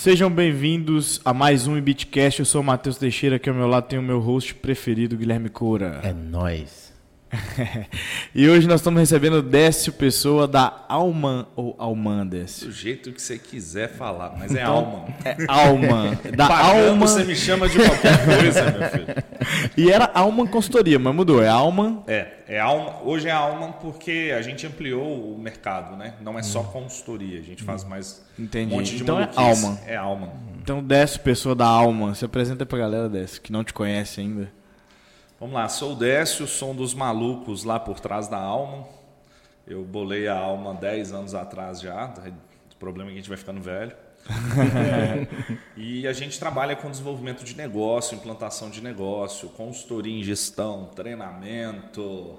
Sejam bem-vindos a mais um Ibitcast. Eu sou o Matheus Teixeira, aqui ao meu lado tem o meu host preferido, Guilherme Coura. É nóis. e hoje nós estamos recebendo o Décio Pessoa da Alman ou Alman Décio. Do jeito que você quiser falar, mas é então, Alman. É Alman. Da Pagando, Alman. Você me chama de qualquer coisa, meu filho. E era Alman Consultoria, mas mudou. É Alman. É, é Alman. Hoje é Alman porque a gente ampliou o mercado, né? Não é só hum. consultoria, a gente faz mais Entendi. um monte de então é Alman. É Alman. Então, Décio Pessoa da Alman. Se apresenta pra galera, Décio, que não te conhece ainda. Vamos lá, sou o Décio, sou um dos malucos lá por trás da Alma. Eu bolei a Alma 10 anos atrás já, o problema é que a gente vai ficando velho. e a gente trabalha com desenvolvimento de negócio, implantação de negócio, consultoria em gestão, treinamento,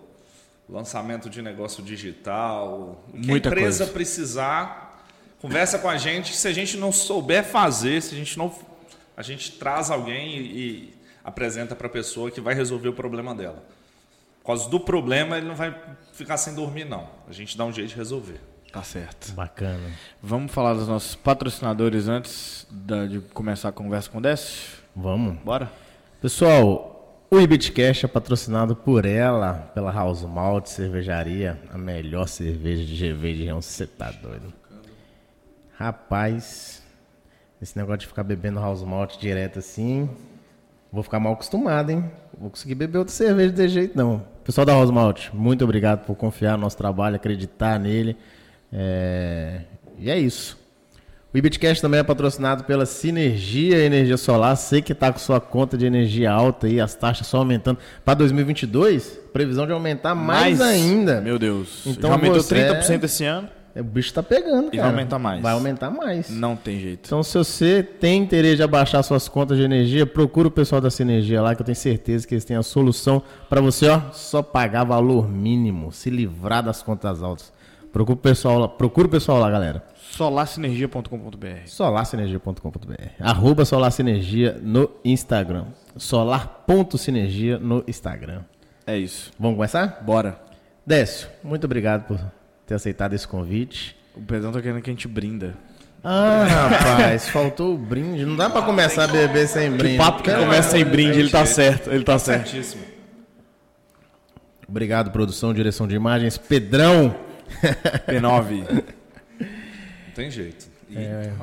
lançamento de negócio digital. O que Muita a empresa coisa. precisar, conversa com a gente. Se a gente não souber fazer, se a gente não. A gente traz alguém e, apresenta para a pessoa que vai resolver o problema dela. Por causa do problema, ele não vai ficar sem dormir, não. A gente dá um jeito de resolver. Tá certo. Bacana. Vamos falar dos nossos patrocinadores antes de começar a conversa com o Décio? Vamos. Bora. Pessoal, o Ibitcast é patrocinado por ela, pela House Malt Cervejaria, a melhor cerveja de GV de região. Você tá doido? Rapaz, esse negócio de ficar bebendo House Malt direto assim, Vou ficar mal acostumado, hein? Vou conseguir beber outra cerveja desse jeito, não. Pessoal da Rosmalt, muito obrigado por confiar no nosso trabalho, acreditar nele. É... E é isso. O Ibitcast também é patrocinado pela Sinergia Energia Solar. Sei que está com sua conta de energia alta e as taxas só aumentando. Para 2022, previsão de aumentar mais, mais ainda. Meu Deus. Então Já aumentou você... 30% esse ano. O bicho tá pegando, cara. E vai aumentar mais. Vai aumentar mais. Não tem jeito. Então, se você tem interesse de abaixar suas contas de energia, procura o pessoal da Sinergia lá, que eu tenho certeza que eles têm a solução para você, ó, só pagar valor mínimo, se livrar das contas altas. Procura o pessoal lá, procura o pessoal lá, galera. Solarsinergia.com.br Solarsinergia.com.br Arroba Solarsinergia no Instagram. Solar.sinergia no Instagram. É isso. Vamos começar? Bora. Décio, muito obrigado por ter aceitado esse convite. O Pedrão tá querendo que a gente brinda. Ah, rapaz, faltou o brinde. Não dá para começar a beber sem brinde. O papo que começa sem brinde, ele tá certo. Ele tá certo. certíssimo. Obrigado, produção, direção de imagens. Pedrão. P9. Não tem jeito. E é.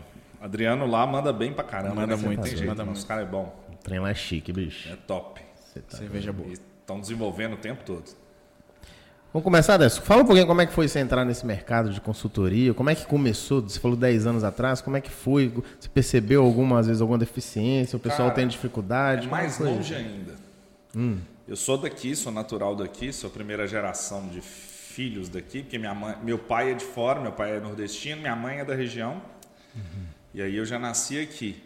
Adriano lá manda bem pra caramba. Manda né? muito, tem jeito, manda muito. Os caras é bom. O trem lá é chique, bicho. É top. Tá Cerveja boa. Estão desenvolvendo o tempo todo. Vamos começar, Décio. Fala um pouquinho como é que foi você entrar nesse mercado de consultoria, como é que começou, você falou 10 anos atrás, como é que foi? Você percebeu algumas vezes alguma deficiência, o pessoal Cara, tem dificuldade? É mais longe ainda. Hum. Eu sou daqui, sou natural daqui, sou a primeira geração de filhos daqui, porque minha mãe, meu pai é de fora, meu pai é nordestino, minha mãe é da região. Uhum. E aí eu já nasci aqui.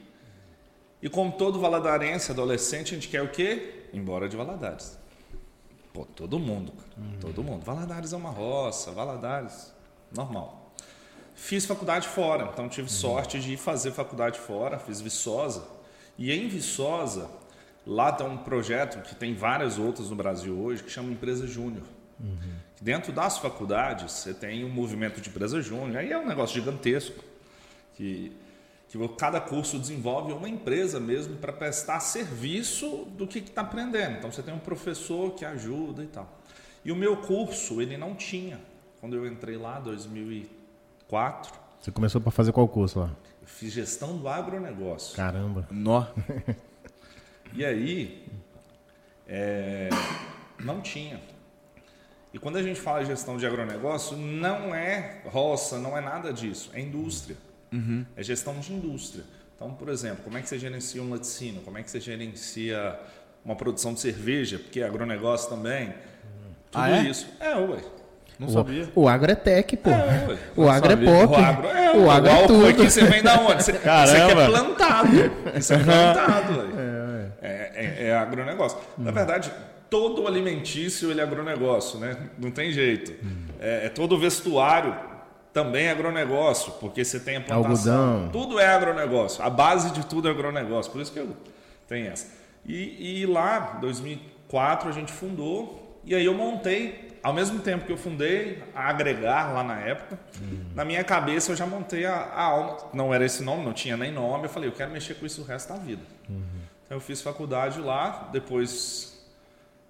E como todo valadarense, adolescente, a gente quer o quê? Embora de Valadares. Pô, todo mundo, uhum. todo mundo. Valadares é uma roça, Valadares, normal. Fiz faculdade fora, então tive uhum. sorte de fazer faculdade fora, fiz Viçosa. E em Viçosa, lá tem um projeto que tem várias outras no Brasil hoje, que chama Empresa Júnior. Uhum. Dentro das faculdades, você tem um movimento de empresa júnior, aí é um negócio gigantesco, que que cada curso desenvolve uma empresa mesmo para prestar serviço do que está aprendendo. Então você tem um professor que ajuda e tal. E o meu curso ele não tinha. Quando eu entrei lá, 2004. Você começou para fazer qual curso lá? Eu fiz gestão do agronegócio. Caramba. Nó. e aí, é, não tinha. E quando a gente fala de gestão de agronegócio, não é roça, não é nada disso, é indústria. Uhum. É gestão de indústria. Então, por exemplo, como é que você gerencia um laticínio? Como é que você gerencia uma produção de cerveja? Porque é agronegócio também. Uhum. Tudo ah, é? isso. É, ué. Não o, sabia. O agro é tech, pô. É, ué. O agro é pop. O agro é, o agro é tudo. Aqui você vem da onde? Você, Caramba. Isso aqui é plantado. Isso é plantado, ué. É, é, é agronegócio. Hum. Na verdade, todo alimentício ele é agronegócio, né? Não tem jeito. Hum. É, é todo vestuário também é agronegócio, porque você tem a plantação. Algodão. Tudo é agronegócio. A base de tudo é agronegócio. Por isso que eu tenho essa. E, e lá, em 2004, a gente fundou. E aí eu montei ao mesmo tempo que eu fundei a Agregar lá na época, uhum. na minha cabeça eu já montei a, a, alma. Não era esse nome, não tinha nem nome. Eu falei, eu quero mexer com isso o resto da vida. Uhum. Então eu fiz faculdade lá, depois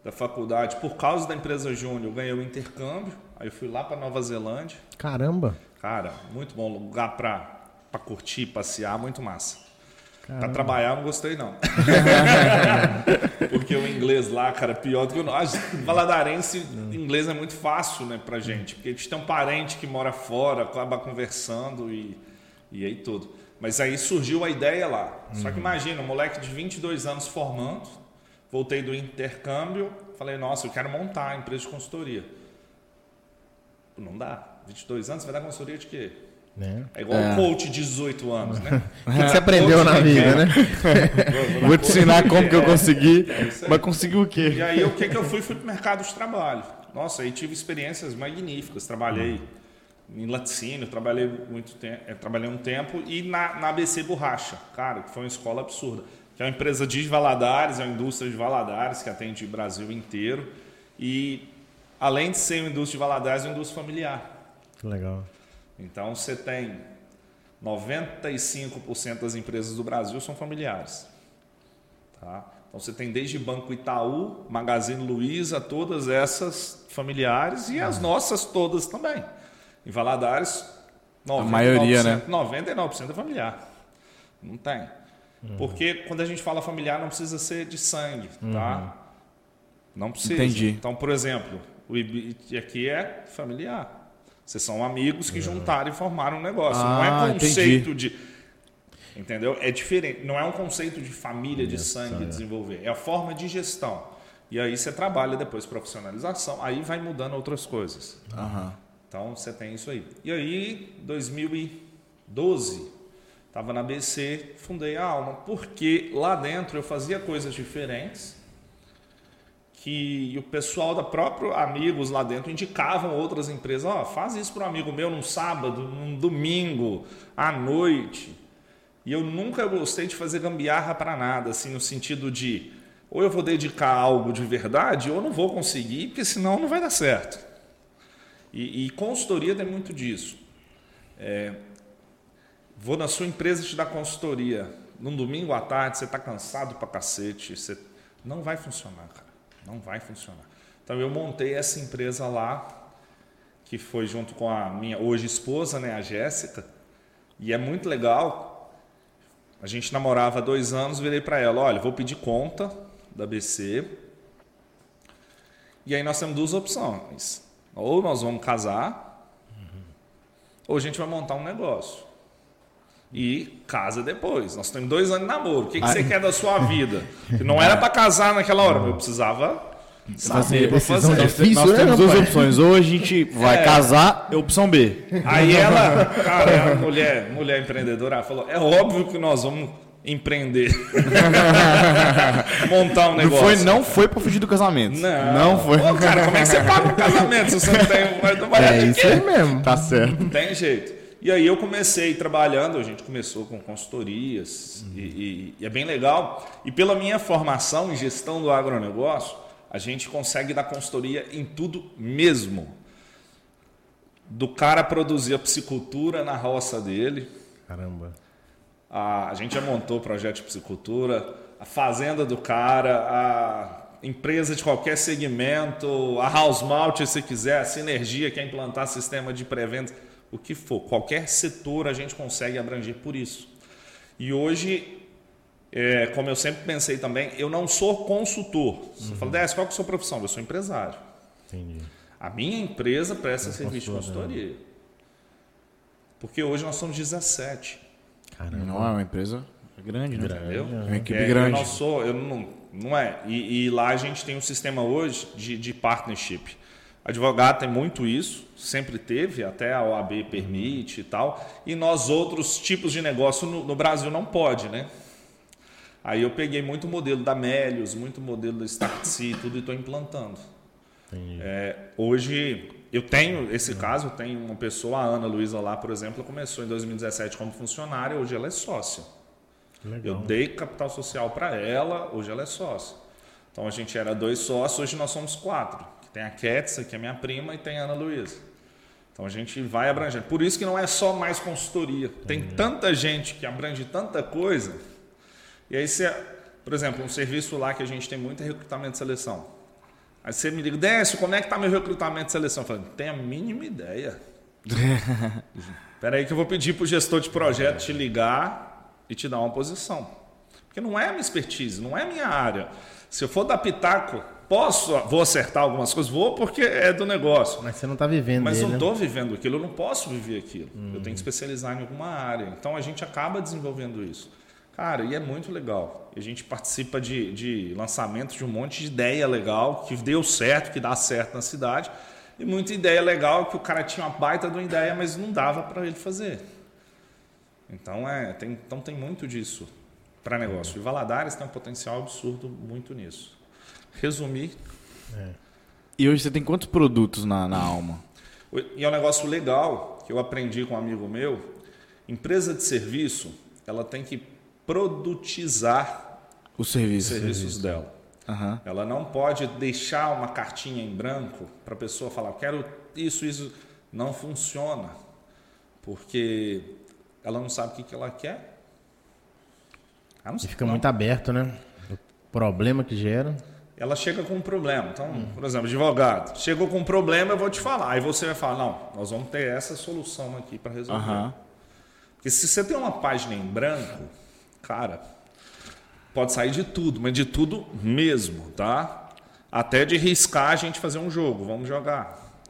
da faculdade, por causa da empresa Júnior, eu ganhei o intercâmbio. Aí eu fui lá para Nova Zelândia. Caramba! Cara, muito bom lugar para curtir, passear, muito massa. Para trabalhar não gostei não. Porque o inglês lá, cara, pior do que o nosso. Valadarense, inglês é muito fácil, né, pra gente. Porque a gente tem um parente que mora fora, acaba conversando e, e aí tudo. Mas aí surgiu a ideia lá. Só que uhum. imagina, um moleque de 22 anos formando, voltei do intercâmbio, falei, nossa, eu quero montar a empresa de consultoria. Não dá. 22 anos, vai dar consultoria de quê? Né? É igual é. um coach de 18 anos, né? o que, que você aprendeu na vida, né? Vou te ensinar como que eu consegui, é mas conseguiu o quê? E aí o que, que eu fui? Fui para o mercado de trabalho. Nossa, aí tive experiências magníficas. Trabalhei em laticínio, trabalhei muito tempo, é, trabalhei um tempo e na, na ABC Borracha, cara, que foi uma escola absurda. Que é uma empresa de Valadares, é uma indústria de Valadares que atende o Brasil inteiro. E além de ser uma indústria de Valadares, é uma indústria familiar. Que legal. Então você tem 95% das empresas do Brasil são familiares. Tá? Então você tem desde Banco Itaú, Magazine Luiza, todas essas familiares e as nossas todas também. Em Valadares, 99%, a maioria, né? 99% é familiar. Não tem. Uhum. Porque quando a gente fala familiar, não precisa ser de sangue, tá? uhum. tá? Não precisa. Entendi. Então, por exemplo, o IBIT aqui é familiar. Vocês são amigos que juntaram e formaram um negócio. Ah, não é ah, conceito entendi. de. Entendeu? É diferente. Não é um conceito de família, de sangue desenvolver. É a forma de gestão. E aí você trabalha depois profissionalização. Aí vai mudando outras coisas. Uhum. Então você tem isso aí. E aí, 2012, estava na BC, fundei a Alma. Porque lá dentro eu fazia coisas diferentes que o pessoal da própria amigos lá dentro indicavam outras empresas, ó, oh, faz isso para um amigo meu num sábado, num domingo, à noite. E eu nunca gostei de fazer gambiarra para nada, assim, no sentido de ou eu vou dedicar algo de verdade ou não vou conseguir, porque senão não vai dar certo. E, e consultoria tem muito disso. É, vou na sua empresa te dar consultoria. Num domingo à tarde, você está cansado para cacete, você não vai funcionar, cara. Não vai funcionar. Então eu montei essa empresa lá, que foi junto com a minha hoje esposa, né, a Jéssica, e é muito legal. A gente namorava há dois anos, virei para ela, olha, vou pedir conta da BC. E aí nós temos duas opções. Ou nós vamos casar, uhum. ou a gente vai montar um negócio. E casa depois. Nós temos dois anos de namoro. O que, que você quer da sua vida? Não era para casar naquela hora, eu precisava saber para fazer. Difícil, Nós né, temos duas opções. Ou a gente vai é. casar, é opção B. Aí ela, cara, é mulher, mulher empreendedora, ela falou: é óbvio que nós vamos empreender. Montar um negócio. Não foi, não foi para fugir do casamento. Não. Não foi. Pô, cara, como é que você paga um casamento se você não tem. Vai trabalhar é de isso aí mesmo. Tá certo. Não tem jeito. E aí eu comecei trabalhando, a gente começou com consultorias, uhum. e, e, e, é bem legal. E pela minha formação em gestão do agronegócio, a gente consegue dar consultoria em tudo mesmo. Do cara produzir a piscicultura na roça dele. Caramba. A, a gente já montou o projeto de piscicultura, a fazenda do cara, a empresa de qualquer segmento, a house malt, se quiser, a sinergia, quer implantar sistema de pré-venda o que for, qualquer setor a gente consegue abranger por isso. E hoje, é, como eu sempre pensei também, eu não sou consultor. Você uhum. fala, Décio, qual é a sua profissão? Eu sou empresário. Entendi. A minha empresa presta é serviço de consultoria. Né? Porque hoje nós somos 17. Caramba. Não é uma empresa grande, né? Entendeu? É uma equipe é, grande. Eu não sou, eu não, não é. E, e, lá a gente tem um sistema hoje de, de partnership. Advogado tem muito isso, sempre teve, até a OAB permite e tal. E nós outros tipos de negócio no, no Brasil não pode, né? Aí eu peguei muito modelo da Melios, muito modelo da Startse, tudo e estou implantando. É, hoje eu tenho esse caso, eu tenho uma pessoa, a Ana Luísa lá, por exemplo, começou em 2017 como funcionária, hoje ela é sócia. Eu dei capital social para ela, hoje ela é sócia. Então a gente era dois sócios, hoje nós somos quatro Tem a Ketsa, que é minha prima, e tem a Ana Luísa. Então a gente vai abrangendo. Por isso que não é só mais consultoria. Tem tanta gente que abrange tanta coisa. E aí você, por exemplo, um serviço lá que a gente tem muito é recrutamento e seleção. Aí você me liga, Décio, como é que está meu recrutamento e seleção? Eu falo, não tenho a mínima ideia. Espera aí que eu vou pedir para o gestor de projeto te ligar e te dar uma posição. Porque não é a minha expertise, não é a minha área. Se eu for dar pitaco, posso, vou acertar algumas coisas, vou porque é do negócio. Mas você não está vivendo Mas dele, não né? estou vivendo aquilo, eu não posso viver aquilo. Eu tenho que especializar em alguma área. Então a gente acaba desenvolvendo isso. Cara, e é muito legal. A gente participa de, de lançamentos de um monte de ideia legal, que deu certo, que dá certo na cidade. E muita ideia legal que o cara tinha uma baita de uma ideia, mas não dava para ele fazer. Então, é, tem, então tem muito disso para negócio. E Valadares tem um potencial absurdo muito nisso. Resumir, E hoje você tem quantos produtos na, na alma? E é um negócio legal que eu aprendi com um amigo meu. Empresa de serviço, ela tem que produtizar Os os serviços. serviços dela. Aham. Ela não pode deixar uma cartinha em branco para a pessoa falar, quero isso, isso. Não funciona. Porque ela não sabe o que, que ela quer. Ela, não E fica não. muito aberto, né? O problema que gera. Ela chega com um problema. Então, por exemplo, advogado, chegou com um problema, eu vou te falar. Aí você vai falar, não, nós vamos ter essa solução aqui para resolver. Aham. Porque se você tem uma página em branco, cara, pode sair de tudo, mas de tudo mesmo, tá? Até de riscar a gente fazer um jogo, vamos jogar.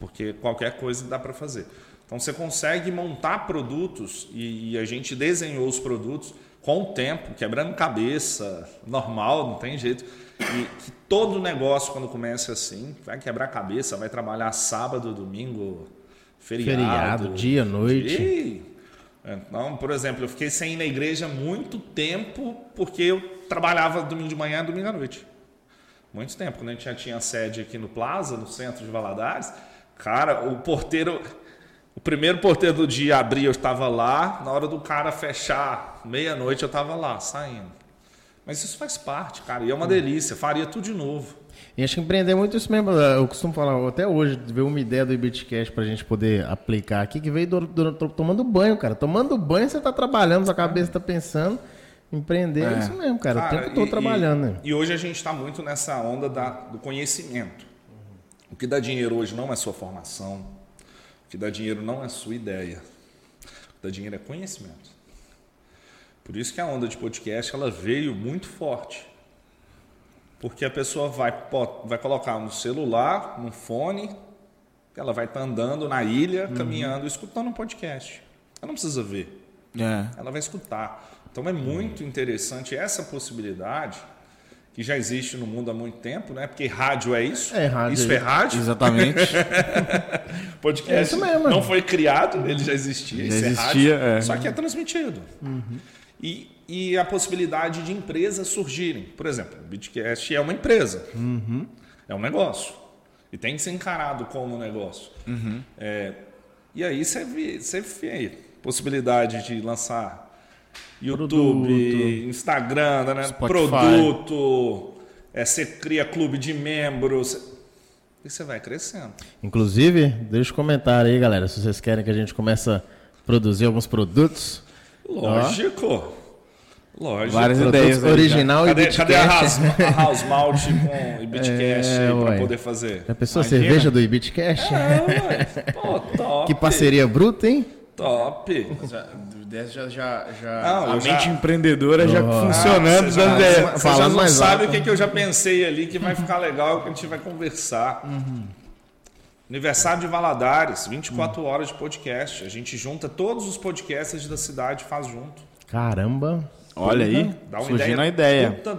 Porque qualquer coisa dá para fazer. Então você consegue montar produtos e, e a gente desenhou os produtos com o tempo, quebrando cabeça, normal, não tem jeito. E que todo negócio, quando começa assim, vai quebrar cabeça, vai trabalhar sábado, domingo, feriado. Feriado, dia, noite. E- então, por exemplo, eu fiquei sem ir na igreja muito tempo porque eu trabalhava domingo de manhã e domingo à noite. Muito tempo. Quando a gente já tinha sede aqui no Plaza, no centro de Valadares, cara, o porteiro, o primeiro porteiro do dia abrir, eu estava lá. Na hora do cara fechar, meia-noite, eu estava lá, saindo. Mas isso faz parte, cara, e é uma delícia. Faria tudo de novo. E acho que empreender é muito isso mesmo. Eu costumo falar, até hoje, veio uma ideia do Ibitcast pra gente poder aplicar aqui, que veio do, do- tomando banho, cara. Tomando banho, você tá trabalhando, sua cabeça tá pensando. Empreender é, É. isso mesmo, cara. o Cara, tempo todo trabalhando, e, né? E hoje a gente está muito nessa onda da- do conhecimento. O que dá dinheiro hoje não é sua formação. O que dá dinheiro não é sua ideia. O que dá dinheiro é conhecimento. Por isso que a onda de podcast ela veio muito forte. Porque a pessoa vai, vai colocar no celular, no fone, ela vai estar andando na ilha, caminhando, escutando um podcast. Ela não precisa ver É. ela vai escutar. Então é muito interessante essa possibilidade que já existe no mundo há muito tempo, né? Porque rádio é isso. É, rádio isso é é rádio. Exatamente. Podcast É isso mesmo. não foi criado, ele já existia. Já isso é existia, rádio, é. Só que é transmitido. E, e a possibilidade de empresas surgirem. Por exemplo, o Bitcast é uma empresa. É um negócio. E tem que ser encarado como um negócio. É, e aí você vê, você vê possibilidade de lançar YouTube, Produto. Instagram, né? Spotify. produto, é, você cria clube de membros. E você vai crescendo. Inclusive, deixa um comentário aí, galera, se vocês querem que a gente comece a produzir alguns produtos. Lógico. Lógico. Várias ideias. aí já. original e Cadê, cadê a House, a house Malt com Ibitcast É, para poder fazer? Já pensou a Imagina. cerveja do Ibitcast? É, ué. Pô, top. Que parceria bruta, hein? Top. Já, já, já, já Não, a já- mente empreendedora já Oh. funcionando, Ah, você já, você Falando já não mais sabe alto. o que, que eu já pensei ali que vai ficar legal que a gente vai conversar. Aniversário de Valadares, 24 horas de podcast. A gente junta todos os podcasts da cidade faz junto. Caramba, Olha aí, Dá uma surgindo ideia. a ideia. Puta,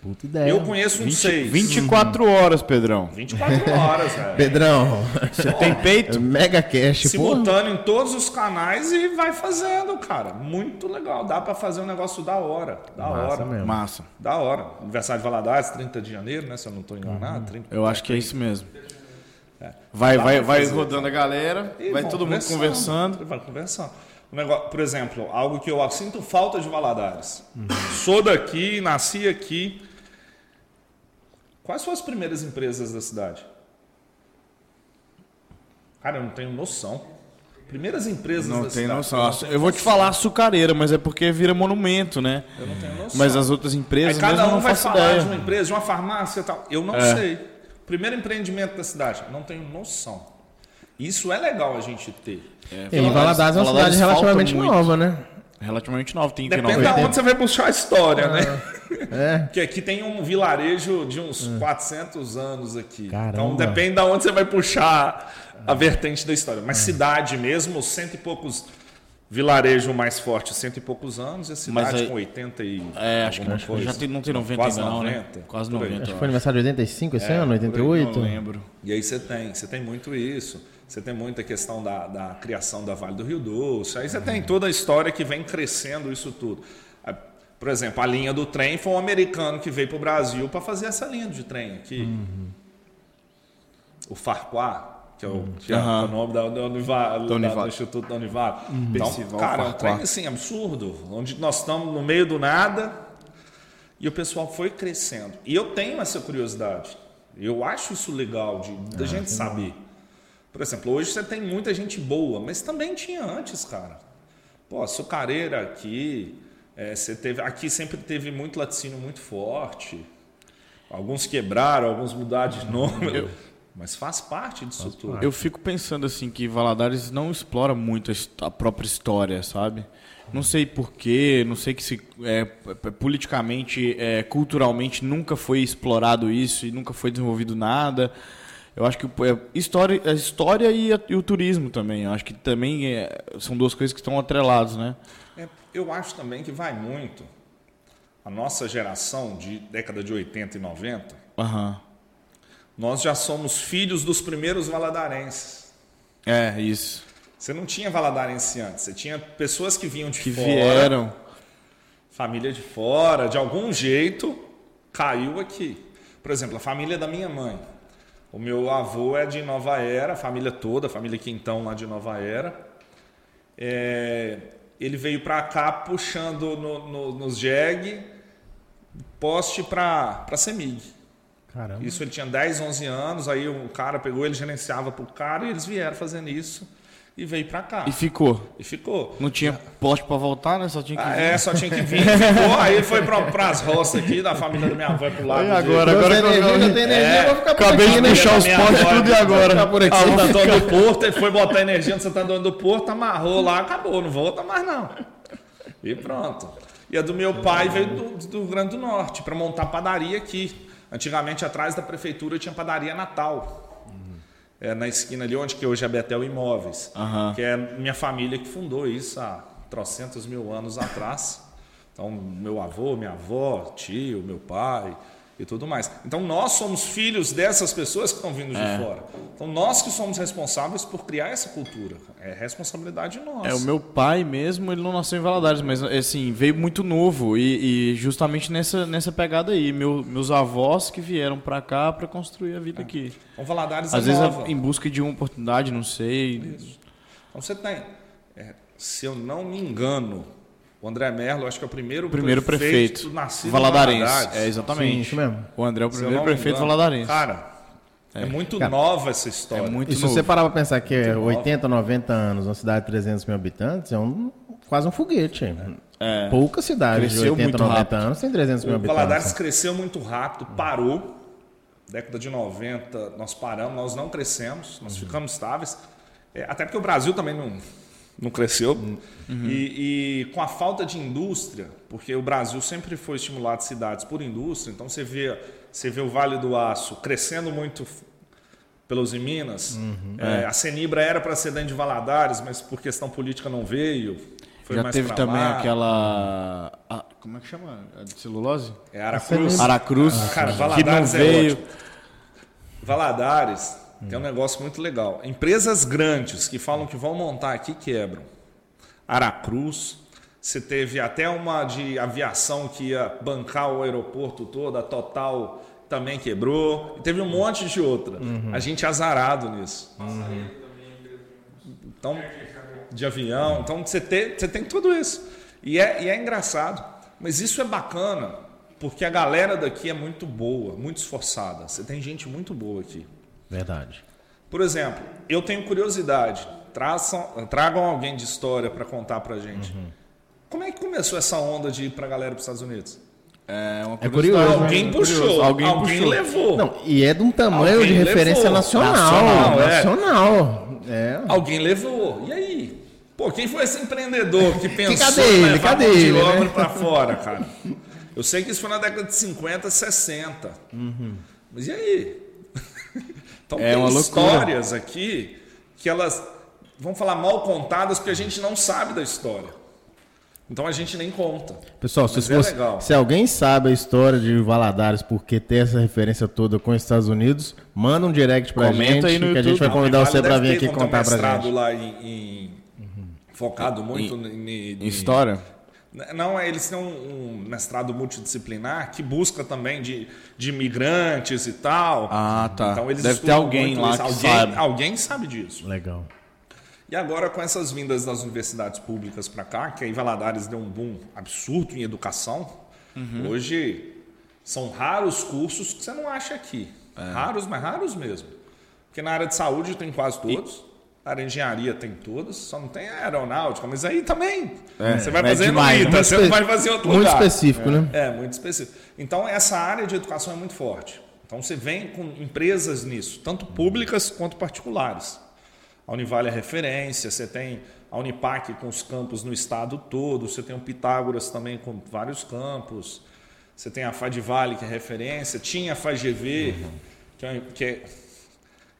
puta ideia. eu conheço uns 20, seis. 24 horas, Pedrão. 24 horas, velho. Pedrão, Você tem peito? Mega Cash, pô. Simultâneo em todos os canais e vai fazendo, cara. Muito legal. Dá pra fazer um negócio da hora. Da Massa hora. mesmo. Massa. Da hora. Aniversário de Valadares, 30 de janeiro, né? Se eu não tô enganado. 30. Eu acho que é isso mesmo. Vai, vai, vai rodando a galera, E vai todo mundo conversando. Vai conversando. Negócio, por exemplo, algo que eu sinto falta de Valadares. Sou daqui, nasci aqui. Quais foram as primeiras empresas da cidade? Cara, eu não tenho noção. Primeiras empresas Não da tem cidade. noção. Eu não tenho Eu vou te falar açucareira, mas é porque vira monumento, né? Eu não tenho noção. Mas as outras Aí empresas cada mesmo eu um vai falar ideia. de uma empresa, de uma farmácia e tal. Eu não É. sei. Primeiro empreendimento da cidade. Não tenho noção. Isso é legal a gente ter. E Valadares é uma Valadares cidade relativamente nova, né? Relativamente novo, tem que Depende de 90. onde você vai buscar a história, né? É. Porque aqui tem um vilarejo de uns 400 anos aqui. Então Caramba. depende de onde você vai puxar a vertente da história. Mas cidade mesmo, cento e poucos. Vilarejo mais forte, cento e poucos anos, e a cidade Mas aí- com 80 e. É, acho que coisa. já tem, não tem 90 Quase ainda não, né? 90, Quase por aí. 90. Acho que eu foi aniversário de 85 esse ano, 88? Não lembro. E aí você tem, você tem muito isso. Você tem muita questão da, da criação da Vale do Rio Doce. Aí você tem toda a história que vem crescendo isso tudo. Ah, Por exemplo, a linha do trem foi um americano que veio para o Brasil para fazer essa linha de trem aqui. O Farquhar, que é o, que é Aham. o nome da, da, Univa- da- do Instituto da Univale. Então, Percival cara, é um trem assim, absurdo. Onde nós estamos no meio do nada e o pessoal foi crescendo. E eu tenho essa curiosidade. Eu acho isso legal de, da gente saber. Por exemplo, hoje você tem muita gente boa, mas também tinha antes, cara. Pô, açucareira aqui, é, você teve, aqui sempre teve muito laticínio muito forte. Alguns quebraram, alguns mudaram de nome. Mas faz parte disso tudo. Eu fico pensando assim que Valadares não explora muito a própria história, sabe? Não sei porquê, não sei que se é, politicamente, é, culturalmente nunca foi explorado isso e nunca foi desenvolvido nada. Eu acho que é, história, a história e, a- e o turismo também. Eu acho que também é, são duas coisas que estão atreladas, né? É, eu acho também que vai muito. A nossa geração de década de 80 e 90, Aham. Nós já somos filhos dos primeiros valadarenses. É, isso. Você não tinha valadarense antes, você tinha pessoas que vinham de Que fora, vieram. família de fora, de algum jeito caiu aqui. Por exemplo, a família da minha mãe. O meu avô é de Nova Era, a família toda, a família Quintão lá de Nova Era. É, ele veio para cá puxando no, no, nos jegue poste para Semig. Caramba. Isso ele tinha 10, 11 anos, aí um cara pegou, ele gerenciava pro cara e eles vieram fazendo isso e veio para cá. E ficou. E ficou. Não tinha poste pra voltar, né? Só tinha que Ah, vir. é, só tinha que vir, ficou. Aí ele foi para as roças aqui, da família da minha avó pro lado. E de- agora? Agora, Agora que eu- energia, já tem energia, É, eu vou ficar por Acabei aqui, de né? puxar os postes tudo e agora. por aqui. Ah, tá o dono do porto, ele foi botar energia no Santana do Porto, amarrou lá, acabou, não volta mais não. E pronto. E a do meu pai veio do, do Rio Grande do Norte, para montar padaria aqui. Antigamente, atrás da prefeitura, tinha padaria Natal. É, na esquina ali, onde que hoje é Betel Imóveis. Aham. Que é minha família que fundou isso há trocentos mil anos atrás. Então, meu avô, minha avó, tio, meu pai e tudo mais. Então, nós somos filhos dessas pessoas que estão vindo É. de fora. Então, nós que somos responsáveis por criar essa cultura. É responsabilidade nossa. É, o meu pai mesmo, ele não nasceu em Valadares, mas assim, veio muito novo e, e justamente nessa, nessa pegada aí. Meu- meus avós que vieram pra cá pra construir a vida aqui. Então, Valadares Às é vezes nova. em busca de uma oportunidade, não sei. Então, você tem, é, se eu não me engano, o André Merlo, acho que é o primeiro, Primeiro prefeito, nascido em valadarense. Valadares. É, Sim, exatamente. isso mesmo. O André é o primeiro prefeito valadarense. Cara, é, muito Cara, nova essa história. é muito E se novo. você parar pra pensar que é nova. 80, 90 anos, uma cidade de 300 mil habitantes, é um, quase um foguete. É. Poucas cidades de Cresceu 80, muito 90 rápido. anos têm 300 mil O habitantes. Valadares cresceu muito rápido, parou. Década de 90, nós paramos, nós não crescemos, nós ficamos estáveis. É, até porque o Brasil também não, não cresceu. E, e com a falta de indústria, porque o Brasil sempre foi estimulado cidades por indústria, então você vê, você vê o Vale do Aço crescendo muito pelos em Minas. É, A Senibra era para ser dentro de Valadares, mas por questão política não veio. Foi Já teve também lá. aquela. a- como é que chama? A de celulose? É Aracruz. Aracruz. Cara, que não Valadares é veio. Tem um negócio muito legal. Empresas grandes que falam que vão montar aqui quebram. Aracruz, você teve até uma de aviação que ia bancar o aeroporto todo, a Total também quebrou. Teve um monte de outra. A gente é azarado nisso. Então, de avião. Então, você tem, você tem tudo isso. E é, e é engraçado. Mas isso é bacana Porque a galera daqui é muito boa, muito esforçada. Você tem gente muito boa aqui. Verdade. Por exemplo, eu tenho curiosidade. Traçam, tragam alguém de história para contar pra gente. Uhum. Como é que começou essa onda de ir pra galera pros Estados Unidos? É uma É curioso, Alguém né? puxou, Alguém alguém, puxou. levou. Não, e é de um tamanho Alguém de referência levou. nacional. Nacional, é. Nacional. É. Alguém levou. E aí? Pô, quem foi esse empreendedor que pensou cadê em ele? levar Cadê de ele, né? obra pra fora, cara? Eu sei que isso foi na década de 50, 60. Uhum. Mas e aí? Então É tem uma loucura. histórias aqui que elas vão falar mal contadas porque a gente não sabe da história. Então a gente nem conta. Pessoal, se, é você- se alguém sabe a história de Valadares, porque tem essa referência toda com os Estados Unidos, manda um direct pra Comenta gente aí no que a gente YouTube. vai convidar Não, você Vale pra deve vir aqui um contar pra mestrado gente. lá em, em- focado muito em, em- História? Não, é, eles têm um, um mestrado multidisciplinar que busca também de, de imigrantes e tal. Ah, tá. Então eles Deve ter estudam alguém lá alguém, sabe. Alguém sabe disso. Legal. E agora com essas vindas das universidades públicas para cá, que aí Valadares deu um boom absurdo em educação. Uhum. Hoje são raros cursos que você não acha aqui. É. Raros, mas raros mesmo. Porque na área de saúde tem quase todos. Na de engenharia tem todos, só não tem aeronáutica, mas aí também. É, você vai é fazer demais, no né? ITA, você não vai fazer outro Muito lugar. específico, né? É, muito específico. Então, essa área de educação é muito forte. Então, você vem com empresas nisso, tanto públicas quanto particulares. A Univale é referência, você tem a Unipac com os campos no estado todo, você tem o Pitágoras também com vários campos, você tem a Fadivale, que é referência, tinha a FAGV, que, é, que, é,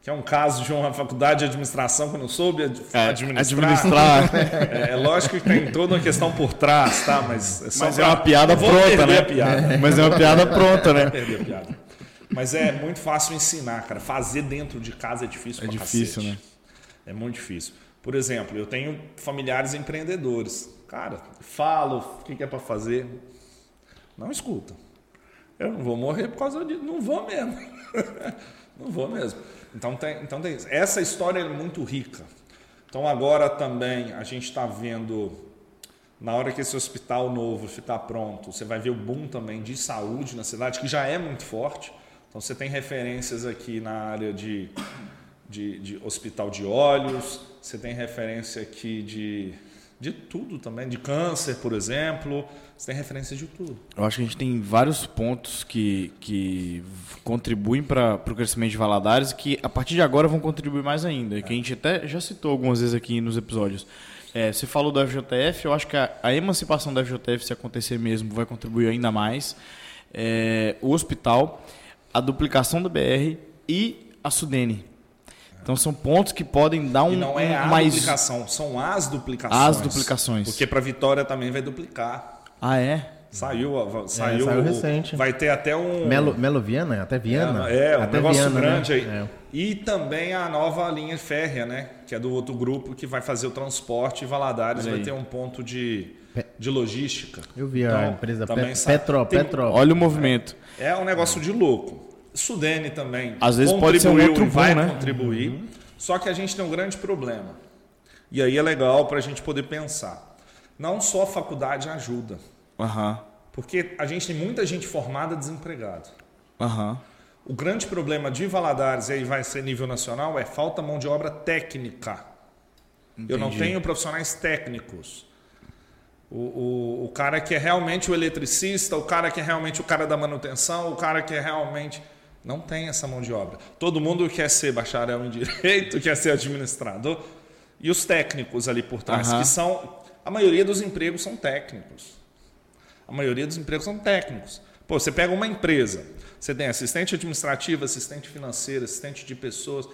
que é um caso de uma faculdade de administração que eu não soube ad- É, administrar. administrar. É, é lógico que tem toda uma questão por trás, tá? Mas é, só Mas é pra- uma piada pronta, né? a piada. Mas é uma piada pronta, né? Perder a piada. Mas é muito fácil ensinar, cara. Fazer dentro de casa é difícil É difícil, cacete. né? É muito difícil. Por exemplo, eu tenho familiares empreendedores. Cara, falo o que que é para fazer. Não escuta. Eu não vou morrer por causa disso. Não vou mesmo. Não vou mesmo. Então tem, então tem isso. Essa história é muito rica. Então agora também a gente está vendo, na hora que esse hospital novo ficar pronto, você vai ver o boom também de saúde na cidade, que já é muito forte. Então você tem referências aqui na área de, de, de hospital de olhos, você tem referência aqui de, de tudo também, de câncer, por exemplo. Você tem referência de tudo. Eu acho que a gente tem vários pontos que, que contribuem para o crescimento de Valadares que a partir de agora vão contribuir mais ainda. Que a gente até já citou algumas vezes aqui nos episódios. É, você falou do FJF, eu acho que a, a emancipação da FJF, se acontecer mesmo, vai contribuir ainda mais. É, o hospital, a duplicação do BR e a Sudene. Então são pontos que podem dar um, E não é a mais. duplicação, são as duplicações. As duplicações. Porque para Vitória também vai duplicar. Ah, é? Saiu, a- saiu, saiu recente. Vai ter até um Melo, Melo Viana? Até Viana? É, um até negócio Viana, né? grande aí. É. E também a nova linha férrea, né? Que é do outro grupo que vai fazer o transporte e Valadares vai ter um ponto de, de logística. Eu vi a Então, empresa também Pet- sa- Petro, tem- Petro. Olha o movimento. É um negócio de louco. Sudene também. Às vezes pode ser um outro vai boom, né? contribuir. Só que a gente tem um grande problema. E aí é legal para a gente poder pensar. Não só a faculdade ajuda. Aham. Porque a gente tem muita gente formada desempregada. Aham. O grande problema de Valadares, e aí vai ser nível nacional, é falta mão de obra técnica. Eu não Entendi. tenho profissionais técnicos. O, o, o cara que é realmente o eletricista, o cara que é realmente o cara da manutenção, o cara que é realmente. Não tem essa mão de obra. Todo mundo quer ser bacharel em direito, quer ser administrador. E os técnicos ali por trás, Aham. que são. A maioria dos empregos são técnicos. A maioria dos empregos são técnicos. Pô, você pega uma empresa, você tem assistente administrativo, assistente financeiro, assistente de pessoas,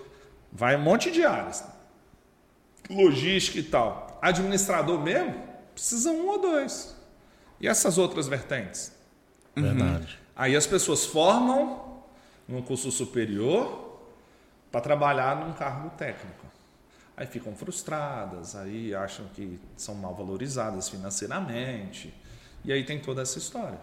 vai um monte de áreas. Logística e tal. Administrador mesmo, precisa um ou dois. E essas outras vertentes? Verdade. Aí as pessoas formam num curso superior para trabalhar num cargo técnico. Aí ficam frustradas, aí acham que são mal valorizadas financeiramente. E aí tem toda essa história.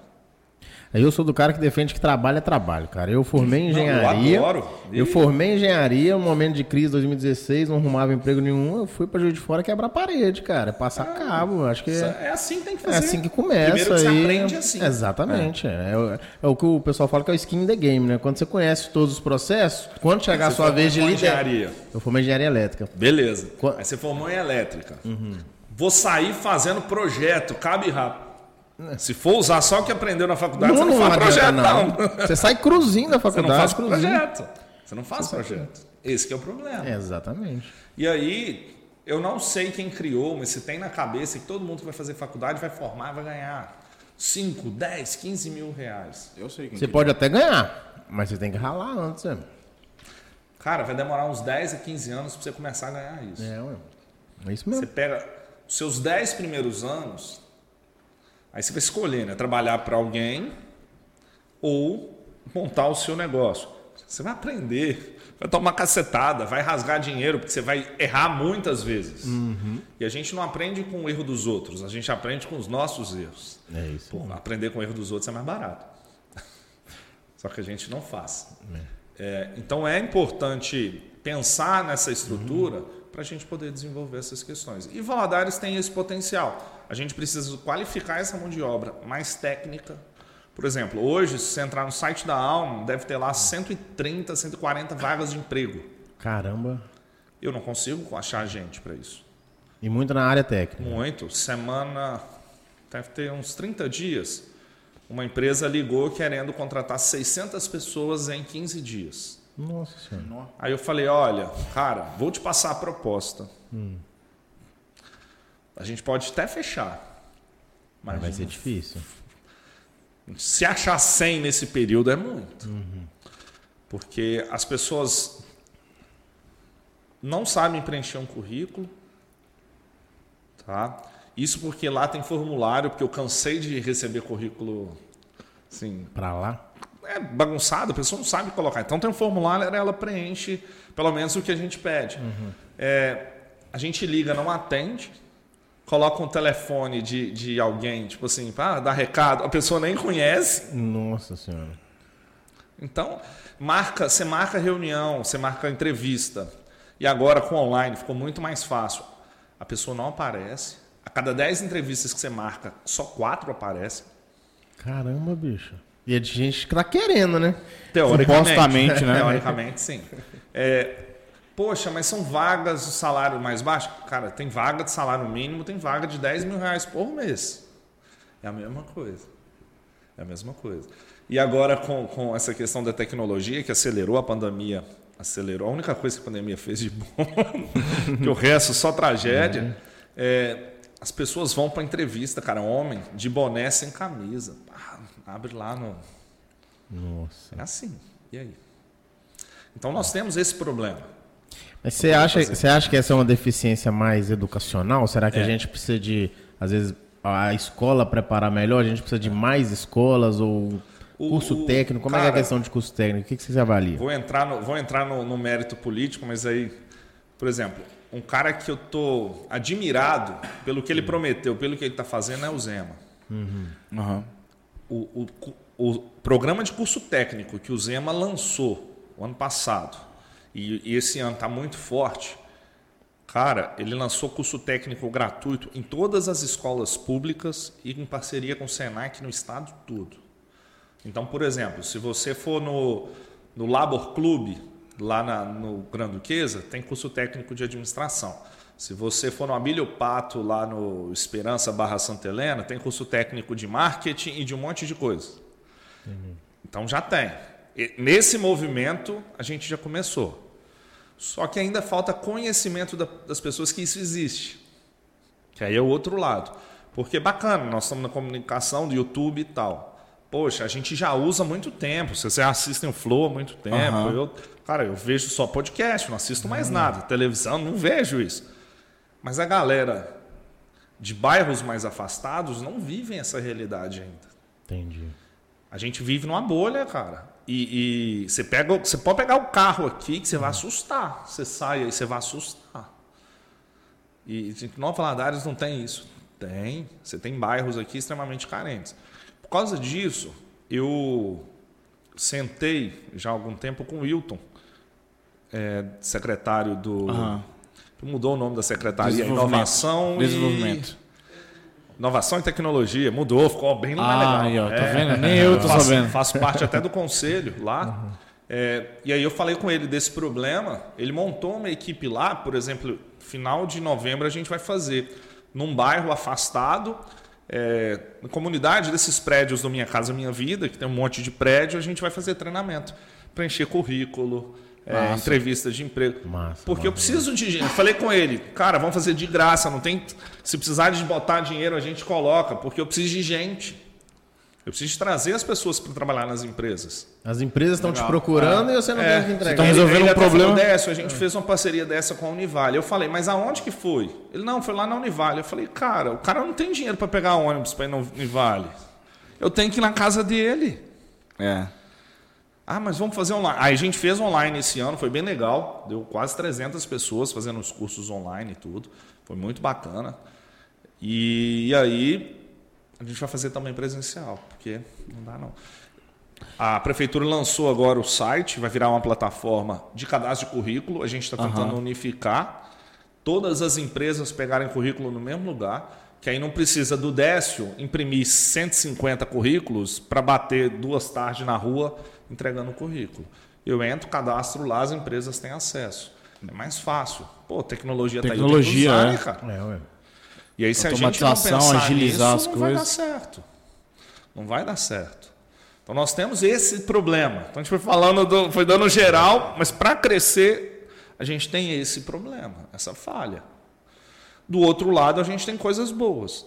Eu sou do cara que defende que trabalho é trabalho, cara. Eu formei engenharia. eu adoro. Eu formei engenharia, no momento de crise 2016, não arrumava emprego nenhum. Eu fui pra Juiz de Fora quebrar parede, cara. Passar cabo. Acho que é, É assim que tem que é fazer. assim que começa. Primeiro que você aprende assim. Exatamente. É. É o- é o que o pessoal fala que é o skin in the game, né? Quando você conhece todos os processos, quando chegar a sua vez de liderar. engenharia. Eu formei engenharia elétrica. Beleza. Qua- Aí você formou em elétrica. Vou sair fazendo projeto, cabe rápido. Se for usar só o que aprendeu na faculdade, você não, faz projeto, não. Você sai cruzinho da Você não faculdade. faz cruzinho. projeto. Você não faz projeto. Esse que é o problema. Exatamente. E aí, eu não sei quem criou, mas se tem na cabeça que todo mundo que vai fazer faculdade vai formar, vai ganhar 5, 10, 15 mil reais. Eu sei quem Você que- pode até ganhar, mas você tem que ralar antes, né? Cara, vai demorar uns 10 a 15 anos para você começar a ganhar isso. É, ué. É isso Você mesmo. pega os seus 10 primeiros anos, aí você vai escolher, né? Trabalhar para alguém ou montar o seu negócio. Você vai aprender, vai tomar cacetada, vai rasgar dinheiro, porque você vai errar muitas vezes. E a gente não aprende com o erro dos outros, a gente aprende com os nossos erros. É isso. Pô, aprender com o erro dos outros é mais barato. Só que a gente não faz. É, então é importante pensar nessa estrutura para a gente poder desenvolver essas questões. E Valadares tem esse potencial. A gente precisa qualificar essa mão de obra mais técnica. Por exemplo, hoje, se você entrar no site da Alma, deve ter lá 130, 140 vagas de emprego. Caramba. Eu não consigo achar gente para isso. E muito na área técnica. Muito. Semana. Deve ter uns 30 dias. Uma empresa ligou querendo contratar 600 pessoas em 15 dias. Nossa senhora. Aí eu falei: olha, cara, vou te passar a proposta. A gente pode até fechar. Mas Vai ser difícil. se achar 100 nesse período é muito. Porque as pessoas não sabem preencher um currículo. Tá? Isso porque lá tem formulário, porque eu cansei de receber currículo assim, Pra lá? é bagunçado, a pessoa não sabe colocar. Então tem um formulário, ela preenche pelo menos o que a gente pede. É, a gente liga, não atende, coloca um telefone de, de alguém, tipo assim, para dar recado, a pessoa nem conhece. Nossa senhora. Então, marca, você marca reunião, você marca entrevista. E agora com online ficou muito mais fácil. A pessoa não aparece. A cada 10 entrevistas que você marca, só quatro aparecem. Caramba, bicho. E é de gente que tá querendo, né? Teoricamente. Supostamente, né? Teoricamente, sim. É, poxa, mas são vagas de salário mais baixo? Cara, tem vaga de salário mínimo, tem vaga de 10 mil reais por mês. É a mesma coisa. É a mesma coisa. E agora, com, com essa questão da tecnologia, que acelerou a pandemia, acelerou, a única coisa que a pandemia fez de bom, que o resto só tragédia, é, as pessoas vão para entrevista, cara, homem, de boné sem camisa. Ah, abre lá no, Nossa. é assim. E aí? Então nós temos esse problema. Mas você acha, você acha que essa é uma deficiência mais educacional? Será que a É. gente precisa de, às vezes, a escola preparar melhor? A gente precisa de mais escolas ou O- curso o- técnico? Como é que é a cara- questão de curso técnico? O que, que vocês avaliam? Vou entrar, no, vou entrar no, no mérito político, mas aí, por exemplo, um cara que eu tô admirado pelo que ele prometeu, pelo que ele está fazendo é o Zema. Aham. O, o, o programa de curso técnico que o Zema lançou o ano passado e, e esse ano está muito forte. Cara, ele lançou curso técnico gratuito em todas as escolas públicas e em parceria com o Senac no estado todo. Então, por exemplo, se você for no, no Labor Club, lá na, no Gran Duquesa, tem curso técnico de administração. Se você for no Abílio Pato, lá no Esperança Barra Santa Helena, tem curso técnico de marketing e de um monte de coisa. Então já tem. E nesse movimento, a gente já começou. Só que ainda falta conhecimento da- das pessoas que isso existe. Que aí é o outro lado. Porque bacana, nós estamos na comunicação do YouTube e tal. Poxa, a gente já usa há muito tempo. Vocês assistem o Flow há muito tempo. Aham. Eu, cara, eu vejo só podcast, não assisto mais nada. Televisão, não vejo isso. Mas a galera de bairros mais afastados não vivem essa realidade ainda. Entendi. A gente vive numa bolha, cara. E, e você, pega, você pode pegar o carro aqui que você vai assustar. Você sai aí, você vai assustar. E em Nova Valadares não tem isso. Tem. Você tem bairros aqui extremamente carentes. Por causa disso, eu sentei já há algum tempo com o Wilton, é, secretário do. Aham. Mudou o nome da secretaria, Desenvolvimento. Inovação Desenvolvimento. e. Inovação e Tecnologia. Mudou, ficou bem mais Ah, legal. aí, ó, tá É, vendo? Nem eu tô faço, sabendo. Faço parte até do conselho lá. É, e aí eu falei com ele desse problema. Ele montou uma equipe lá, por exemplo, final de novembro a gente vai fazer num bairro afastado, é, na comunidade desses prédios do Minha Casa Minha Vida, que tem um monte de prédio, a gente vai fazer treinamento, preencher currículo, é, Massa. entrevistas de emprego. Massa, Porque eu massa. preciso de gente. Eu falei com ele, cara, vamos fazer de graça, não tem. Se precisar de botar dinheiro, a gente coloca, porque eu preciso de gente. Eu preciso de trazer as pessoas para trabalhar nas empresas. As empresas estão te procurando e você não É, tem que entregar. então resolvendo ele um problema- Décio, a gente fez uma parceria dessa com a Univale. Eu falei, mas aonde que foi? Ele, não, foi lá na Univale. Eu falei, cara, o cara não tem dinheiro para pegar ônibus para ir na Univale. Eu tenho que ir na casa dele. É. Ah, mas vamos fazer online. Aí a gente fez online esse ano, foi bem legal. Deu quase 300 pessoas fazendo os cursos online e tudo. Foi muito bacana. E, aí a gente vai fazer também presencial, porque não dá não. A prefeitura lançou agora o site, vai virar uma plataforma de cadastro de currículo. A gente está tentando unificar todas as empresas pegarem currículo no mesmo lugar, que aí não precisa do Décio imprimir 150 currículos para bater duas tardes na rua entregando o currículo. Eu entro, cadastro lá, as empresas têm acesso. É mais fácil. Pô, tecnologia, Tecnologia, tá aí, tenho é. né, cara? É, ué. E aí, se a gente não pensar agilizar nisso, as não vai dar coisas. certo. Não vai dar certo. Então, nós temos esse problema. Então, a gente foi falando, do, foi dando geral, mas para crescer, a gente tem esse problema, essa falha. Do outro lado, a gente tem coisas boas.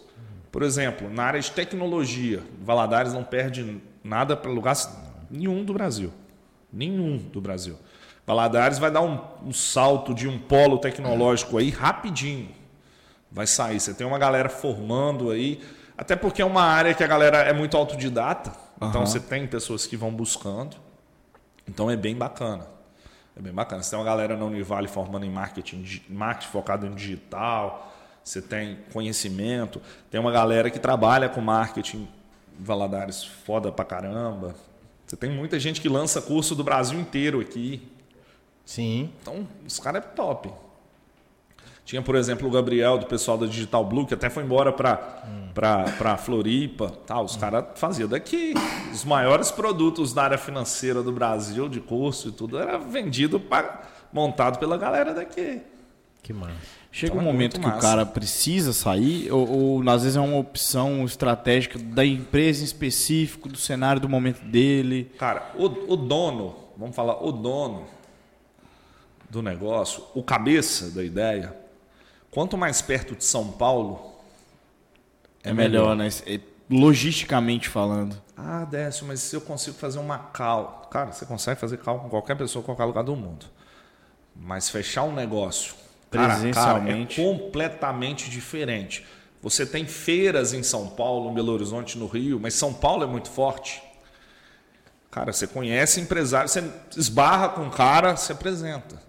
Por exemplo, na área de tecnologia, Valadares não perde nada para lugar nenhum do Brasil. Nenhum do Brasil. Valadares vai dar um, um salto de um polo tecnológico aí rapidinho vai sair. Você tem uma galera formando aí, até porque é uma área que a galera é muito autodidata, então você tem pessoas que vão buscando. Então é bem bacana. É bem bacana. Você tem uma galera na Univale formando em marketing, marketing focado em digital, você tem conhecimento, tem uma galera que trabalha com marketing Valadares foda pra caramba. Você tem muita gente que lança curso do Brasil inteiro aqui. Sim. Então, os caras é top. Tinha, por exemplo, o Gabriel, do pessoal da Digital Blue, que até foi embora para para Floripa. Tal. Os caras faziam daqui. Os maiores produtos da área financeira do Brasil, de curso e tudo, era vendido, pra, montado pela galera daqui. Que massa. Chega Então um é momento muito que o massa. cara precisa sair, ou, ou às vezes é uma opção estratégica da empresa em específico, do cenário do momento dele. Cara, o, o dono, vamos falar, o dono do negócio, o cabeça da ideia, quanto mais perto de São Paulo, É, melhor, né? É, Logisticamente falando. Ah, Décio, mas se eu consigo fazer uma cal. Cara, você consegue fazer cal com qualquer pessoa, qualquer lugar do mundo. Mas fechar um negócio cara a cara, Presencialmente. é completamente diferente. Você tem feiras em São Paulo, em Belo Horizonte, no Rio, mas São Paulo é muito forte. Cara, você conhece empresário, você esbarra com o cara, se apresenta.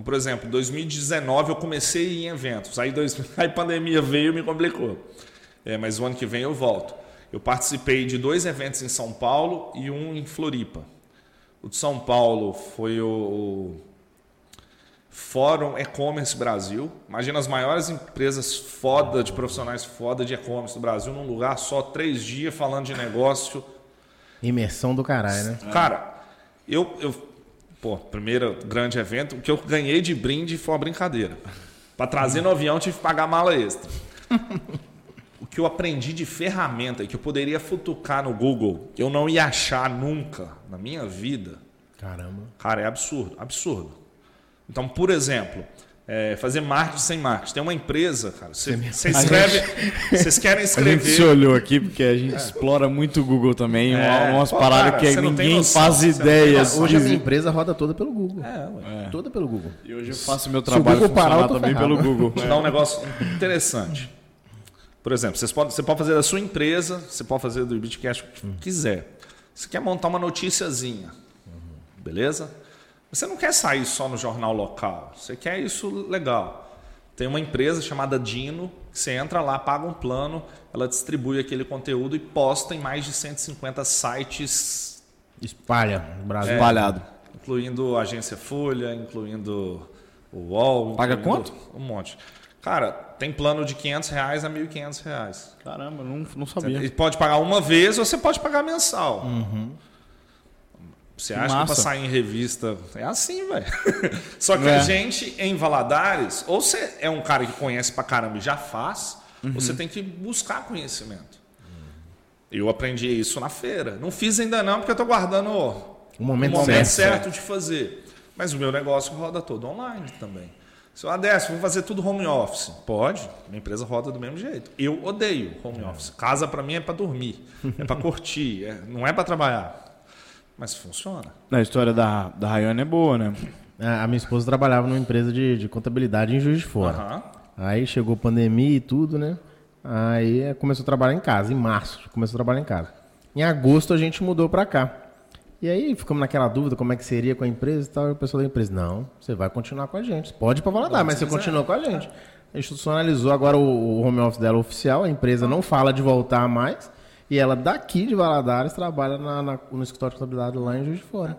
Então, por exemplo, em 2019 eu comecei em eventos. Aí, dois, aí a pandemia veio e me complicou. É, mas o ano que vem eu volto. Eu participei de dois eventos em São Paulo e um em Floripa. O de São Paulo foi o, o Fórum E-Commerce Brasil. Imagina as maiores empresas foda, de profissionais foda de e-commerce do Brasil, num lugar só, três dias falando de negócio. Imersão do caralho, né? Cara, eu, eu. Pô, primeiro grande evento, o que eu ganhei de brinde foi uma brincadeira. Para trazer no avião, tive que pagar mala extra. o que eu aprendi de ferramenta que eu poderia futucar no Google, eu não ia achar nunca na minha vida, Caramba. cara, é absurdo, absurdo. Então, por exemplo, é, fazer marketing sem marketing. Tem uma empresa, cara, você, você escreve, vocês querem A gente escrever. se olhou aqui porque a gente explora muito o Google também. É. Umas paradas cara, que ninguém noção, faz ideia. noção. Hoje a minha empresa roda toda pelo Google. É, ué. Toda pelo Google. E hoje eu faço meu o trabalho Google parar, eu funcionar tô também ferrado. pelo Google. Vou te dar um negócio interessante. Por exemplo, vocês podem, você pode fazer da sua empresa, você pode fazer do Bitcast o que quiser. Você quer montar uma noticiazinha, beleza? Você não quer sair só no jornal local, você quer isso legal. Tem uma empresa chamada Dino, que você entra lá, paga um plano, ela distribui aquele conteúdo e posta em mais de 150 sites. Espalha no Brasil. É. Espalhado. Incluindo a agência Folha, incluindo o UOL. Paga incluindo Um monte. Cara, tem plano de 500 reais a 1.500 reais. Caramba, não, não sabia. Ele pode pagar uma vez ou você pode pagar mensal. Você acha massa. que pra sair em revista é assim, velho. Só que É. a gente em Valadares, ou você é um cara que conhece pra caramba e já faz, Uhum. ou você tem que buscar conhecimento. Eu aprendi isso na feira. Não fiz ainda não, porque eu tô guardando O momento momento certo. certo de fazer. Mas o meu negócio roda todo online também. Se eu Adécio, vou fazer tudo home office. Pode, minha empresa roda do mesmo jeito. Eu odeio home office. Casa para mim é para dormir, é para curtir, é- não é para trabalhar. Mas funciona. A história da, da Rayane é boa, né? A a minha esposa trabalhava numa empresa de, de contabilidade em Juiz de Fora. Aham. Aí chegou pandemia e tudo, né? Aí eh, começou a trabalhar em casa. Em março começou a trabalhar em casa. Em agosto a gente mudou pra cá. E aí ficamos naquela dúvida como é que seria com a empresa e tal. E o pessoal da empresa, não, você vai continuar com a gente. Pode ir pra Valadares, mas você continua com a gente. Institucionalizou agora o, o home office dela oficial. A empresa não fala de voltar mais. E ela daqui de Valadares trabalha na- na- no escritório de contabilidade lá em Juiz de Fora.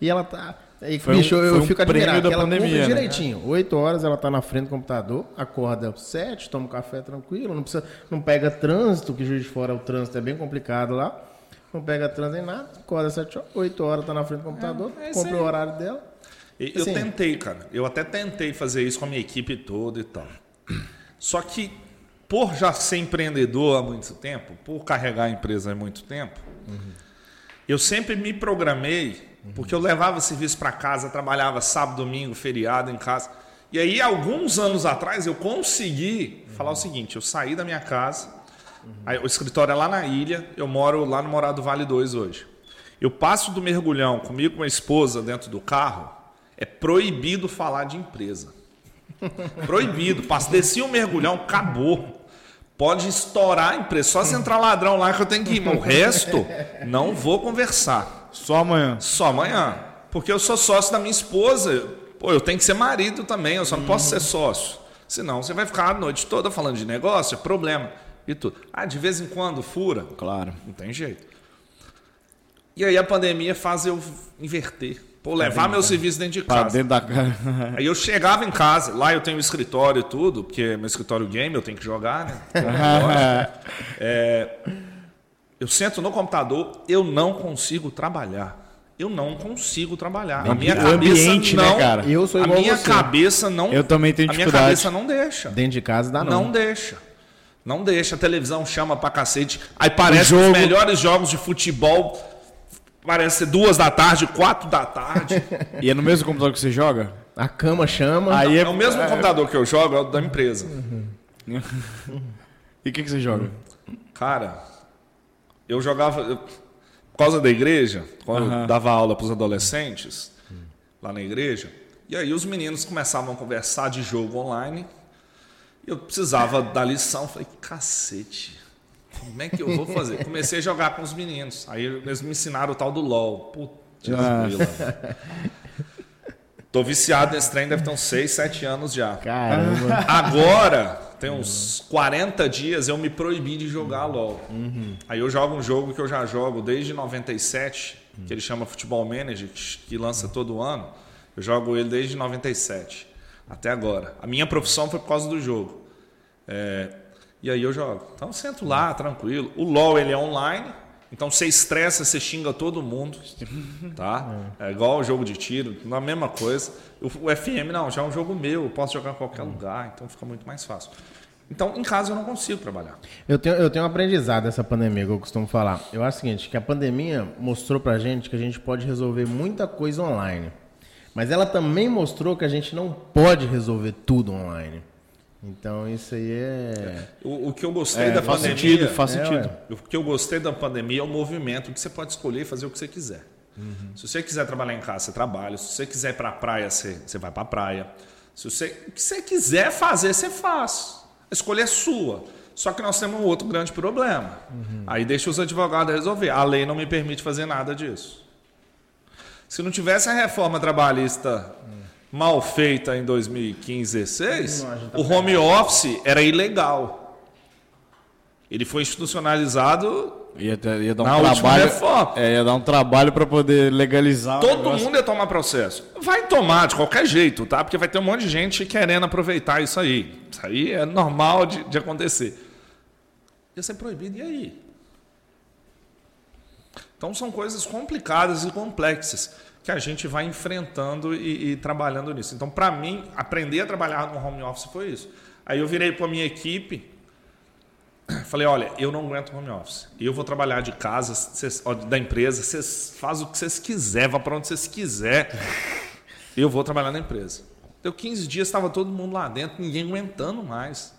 E ela tá... E, Foi um- bicho, eu, eu foi um fico admirado da ela pandemia, cumpre né? direitinho. Oito horas ela tá na frente do computador, acorda sete, toma um café tranquilo, não precisa, não pega trânsito, que juiz de fora o trânsito é bem complicado lá. Não pega trânsito nem nada, acorda sete horas, oito horas tá na frente do computador, É, é compra o horário dela. E Eu Assim. tentei, cara. Eu até tentei fazer isso com a minha equipe toda e tal. Só que, por já ser empreendedor há muito tempo, por carregar a empresa há muito tempo, eu sempre me programei, porque eu levava serviço para casa, trabalhava sábado, domingo, feriado em casa. E aí, alguns anos atrás, eu consegui falar o seguinte: eu saí da minha casa, aí, o escritório é lá na ilha, eu moro lá no Morado Vale 2 hoje. Eu passo do mergulhão comigo com a esposa dentro do carro, é proibido falar de empresa. Proibido. Desci o mergulhão, acabou. Pode estourar a empresa. Só se entrar ladrão lá que eu tenho que ir. Mas o resto, não vou conversar. Só amanhã. Só amanhã. Porque eu sou sócio da minha esposa. Pô, eu tenho que ser marido também. Eu só não posso ser sócio. Senão você vai ficar a noite toda falando de negócio, é problema. E tudo. Ah, de vez em quando fura. Claro. Não tem jeito. E aí a pandemia faz eu inverter. Pô, levar meu serviço dentro de Pra casa. dentro da casa. Aí eu chegava em casa, lá eu tenho um escritório e tudo, porque meu escritório game eu tenho que jogar, né? É, eu sento no computador, eu não consigo trabalhar. Eu não consigo trabalhar. A minha O cabeça ambiente, né, não, cara? Eu sou a igual minha você. cabeça não. Eu também tenho A minha dificuldade. cabeça não deixa. Dentro de casa dá não. Não deixa. Não deixa. A televisão chama pra cacete. Aí parece O os jogo- melhores jogos de futebol. Parece ser duas da tarde, quatro da tarde. E é no mesmo computador que você joga? A cama chama. Aí é o mesmo computador que eu jogo, é o da empresa. E o que, que você joga? Cara, eu jogava. eu- por causa da igreja, quando eu Aham. dava aula para os adolescentes, lá na igreja, e aí os meninos começavam a conversar de jogo online. E eu precisava da lição. Falei, cacete, como é que eu vou fazer? Comecei a jogar com os meninos. Aí eles me ensinaram o tal do LOL. Putz, Ah. grila. Tô viciado nesse trem, deve ter uns 6, 7 anos já. Caramba. Agora, tem uns 40 dias, eu me proibi de jogar LOL. Aí eu jogo um jogo que eu já jogo desde 97, que ele chama Futebol Manager, que que lança todo ano. Eu jogo ele desde 97 até agora. A minha profissão foi por causa do jogo. É, e aí eu jogo. Então sento lá, tranquilo. O LOL ele é online, então você estressa, você xinga todo mundo, tá? É igual o jogo de tiro, não é mesma coisa. O, o FM não, já é um jogo meu, eu posso jogar em qualquer lugar, então fica muito mais fácil. Então em casa eu não consigo trabalhar. Eu tenho, eu tenho um aprendizado dessa pandemia que eu costumo falar. Eu acho o seguinte, que a pandemia mostrou pra gente que a gente pode resolver muita coisa online. Mas ela também mostrou que a gente não pode resolver tudo online. Então isso aí é. O, o que eu gostei É, da faz pandemia, sentido, faz É, sentido. ué. O que eu gostei da pandemia é o movimento que você pode escolher e fazer o que você quiser. Se você quiser trabalhar em casa, você trabalha. Se você quiser ir para a praia, você, você vai para a praia. Se você, o que você quiser fazer, você faz. A escolha é sua. Só que nós temos um outro grande problema. Aí deixa os advogados resolver. A lei não me permite fazer nada disso. Se não tivesse a reforma trabalhista mal feita em 2015, 2016, o home office era ilegal. Ele foi institucionalizado Ia, ter- ia dar Na um última trabalho. É, ia dar um trabalho para poder legalizar. Todo mundo ia tomar processo. Vai tomar de qualquer jeito, tá? Porque vai ter um monte de gente querendo aproveitar isso aí. Isso aí é normal de, de acontecer. Ia ser proibido, e aí? Então são coisas complicadas e complexas que a gente vai enfrentando e, e trabalhando nisso. Então, para mim, aprender a trabalhar no home office foi isso. Aí eu virei para a minha equipe, falei, olha, eu não aguento home office. Eu vou trabalhar de casa, cês- ó, da empresa, vocês fazem o que vocês quiserem, vá para onde vocês quiserem. Eu vou trabalhar na empresa. Deu 15 dias, estava todo mundo lá dentro, ninguém aguentando mais.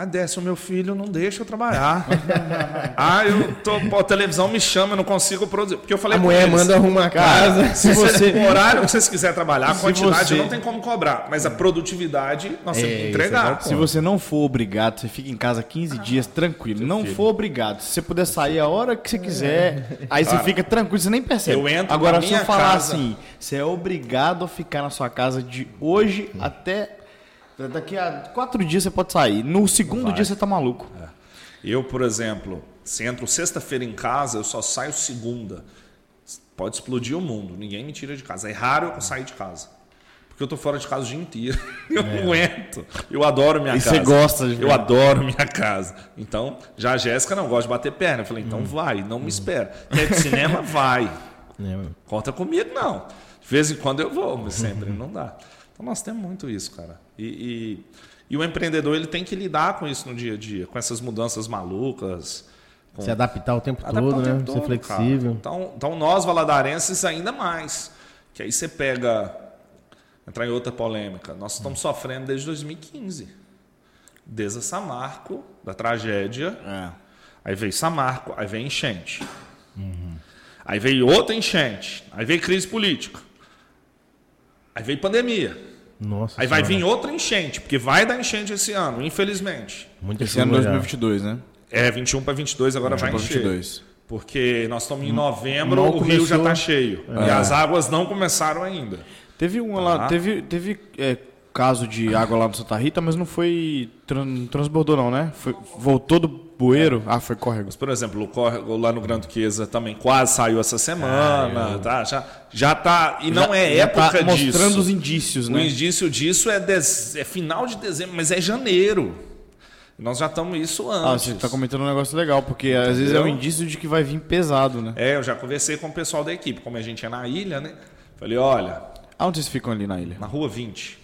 Ah, desce o meu filho, não deixa eu trabalhar. ah, eu tô, pô, a televisão me chama, eu não consigo produzir. Porque eu falei A mulher eles, manda arrumar a casa. se você, o horário que vocês quiserem trabalhar, a quantidade você- não tem como cobrar, mas a produtividade nós temos que É, entregar. Se você não for obrigado, você fica em casa 15 dias tranquilo. Não for obrigado. Se você puder sair a hora que você quiser, aí você fica tranquilo, você nem percebe. eu entro Agora, se eu falar casa- assim, você é obrigado a ficar na sua casa de hoje até. Daqui a quatro dias você pode sair. No segundo dia você tá maluco. Eu, por exemplo, se entro sexta-feira em casa, eu só saio segunda. Pode explodir o mundo, ninguém me tira de casa. É raro eu sair de casa. Porque eu tô fora de casa o dia inteiro. Eu não aguento. Eu adoro minha E casa. você gosta de Eu adoro minha casa. Então, já a Jéssica não gosta de bater perna. Eu falei, então vai, não me espera. Quer ir pro cinema? Vai. É, Conta comigo, não. De vez em quando eu vou, mas sempre não dá. Então nós temos muito isso, cara. E, e, e o empreendedor ele tem que lidar com isso no dia a dia, com essas mudanças malucas. Com Se adaptar o tempo adaptar todo, o né? tempo Ser todo, flexível. cara. Então, então nós valadarenses ainda mais. Que aí você pega. Entrar em outra polêmica. Nós estamos sofrendo desde 2015. Desde a Samarco, da tragédia. É. Aí veio Samarco, aí veio enchente. Aí veio outra enchente. Aí veio crise política. Aí veio pandemia. Nossa Aí vai Senhora. vir outra enchente, porque vai dar enchente esse ano, infelizmente. Muita Esse ano chuva já. 2022, né? É, 21 para 22 agora vai Pra encher. 22. Porque nós estamos em novembro, mal o rio já começou. está cheio. E as águas não começaram ainda. Teve uma lá, Tá. teve, teve é, caso de água lá no Santa Rita, mas não foi. Tran, não transbordou, não, né? Foi, voltou do bueiro. Ah, foi córrego. Mas, por exemplo, o córrego lá no Grande Duquesa também quase saiu essa semana. tá? já, já tá. E não é Já época tá disso. mostrando os indícios, O né? indício disso é, dez- é final de dezembro, mas é janeiro. Nós já estamos isso Ah, antes. você tá comentando um negócio legal, porque às vezes é um Entendeu? indício de que vai vir pesado, né? É, eu já conversei com o pessoal da equipe, como a gente é na ilha, né? Falei, olha, Aonde vocês ficam ali na ilha? na rua 20.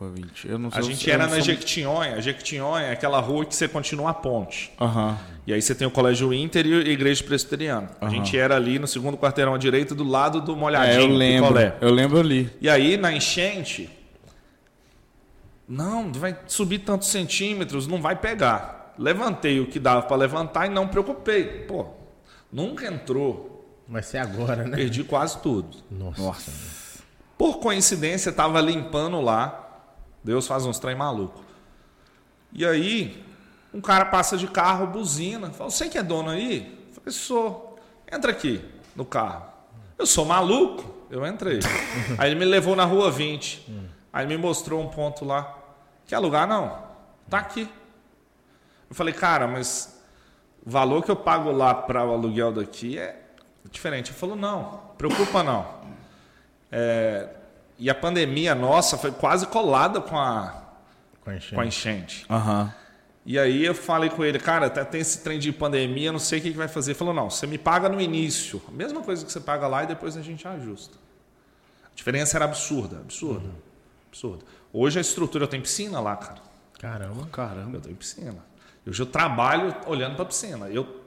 Rua 20. Eu não A sei- gente eu era na sou- Jequitinhonha. A Jequitinhonha é aquela rua que você continua a ponte. Aham. E aí você tem o Colégio Inter e a Igreja Presbiteriana. A gente era ali no segundo quarteirão à direita, do lado do É, molhadinho, eu lembro. picolé. Eu lembro ali. E aí, na enchente, não, vai subir tantos centímetros, não vai pegar. Levantei o que dava para levantar e não preocupei. Pô, nunca entrou. Vai ser agora, né? Perdi quase tudo. Nossa. Por coincidência, estava limpando lá. Deus faz uns trem maluco. E aí, um cara passa de carro, buzina. Fala, você que é dono aí? Eu falei, sou. Entra aqui no carro. Eu sou maluco. Eu entrei. aí ele me levou na rua 20. Aí ele me mostrou um ponto lá. Quer alugar? Não. Tá aqui. Eu falei, cara, mas o valor que eu pago lá para o aluguel daqui é diferente. Ele falou, não, preocupa não. É, e a pandemia nossa foi quase colada com a, Com a enchente. com a enchente. Aham. E aí eu falei com ele, cara, até tem esse trem de pandemia, não sei o que, que vai fazer. Ele falou, não, você me paga no início, a mesma coisa que você paga lá e depois a gente ajusta. A diferença era absurda, absurda, absurda. Hoje a estrutura, eu tenho piscina lá, cara. Caramba. Caramba. Eu tenho piscina. Hoje eu trabalho olhando para piscina. Eu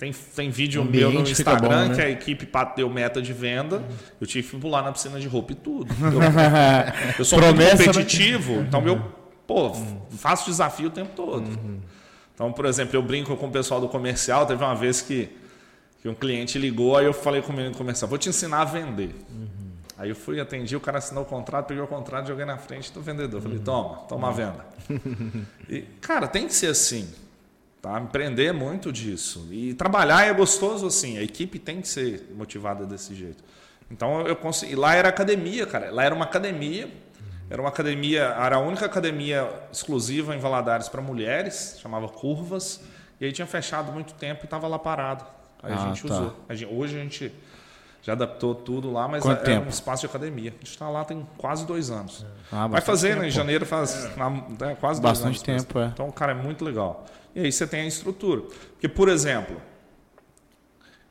tem, tem vídeo meu no Instagram bom, né? que a equipe bateu meta de venda. Eu tive que pular na piscina de roupa e tudo. Eu, eu sou Promessa, muito né? competitivo, então eu pô, faço desafio o tempo todo. Então, por exemplo, eu brinco com o pessoal do comercial. Teve uma vez que, que um cliente ligou, aí eu falei com o menino do comercial: vou te ensinar a vender. Aí eu fui, atendi, o cara assinou o contrato, peguei o contrato, joguei na frente do vendedor. Falei, toma, toma a venda. E, cara, tem que ser assim. Tá? Empreender é muito disso. E trabalhar é gostoso assim. A equipe tem que ser motivada desse jeito. Então eu consegui. Lá era academia, cara. Lá era uma academia. Era uma academia, era a única academia exclusiva em Valadares para mulheres, chamava Curvas. E aí tinha fechado muito tempo e estava lá parado. Aí Ah, a gente tá. usou. A gente- hoje a gente já adaptou tudo lá, mas Quanto tempo? um espaço de academia. A gente está lá tem quase dois anos. Ah, Vai bastante fazer, tempo, né? Em janeiro faz na- né, quase dois Bastante anos. tempo, é. Então, cara, é muito legal. E aí você tem a estrutura. Porque, por exemplo,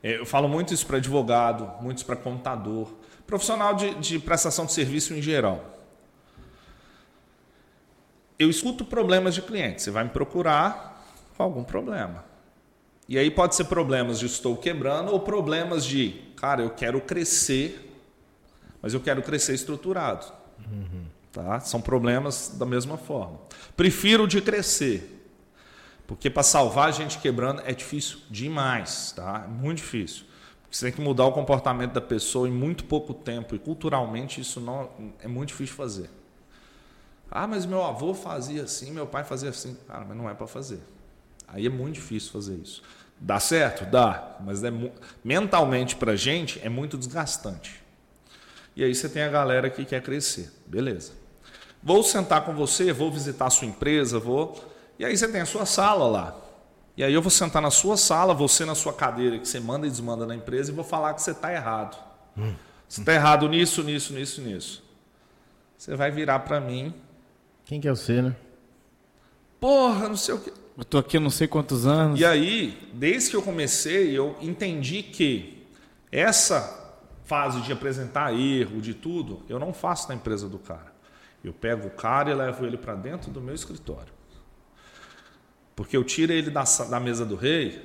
eh, eu falo muito isso para advogado, muito para contador, profissional de, de prestação de serviço em geral. Eu escuto problemas de clientes. Você vai me procurar com algum problema. E aí pode ser problemas de estou quebrando ou problemas de, cara, eu quero crescer, mas eu quero crescer estruturado. Tá? São problemas da mesma forma. Prefiro de crescer. Porque para salvar a gente quebrando é difícil demais, tá? É muito difícil. Porque você tem que mudar o comportamento da pessoa em muito pouco tempo e culturalmente isso não é muito difícil fazer. Ah, mas meu avô fazia assim, meu pai fazia assim. Cara, mas não é para fazer. Aí é muito difícil fazer isso. Dá certo? Dá. Mas é mentalmente para gente é muito desgastante. E aí você tem a galera que quer crescer. Beleza. Vou sentar com você, vou visitar a sua empresa, vou. E aí você tem a sua sala lá. E aí eu vou sentar na sua sala, você na sua cadeira que você manda e desmanda na empresa e vou falar que você está errado. Você está errado nisso, nisso, nisso, nisso. Você vai virar para mim, Quem que é você, né? porra, não sei o quê. Eu tô aqui há não sei quantos anos. E aí, desde que eu comecei, eu entendi que essa fase de apresentar erro, de tudo, eu não faço na empresa do cara. Eu pego o cara e levo ele para dentro do meu escritório. Porque eu tiro ele da, da mesa do rei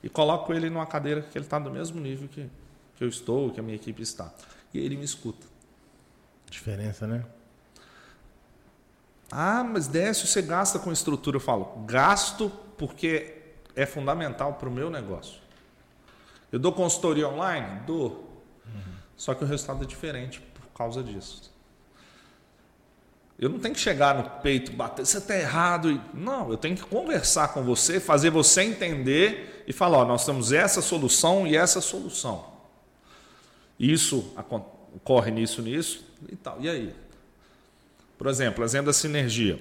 e coloco ele numa cadeira que ele está do mesmo nível que, que eu estou, que a minha equipe está. E ele me escuta. Diferença, né? Ah, mas Décio, você gasta com estrutura. Eu falo, gasto porque é fundamental para o meu negócio. Eu dou consultoria online? Dou. Só que o resultado é diferente por causa disso. Eu não tenho que chegar no peito, bater, você está errado. E... Não, eu tenho que conversar com você, fazer você entender e falar: ó, nós temos essa solução e essa solução. Isso ocorre nisso, nisso e tal. E aí? Por exemplo, exemplo da sinergia.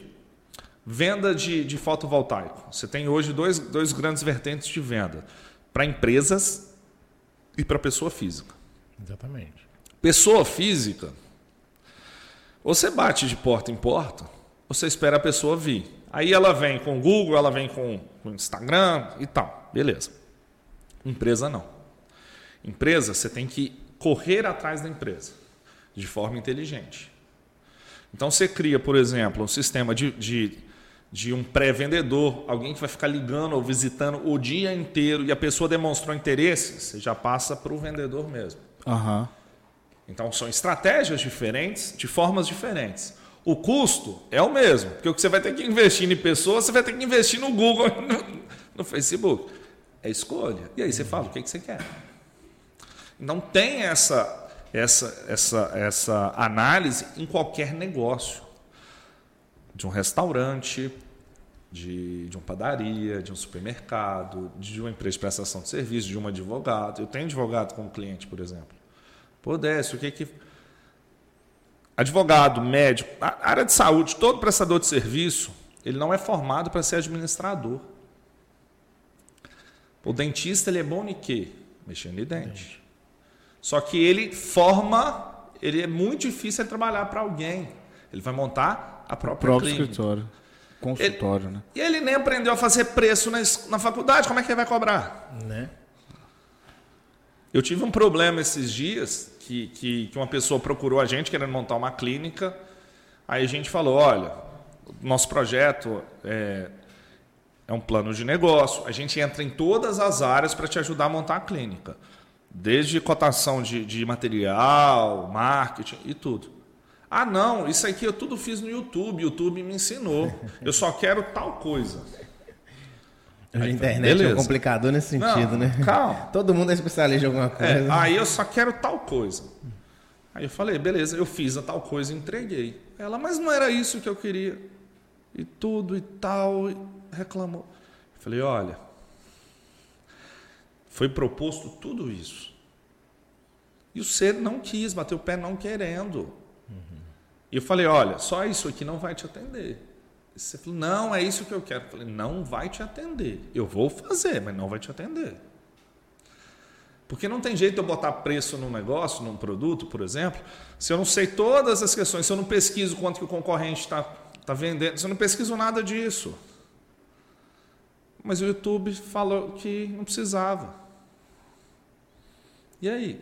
Venda de, de fotovoltaico. Você tem hoje dois, dois grandes vertentes de venda: para empresas e para pessoa física. Exatamente. Pessoa física, você bate de porta em porta, você espera a pessoa vir. Aí ela vem com o Google, ela vem com o Instagram e tal. Beleza. Empresa não. Empresa, você tem que correr atrás da empresa de forma inteligente. Então você cria, por exemplo, um sistema de, de, de um pré-vendedor, alguém que vai ficar ligando ou visitando o dia inteiro e a pessoa demonstrou interesse, você já passa para o vendedor mesmo. Aham. Então são estratégias diferentes, de formas diferentes. O custo é o mesmo, porque o que você vai ter que investir em pessoas, você vai ter que investir no Google, no, no Facebook. É escolha. E aí você fala o que, que você quer. Não tem essa, essa, essa, essa análise em qualquer negócio. De um restaurante, de, de uma padaria, de um supermercado, de uma empresa de prestação de serviço, de um advogado. Eu tenho advogado como cliente, por exemplo. Pô, Décio, o que que. Advogado, médico, a área de saúde, todo prestador de serviço, ele não é formado para ser administrador. O dentista, ele é bom em quê? Mexendo em dente. Só que ele forma, ele é muito difícil ele trabalhar para alguém. Ele vai montar a O própria próprio clínica. escritório. Consultório, né? E ele nem aprendeu a fazer preço na, na faculdade, como é que ele vai cobrar? Né? Eu tive um problema esses dias que, que, que uma pessoa procurou a gente querendo montar uma clínica. Aí a gente falou: olha, nosso projeto é, é um plano de negócio. A gente entra em todas as áreas para te ajudar a montar a clínica. Desde cotação de, de material, marketing e tudo. Ah, não, isso aqui eu tudo fiz no YouTube. O YouTube me ensinou. Eu só quero tal coisa. A internet é beleza. complicador nesse sentido, Não, né? calma. Todo mundo é especialista em alguma É, coisa. aí eu só quero tal coisa. Aí eu falei, beleza, eu fiz a tal coisa e entreguei. Ela, mas não era isso que eu queria. E tudo e tal, e reclamou. Eu falei, olha, foi proposto tudo isso. E o ser não quis, bateu o pé não querendo. E eu falei, olha, só isso aqui não vai te atender. Você falou, não, é isso que eu quero. Eu falei, não vai te atender. Eu vou fazer, mas não vai te atender. Porque não tem jeito eu botar preço num negócio, num produto, por exemplo, se eu não sei todas as questões, se eu não pesquiso quanto que o concorrente está tá vendendo, se eu não pesquiso nada disso. Mas o YouTube falou que não precisava. E aí?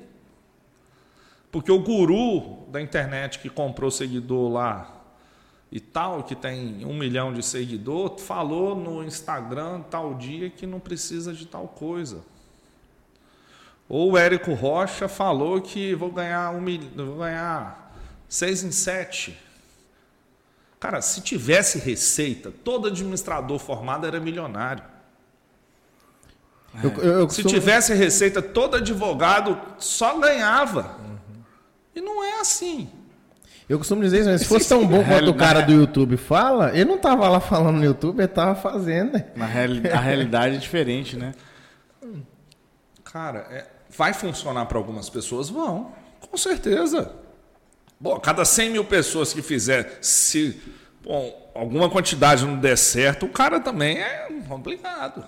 Porque o guru da internet que comprou seguidor lá e tal, que tem um milhão de seguidor, falou no Instagram tal dia que não precisa de tal coisa. Ou o Érico Rocha falou que vou ganhar um mil... vou ganhar seis em sete. Cara, se tivesse receita, todo administrador formado era milionário. Eu, eu, eu Se tivesse receita, todo advogado só ganhava. E não é assim. Eu costumo dizer isso, mas se fosse tão bom quanto o cara do YouTube fala, ele não tava lá falando no YouTube, ele tava fazendo. né? Na reali a realidade é diferente, né? Cara, é- vai funcionar para algumas pessoas? Vão, com certeza. Bom, cada 100 mil pessoas que fizer, se bom, alguma quantidade não der certo, o cara também é complicado.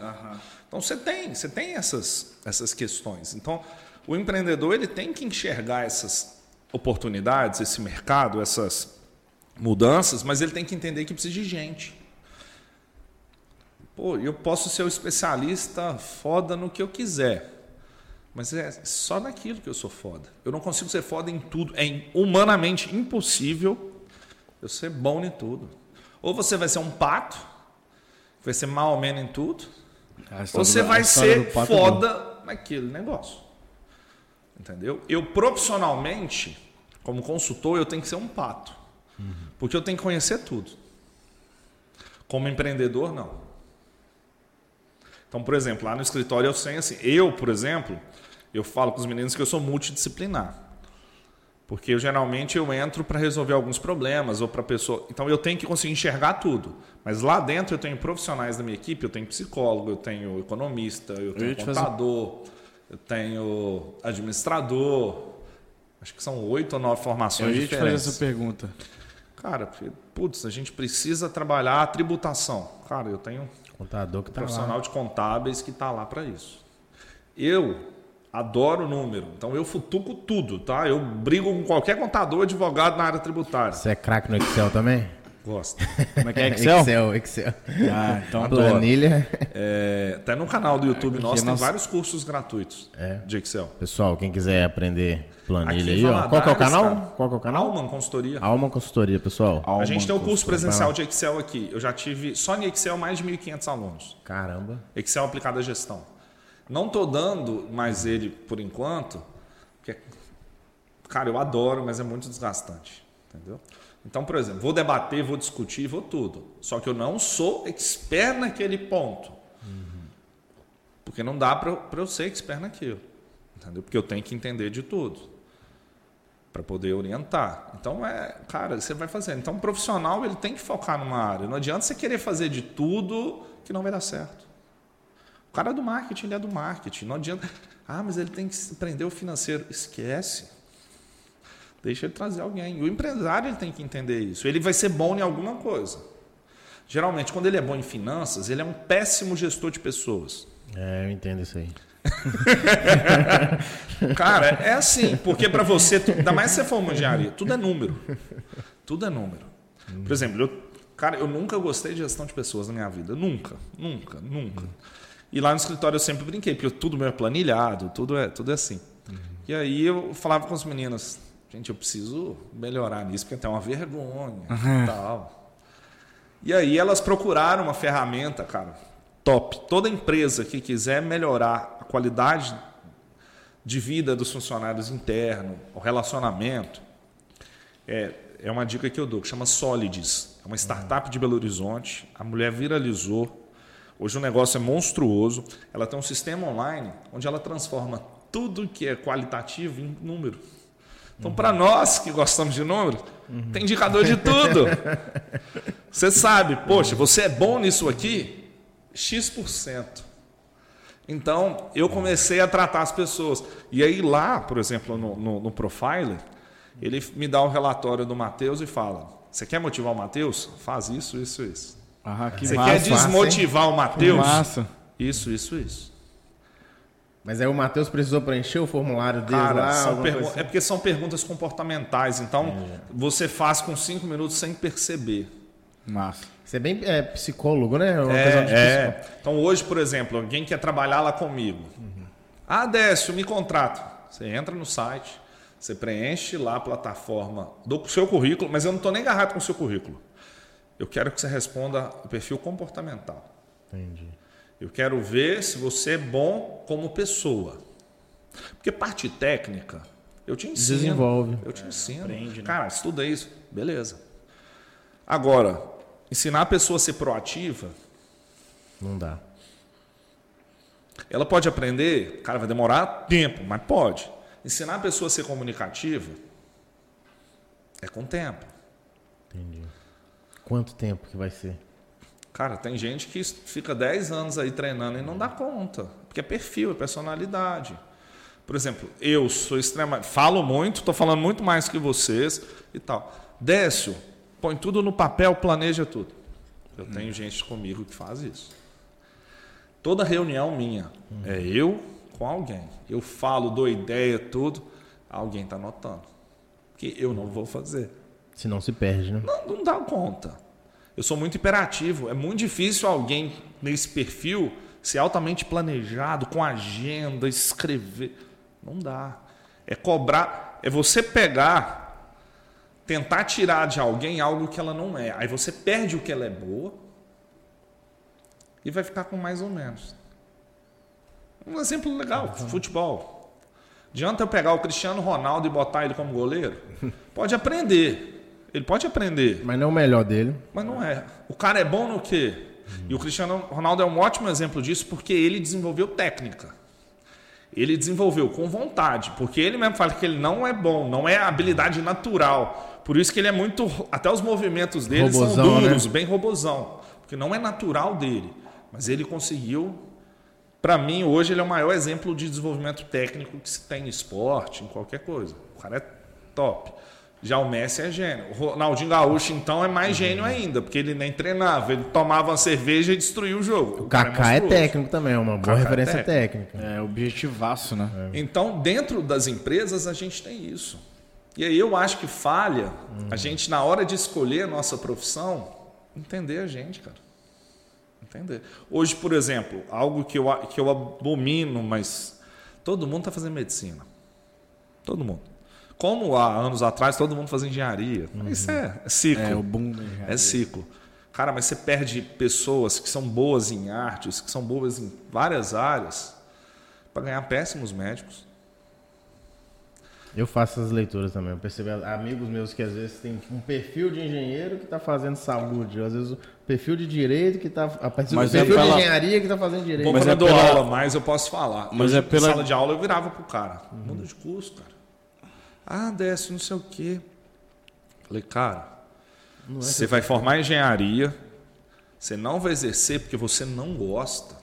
Então você tem, você tem essas, essas questões. Então o empreendedor ele tem que enxergar essas oportunidades, esse mercado, essas mudanças, mas ele tem que entender que precisa de gente. Pô, eu posso ser o especialista foda no que eu quiser. Mas é só naquilo que eu sou foda. Eu não consigo ser foda em tudo. É humanamente impossível eu ser bom em tudo. Ou você vai ser um pato, vai ser mal ou menos em tudo, ou você do- vai ser é foda naquele negócio. Entendeu? Eu profissionalmente, como consultor, eu tenho que ser um pato. Porque eu tenho que conhecer tudo. Como empreendedor, não. Então, por exemplo, lá no escritório eu sei assim, eu, por exemplo, eu falo com os meninos que eu sou multidisciplinar. Porque eu geralmente eu entro para resolver alguns problemas ou para pessoa. Então eu tenho que conseguir enxergar tudo. Mas lá dentro eu tenho profissionais da minha equipe, eu tenho psicólogo, eu tenho economista, eu tenho ia te fazer- contador, eu tenho administrador. Acho que são oito ou nove formações Eu ia te fazer diferentes. essa pergunta. Cara, putz, a gente precisa trabalhar a tributação. Cara, eu tenho Contador que tá lá. profissional de contábeis que está lá para isso. Eu adoro número, então eu futuco tudo, tá? Eu brigo com qualquer contador, advogado na área tributária. Você é craque no Excel também? Gosto. Como é que é Excel? Excel, Excel. Ah, então Adoro. Planilha. É, até no canal do YouTube nosso tem nós- vários cursos gratuitos É. de Excel. Pessoal, quem quiser aprender planilha aí, ó. Qual que é o canal? cara, Qual que é o canal? Alman Consultoria. Alma Consultoria, pessoal. A gente tem um Alman curso presencial de Excel aqui. Eu já tive só em Excel mais de 1.500 alunos. Caramba. Excel aplicado à gestão. Não estou dando mais ele por enquanto, porque, cara, eu adoro, mas é muito desgastante. Entendeu? Então, por exemplo, vou debater, vou discutir, vou tudo. Só que eu não sou expert naquele ponto. Porque não dá para eu ser expert naquilo. Entendeu? Porque eu tenho que entender de tudo. Para poder orientar. Então, é, cara, você vai fazendo. Então, o profissional ele tem que focar numa área. Não adianta você querer fazer de tudo que não vai dar certo. O cara é do marketing, ele é do marketing. Não adianta. Ah, mas ele tem que aprender o financeiro. Esquece. Deixa ele trazer alguém. O empresário ele tem que entender isso. Ele vai ser bom em alguma coisa. Geralmente, quando ele é bom em finanças, ele é um péssimo gestor de pessoas. É, eu entendo isso aí. Cara, é assim, porque para você, tu- ainda mais se você for uma engenharia, tudo é número. Tudo é número. Por exemplo, eu, cara, eu nunca gostei de gestão de pessoas na minha vida. Nunca, nunca, nunca. E lá no escritório eu sempre brinquei, porque tudo meu é planilhado, tudo é, tudo é assim. E aí eu falava com as meninas, gente, eu preciso melhorar nisso, porque tem uma vergonha e tal. E aí elas procuraram uma ferramenta, cara, top. Toda empresa que quiser melhorar a qualidade de vida dos funcionários interno, o relacionamento, é, é uma dica que eu dou, que chama Solids. É uma startup de Belo Horizonte. A mulher viralizou. Hoje o negócio é monstruoso. Ela tem um sistema online onde ela transforma tudo que é qualitativo em número. Então, para nós que gostamos de números, tem indicador de tudo. Você sabe, poxa, você é bom nisso aqui? X%. Então, eu comecei a tratar as pessoas. E aí lá, por exemplo, no, no, no Profiler, ele me dá o relatório do Matheus e fala: Você quer motivar o Matheus? Faz isso, isso, isso. Ah, que Você massa. quer desmotivar o Que Matheus? massa. Isso, isso, isso. Mas aí o Matheus precisou preencher o formulário dele Cara, lá. pergu- assim? é porque são perguntas comportamentais. Então, você faz com cinco minutos sem perceber. Massa. Você é bem é, psicólogo, né? Uma É, questão de é. Então hoje, por exemplo, alguém quer trabalhar lá comigo. Ah, Décio, me contrata. Você entra no site, você preenche lá a plataforma do seu currículo, mas eu não estou nem agarrado com o seu currículo. Eu quero que você responda o perfil comportamental. Entendi. Eu quero ver se você é bom como pessoa. Porque parte técnica, eu te ensino. Desenvolve. Eu te ensino. aprende, né? Cara, estuda isso. Beleza. Agora, ensinar a pessoa a ser proativa, Não dá. ela pode aprender, cara, vai demorar tempo, mas pode. Ensinar a pessoa a ser comunicativa é com tempo. Entendi. Quanto tempo que vai ser? Cara, tem gente que fica 10 anos aí treinando e não dá conta. Porque é perfil, é personalidade. Por exemplo, eu sou extremamente. Falo muito, estou falando muito mais que vocês e tal. Décio, põe tudo no papel, planeja tudo. Eu tenho gente comigo que faz isso. Toda reunião minha é eu com alguém. Eu falo, dou ideia, tudo. Alguém está anotando. Que eu não vou fazer. Se não se perde, né? Não, não dá conta. Eu sou muito imperativo. É muito difícil alguém nesse perfil ser altamente planejado, com agenda, escrever. Não dá. É cobrar. É você pegar, tentar tirar de alguém algo que ela não é. Aí você perde o que ela é boa e vai ficar com mais ou menos. Um exemplo legal: futebol. Adianta eu pegar o Cristiano Ronaldo e botar ele como goleiro? Pode aprender. Ele pode aprender. Mas não é o melhor dele. Mas não é. O cara é bom no quê? E o Cristiano Ronaldo é um ótimo exemplo disso porque ele desenvolveu técnica. Ele desenvolveu com vontade, porque ele mesmo fala que ele não é bom, não é habilidade natural. Por isso que ele é muito. Até os movimentos dele são Robozão, né? duros, bem robozão. Porque não é natural dele. Mas ele conseguiu. Para mim, hoje, ele é o maior exemplo de desenvolvimento técnico que se tem em esporte, em qualquer coisa. O cara é top. Já o Messi é gênio. O Ronaldinho Gaúcho, então, é mais gênio ainda, porque ele nem treinava, ele tomava uma cerveja e destruía o jogo. O Kaká é monstruoso. técnico também, é uma boa Kaká é referência técnica. É objetivaço, né? Então, dentro das empresas, a gente tem isso. E aí eu acho que falha a gente, na hora de escolher a nossa profissão, entender a gente, cara. Entender. Hoje, por exemplo, algo que eu, que eu abomino, mas todo mundo está fazendo medicina. Todo mundo. Como há anos atrás todo mundo fazia engenharia. Isso é, é ciclo. É o boom da engenharia. É ciclo. Cara, mas você perde pessoas que são boas em artes, que são boas em várias áreas, para ganhar péssimos médicos. Eu faço essas leituras também. Eu percebo amigos meus que às vezes tem um perfil de engenheiro que está fazendo saúde, às vezes o perfil de direito que está. Mas o é perfil pela- de engenharia que está fazendo direito. Bom, Mas quando é eu dou pela- aula mais, eu posso falar. Mas Hoje, é pela- sala de aula eu virava pro cara. Muda de curso, cara. Ah, desce, não sei o quê. Falei, cara, você vai formar engenharia, você não vai exercer porque você não gosta.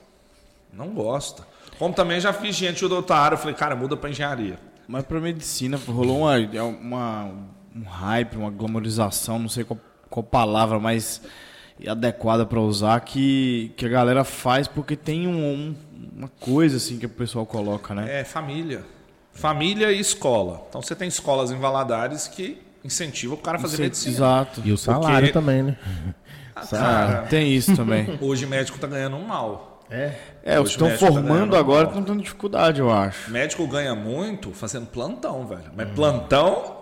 Não gosta. Como também já fiz gente de outra área, eu falei, cara, muda para engenharia. Mas pra medicina rolou uma, é uma- um hype, uma glamorização, não sei qual, qual palavra mais adequada pra usar, que, que a galera faz porque tem um- um- uma coisa assim que o pessoal coloca, né? É família. Família e escola. Então você tem escolas em Valadares que incentivam o cara a fazer medicina. Exato. E o salário Porque- também, né? Ah, cara, tem isso também. hoje médico tá ganhando um mal. É. É, os estão o tá formando ganhando agora estão tendo dificuldade, eu acho. Médico ganha muito fazendo plantão, velho. Mas plantão,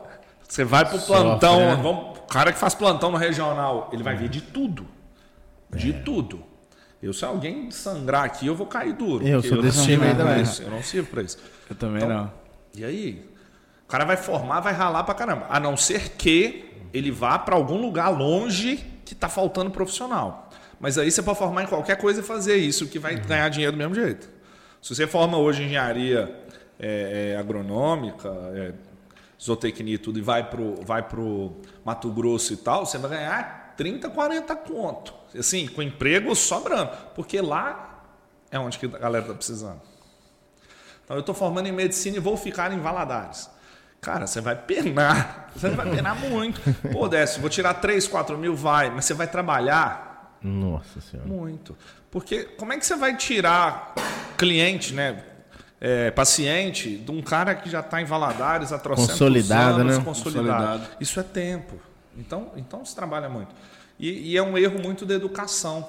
você vai pro Sofre, plantão, né? vamos, o cara que faz plantão no regional, ele vai ver de tudo. De tudo. Eu, se alguém sangrar aqui, eu vou cair duro. Eu sou não desse sirvo time aí pra também. isso, Eu não sirvo pra isso. Eu também Então, não. E aí? O cara vai formar, vai ralar pra caramba. A não ser que ele vá pra algum lugar longe que tá faltando profissional. Mas aí você pode formar em qualquer coisa e fazer isso, que vai ganhar dinheiro do mesmo jeito. Se você forma hoje engenharia é, é, agronômica, é, zootecnia e tudo, e vai pro, vai pro Mato Grosso e tal, você vai ganhar 30, 40 conto. Assim, com emprego sobrando. Porque lá é onde que a galera está precisando. Então eu estou formando em medicina e vou ficar em Valadares. Cara, você vai penar. Você vai penar muito. Pô, Décio, vou tirar 3, 4 mil, vai. Mas você vai trabalhar Nossa senhora. muito. Porque como é que você vai tirar cliente, né? é, paciente de um cara que já está em Valadares há trocentos Consolidado, anos, né? consolidado. Consolidado. Isso é tempo. Então, então se trabalha muito. E, e é um erro muito da educação.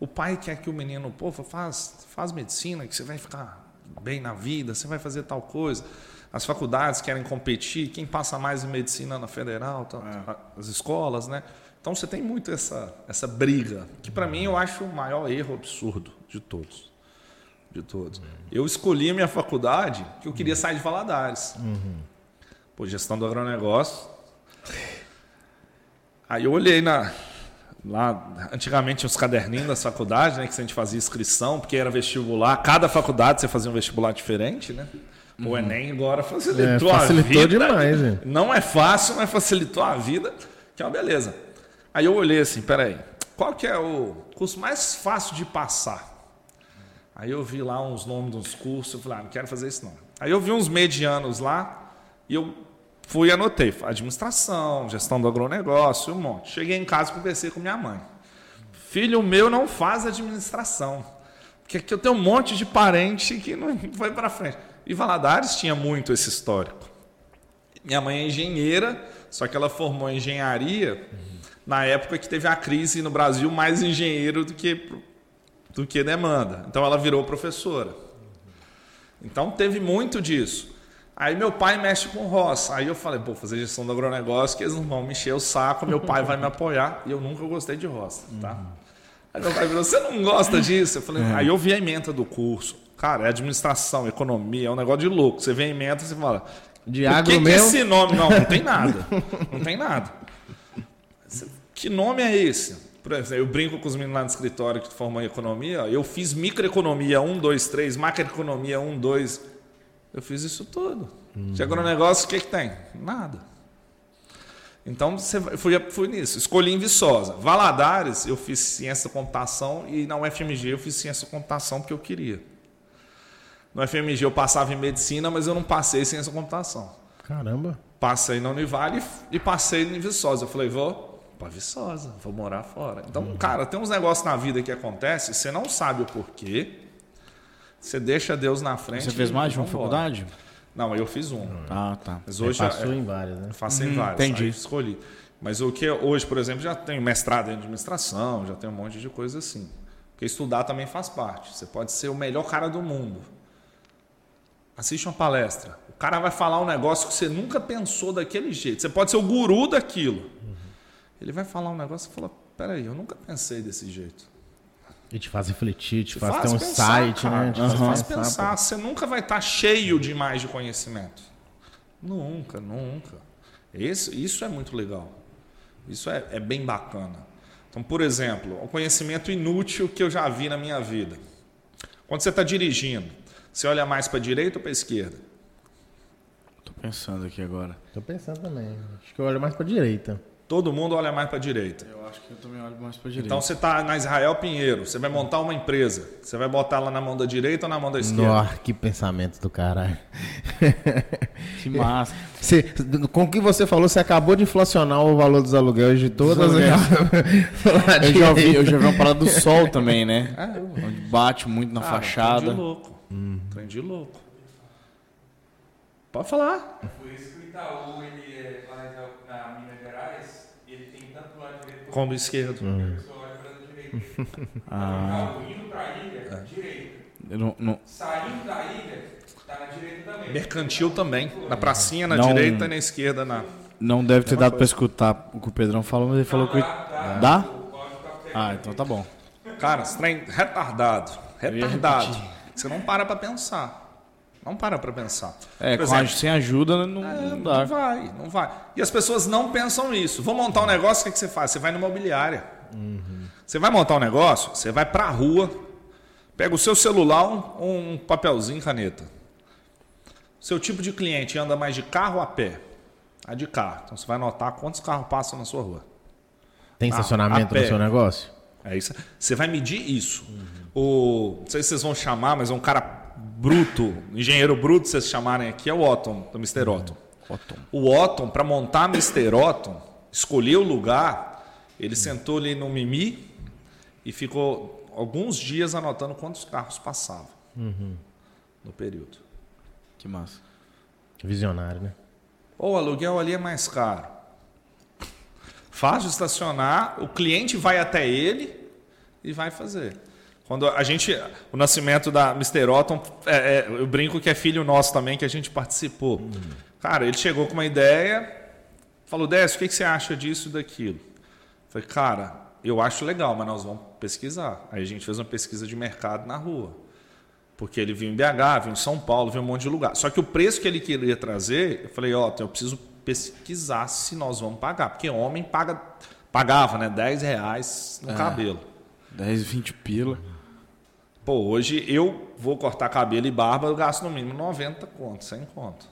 O pai quer que o menino, pô, faz, faz medicina, que você vai ficar bem na vida, você vai fazer tal coisa. As faculdades querem competir, quem passa mais em medicina na federal, tá, as escolas, né? Então você tem muito essa, essa briga, que para mim eu acho o maior erro absurdo de todos de todos. Eu escolhi a minha faculdade que eu queria sair de Valadares. Pô, gestão do agronegócio. Aí eu olhei na. Lá, antigamente os caderninhos das faculdades, né? Que a gente fazia inscrição, porque era vestibular. Cada faculdade você fazia um vestibular diferente, né? O Enem agora facilitou, É, facilitou a vida. demais, né? Não é fácil, mas facilitou a vida, que é uma beleza. Aí eu olhei assim, peraí, qual que é o curso mais fácil de passar? Aí eu vi lá uns nomes dos cursos, eu falei, ah, não quero fazer isso não. Aí eu vi uns medianos lá e eu fui e anotei, administração, gestão do agronegócio, um monte. Cheguei em casa e conversei com minha mãe. Filho meu não faz administração, porque aqui eu tenho um monte de parente que não foi para frente. E Valadares tinha muito esse histórico. Minha mãe é engenheira, só que ela formou engenharia na época que teve a crise no Brasil, mais engenheiro do que do que demanda. Então ela virou professora. Então teve muito disso. Aí meu pai mexe com roça. Aí eu falei, pô, fazer gestão do agronegócio, que eles não vão me encher o saco, meu pai vai me apoiar. E eu nunca gostei de roça, tá? Aí meu pai virou, você não gosta disso? Eu falei, aí eu vi a ementa do curso. Cara, é administração, economia, é um negócio de louco. Você vê a ementa e você fala, De agro que, que mesmo? esse nome? Não, não tem nada. Não tem nada. Que nome é esse? Por exemplo, eu brinco com os meninos lá no escritório que formam em economia. Eu fiz microeconomia 1, 2, 3, macroeconomia 1, 2. Eu fiz isso tudo. De agronegócio, o que, que tem? Nada. Então, você fui, fui nisso. Escolhi em Viçosa. Valadares, eu fiz ciência da computação e na UFMG eu fiz ciência da computação porque eu queria. No FMG eu passava em medicina, mas eu não passei em ciência da computação. Caramba. Passei na Univale e passei em Viçosa. Eu falei, vou para Viçosa, vou morar fora. Então, cara, tem uns negócios na vida que acontecem, você não sabe o porquê, você deixa Deus na frente. Você fez mais de uma faculdade? Não, eu fiz um. Ah, tá. Mas Você hoje passou é, em várias, né? faço em Hum, vários. entendi. Aí escolhi. Mas o que hoje, por exemplo, já tenho mestrado em administração, já tenho um monte de coisa assim. Porque estudar também faz parte. Você pode ser o melhor cara do mundo. Assiste uma palestra. O cara vai falar um negócio que você nunca pensou daquele jeito. Você pode ser o guru daquilo. Ele vai falar um negócio e fala: Peraí, eu nunca pensei desse jeito. E te faz refletir, te Te faz, ter um pensar, site, cara. né? Te Te faz pô. pensar. Você nunca vai estar cheio demais de conhecimento. Nunca, nunca. Esse, isso é muito legal. Isso é, é bem bacana. Então, por exemplo, o conhecimento inútil que eu já vi na minha vida. Quando você está dirigindo, você olha mais para a direita ou para a esquerda? Tô pensando aqui agora. Tô pensando também. Acho que eu olho mais pra direita. Todo mundo olha mais para a direita. Eu acho que eu também olho mais pra direita. Então você está na Israel Pinheiro, você vai montar uma empresa. Você vai botar ela na mão da direita ou na mão da esquerda? Nossa, que pensamento do caralho. que massa. Você, com o que você falou, você acabou de inflacionar o valor dos aluguéis de todas as. Eu já, ouvi, eu já vi uma parada do sol também, né? Onde bate muito na Cara, fachada. Trem de louco. Trem de louco. Pode falar. Por isso que o Itaú, ele é na- ele quanto Como esquerdo. para direito. Ah. Então, indo para a ilha, direito. Eu não- não- Saindo da ilha, tá na direita também. Mercantil também. Na pracinha, na Não. direita e na esquerda. Na... não deve ter dado pra escutar o que o Pedrão falou, mas ele falou que. Dá? Ah, então tá bom. Cara, esse trem retardado. Retardado. Você não para pra pensar. Não para pra pensar. É, Por com a- exemplo, sem ajuda não, É, não Não dá. vai, não vai. E as pessoas não pensam nisso. Vou montar um negócio, o que, que você faz? Você vai numa imobiliária. Você vai montar um negócio, você vai pra rua, pega o seu celular, um, um papelzinho, caneta. Seu tipo de cliente anda mais de carro ou a pé? A de carro. Então você vai anotar quantos carros passam na sua rua. Tem Ah, estacionamento a no seu negócio? É isso. Você vai medir isso. O, não sei se vocês vão chamar, mas é um cara bruto, engenheiro bruto, se vocês chamarem aqui, é o Otton, do Mr. Otton. Otton. O Otton, para montar Mr. Otton, escolher o lugar, ele sentou ali no Mimi e ficou alguns dias anotando quantos carros passavam no período. Que massa. Visionário, né? Ou o aluguel ali é mais caro. Fácil estacionar, o cliente vai até ele e vai fazer. Quando a gente, o nascimento da Mr. Otton, é, é, eu brinco que é filho nosso também, que a gente participou. Cara, ele chegou com uma ideia, falou, Décio, o que, que você acha disso e daquilo? Eu Falei, cara, eu acho legal, mas nós vamos pesquisar. Aí a gente fez uma pesquisa de mercado na rua. Porque ele viu em BH, viu em São Paulo, em um monte de lugar. Só que o preço que ele queria trazer, eu falei, ó, eu preciso pesquisar se nós vamos pagar. Porque homem paga, pagava, né? 10 reais no É. cabelo. 10, 20 pila. Pô, hoje eu vou cortar cabelo e barba, eu gasto no mínimo 90 conto, 100 conto.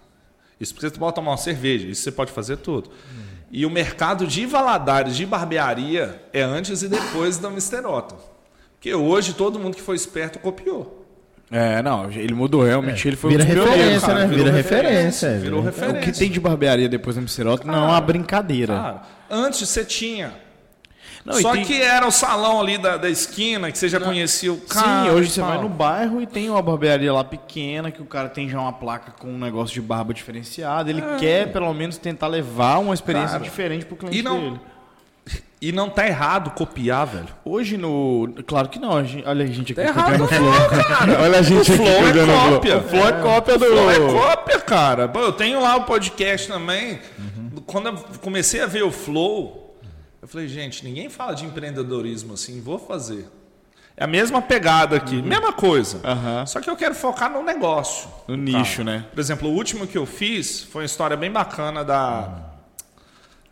Isso porque você pode tomar uma cerveja, isso você pode fazer tudo. E o mercado de Valadares, de barbearia, é antes e depois da Mr. Otto. Porque hoje todo mundo que foi esperto copiou. É, não, ele mudou realmente. ele foi Vira um referência, cara. né? virou Vira referência, referência. virou vira- referência. É, O que tem de barbearia depois do Misterotto não é uma brincadeira. Cara, antes você tinha. Não, Só tem- que era o salão ali da, da esquina, que você já conhecia o cara. Sim, hoje você vai no bairro e tem uma barbearia lá pequena que o cara tem já uma placa com um negócio de barba diferenciado. Ele quer, pelo menos, tentar levar uma experiência Cara, diferente pro cliente e não- dele. E não tá errado copiar, velho. Hoje no. Claro que não. a gente- olha a gente aqui Tá errado o não, Flow. cara. Olha a gente O aqui Flow é cópia. O Flow é cópia do. Flow é cópia, cara. Pô, eu tenho lá o podcast também. Quando eu comecei a ver o Flow, eu falei, gente, ninguém fala de empreendedorismo assim, vou fazer. É a mesma pegada aqui, mesma coisa. Aham. Só que eu quero focar no negócio. No nicho, né? Por exemplo, o último que eu fiz foi uma história bem bacana da.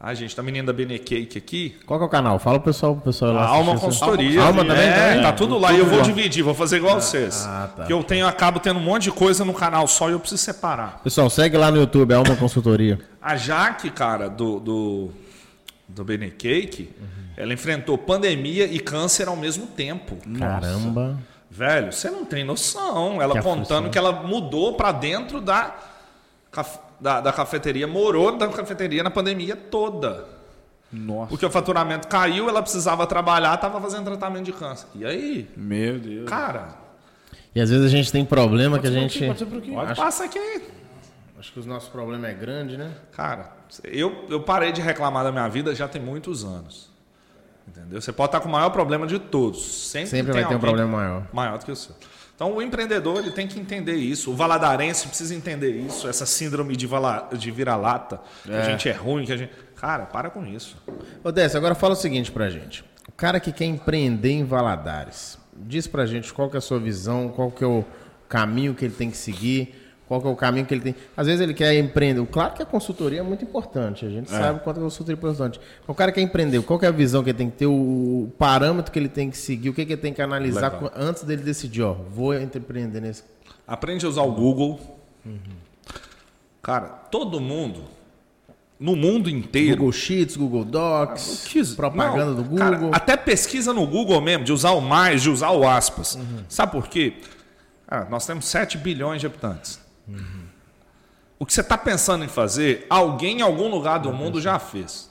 Ai, gente, da menina da Bene Cake aqui. Qual que é o canal? Fala pro pessoal, pro pessoal A lá. Alma Consultoria. Alma também? É, tá tudo lá. E eu vou dividir, vou fazer igual vocês. ah, tá. Que eu tenho, acabo tendo um monte de coisa no canal só e eu preciso separar. Pessoal, segue lá no YouTube, Alma Consultoria. A Jaque, cara, do, do, do Bene Cake, ela enfrentou pandemia e câncer ao mesmo tempo. Caramba. Velho, você não tem noção. Ela Que contando aflição. que ela mudou pra dentro da, da, da cafeteria, morou da cafeteria na pandemia toda. Nossa. Porque o faturamento caiu, ela precisava trabalhar, tava fazendo tratamento de câncer. E aí, Meu Deus. cara, E às vezes a gente tem problema que a gente. olha, passa aqui. Acho que os nossos problemas é grande, né? Cara, eu, eu parei de reclamar da minha vida já tem muitos anos. Entendeu? Você pode estar com o maior problema de todos. Sempre, Sempre tem vai ter um problema maior. maior do que o seu. Então, o empreendedor ele tem que entender isso. O valadarense precisa entender isso. Essa síndrome de, vala, de vira-lata. Que a gente é ruim, que a gente... Cara, para com isso. Ô, Décio, agora fala o seguinte pra gente. O cara que quer empreender em Valadares, diz pra gente qual que é a sua visão, qual que é o caminho que ele tem que seguir, qual é o caminho que ele tem. Às vezes ele quer empreender. Claro que a consultoria é muito importante, a gente sabe o quanto a consultoria é importante. O cara quer empreender, qual que é a visão que ele tem que ter, o parâmetro que ele tem que seguir, o que, que ele tem que analisar Legal. antes dele decidir, ó, vou empreender nesse. Aprende a usar o Google. Cara, todo mundo, no mundo inteiro... Google Sheets, Google Docs, Quis- propaganda Não, do cara, Google. até pesquisa no Google mesmo, de usar o mais, de usar o aspas. Uhum. Sabe por quê? Ah, nós temos 7 bilhões de habitantes. Uhum. O que você está pensando em fazer, alguém em algum lugar do mundo já fez.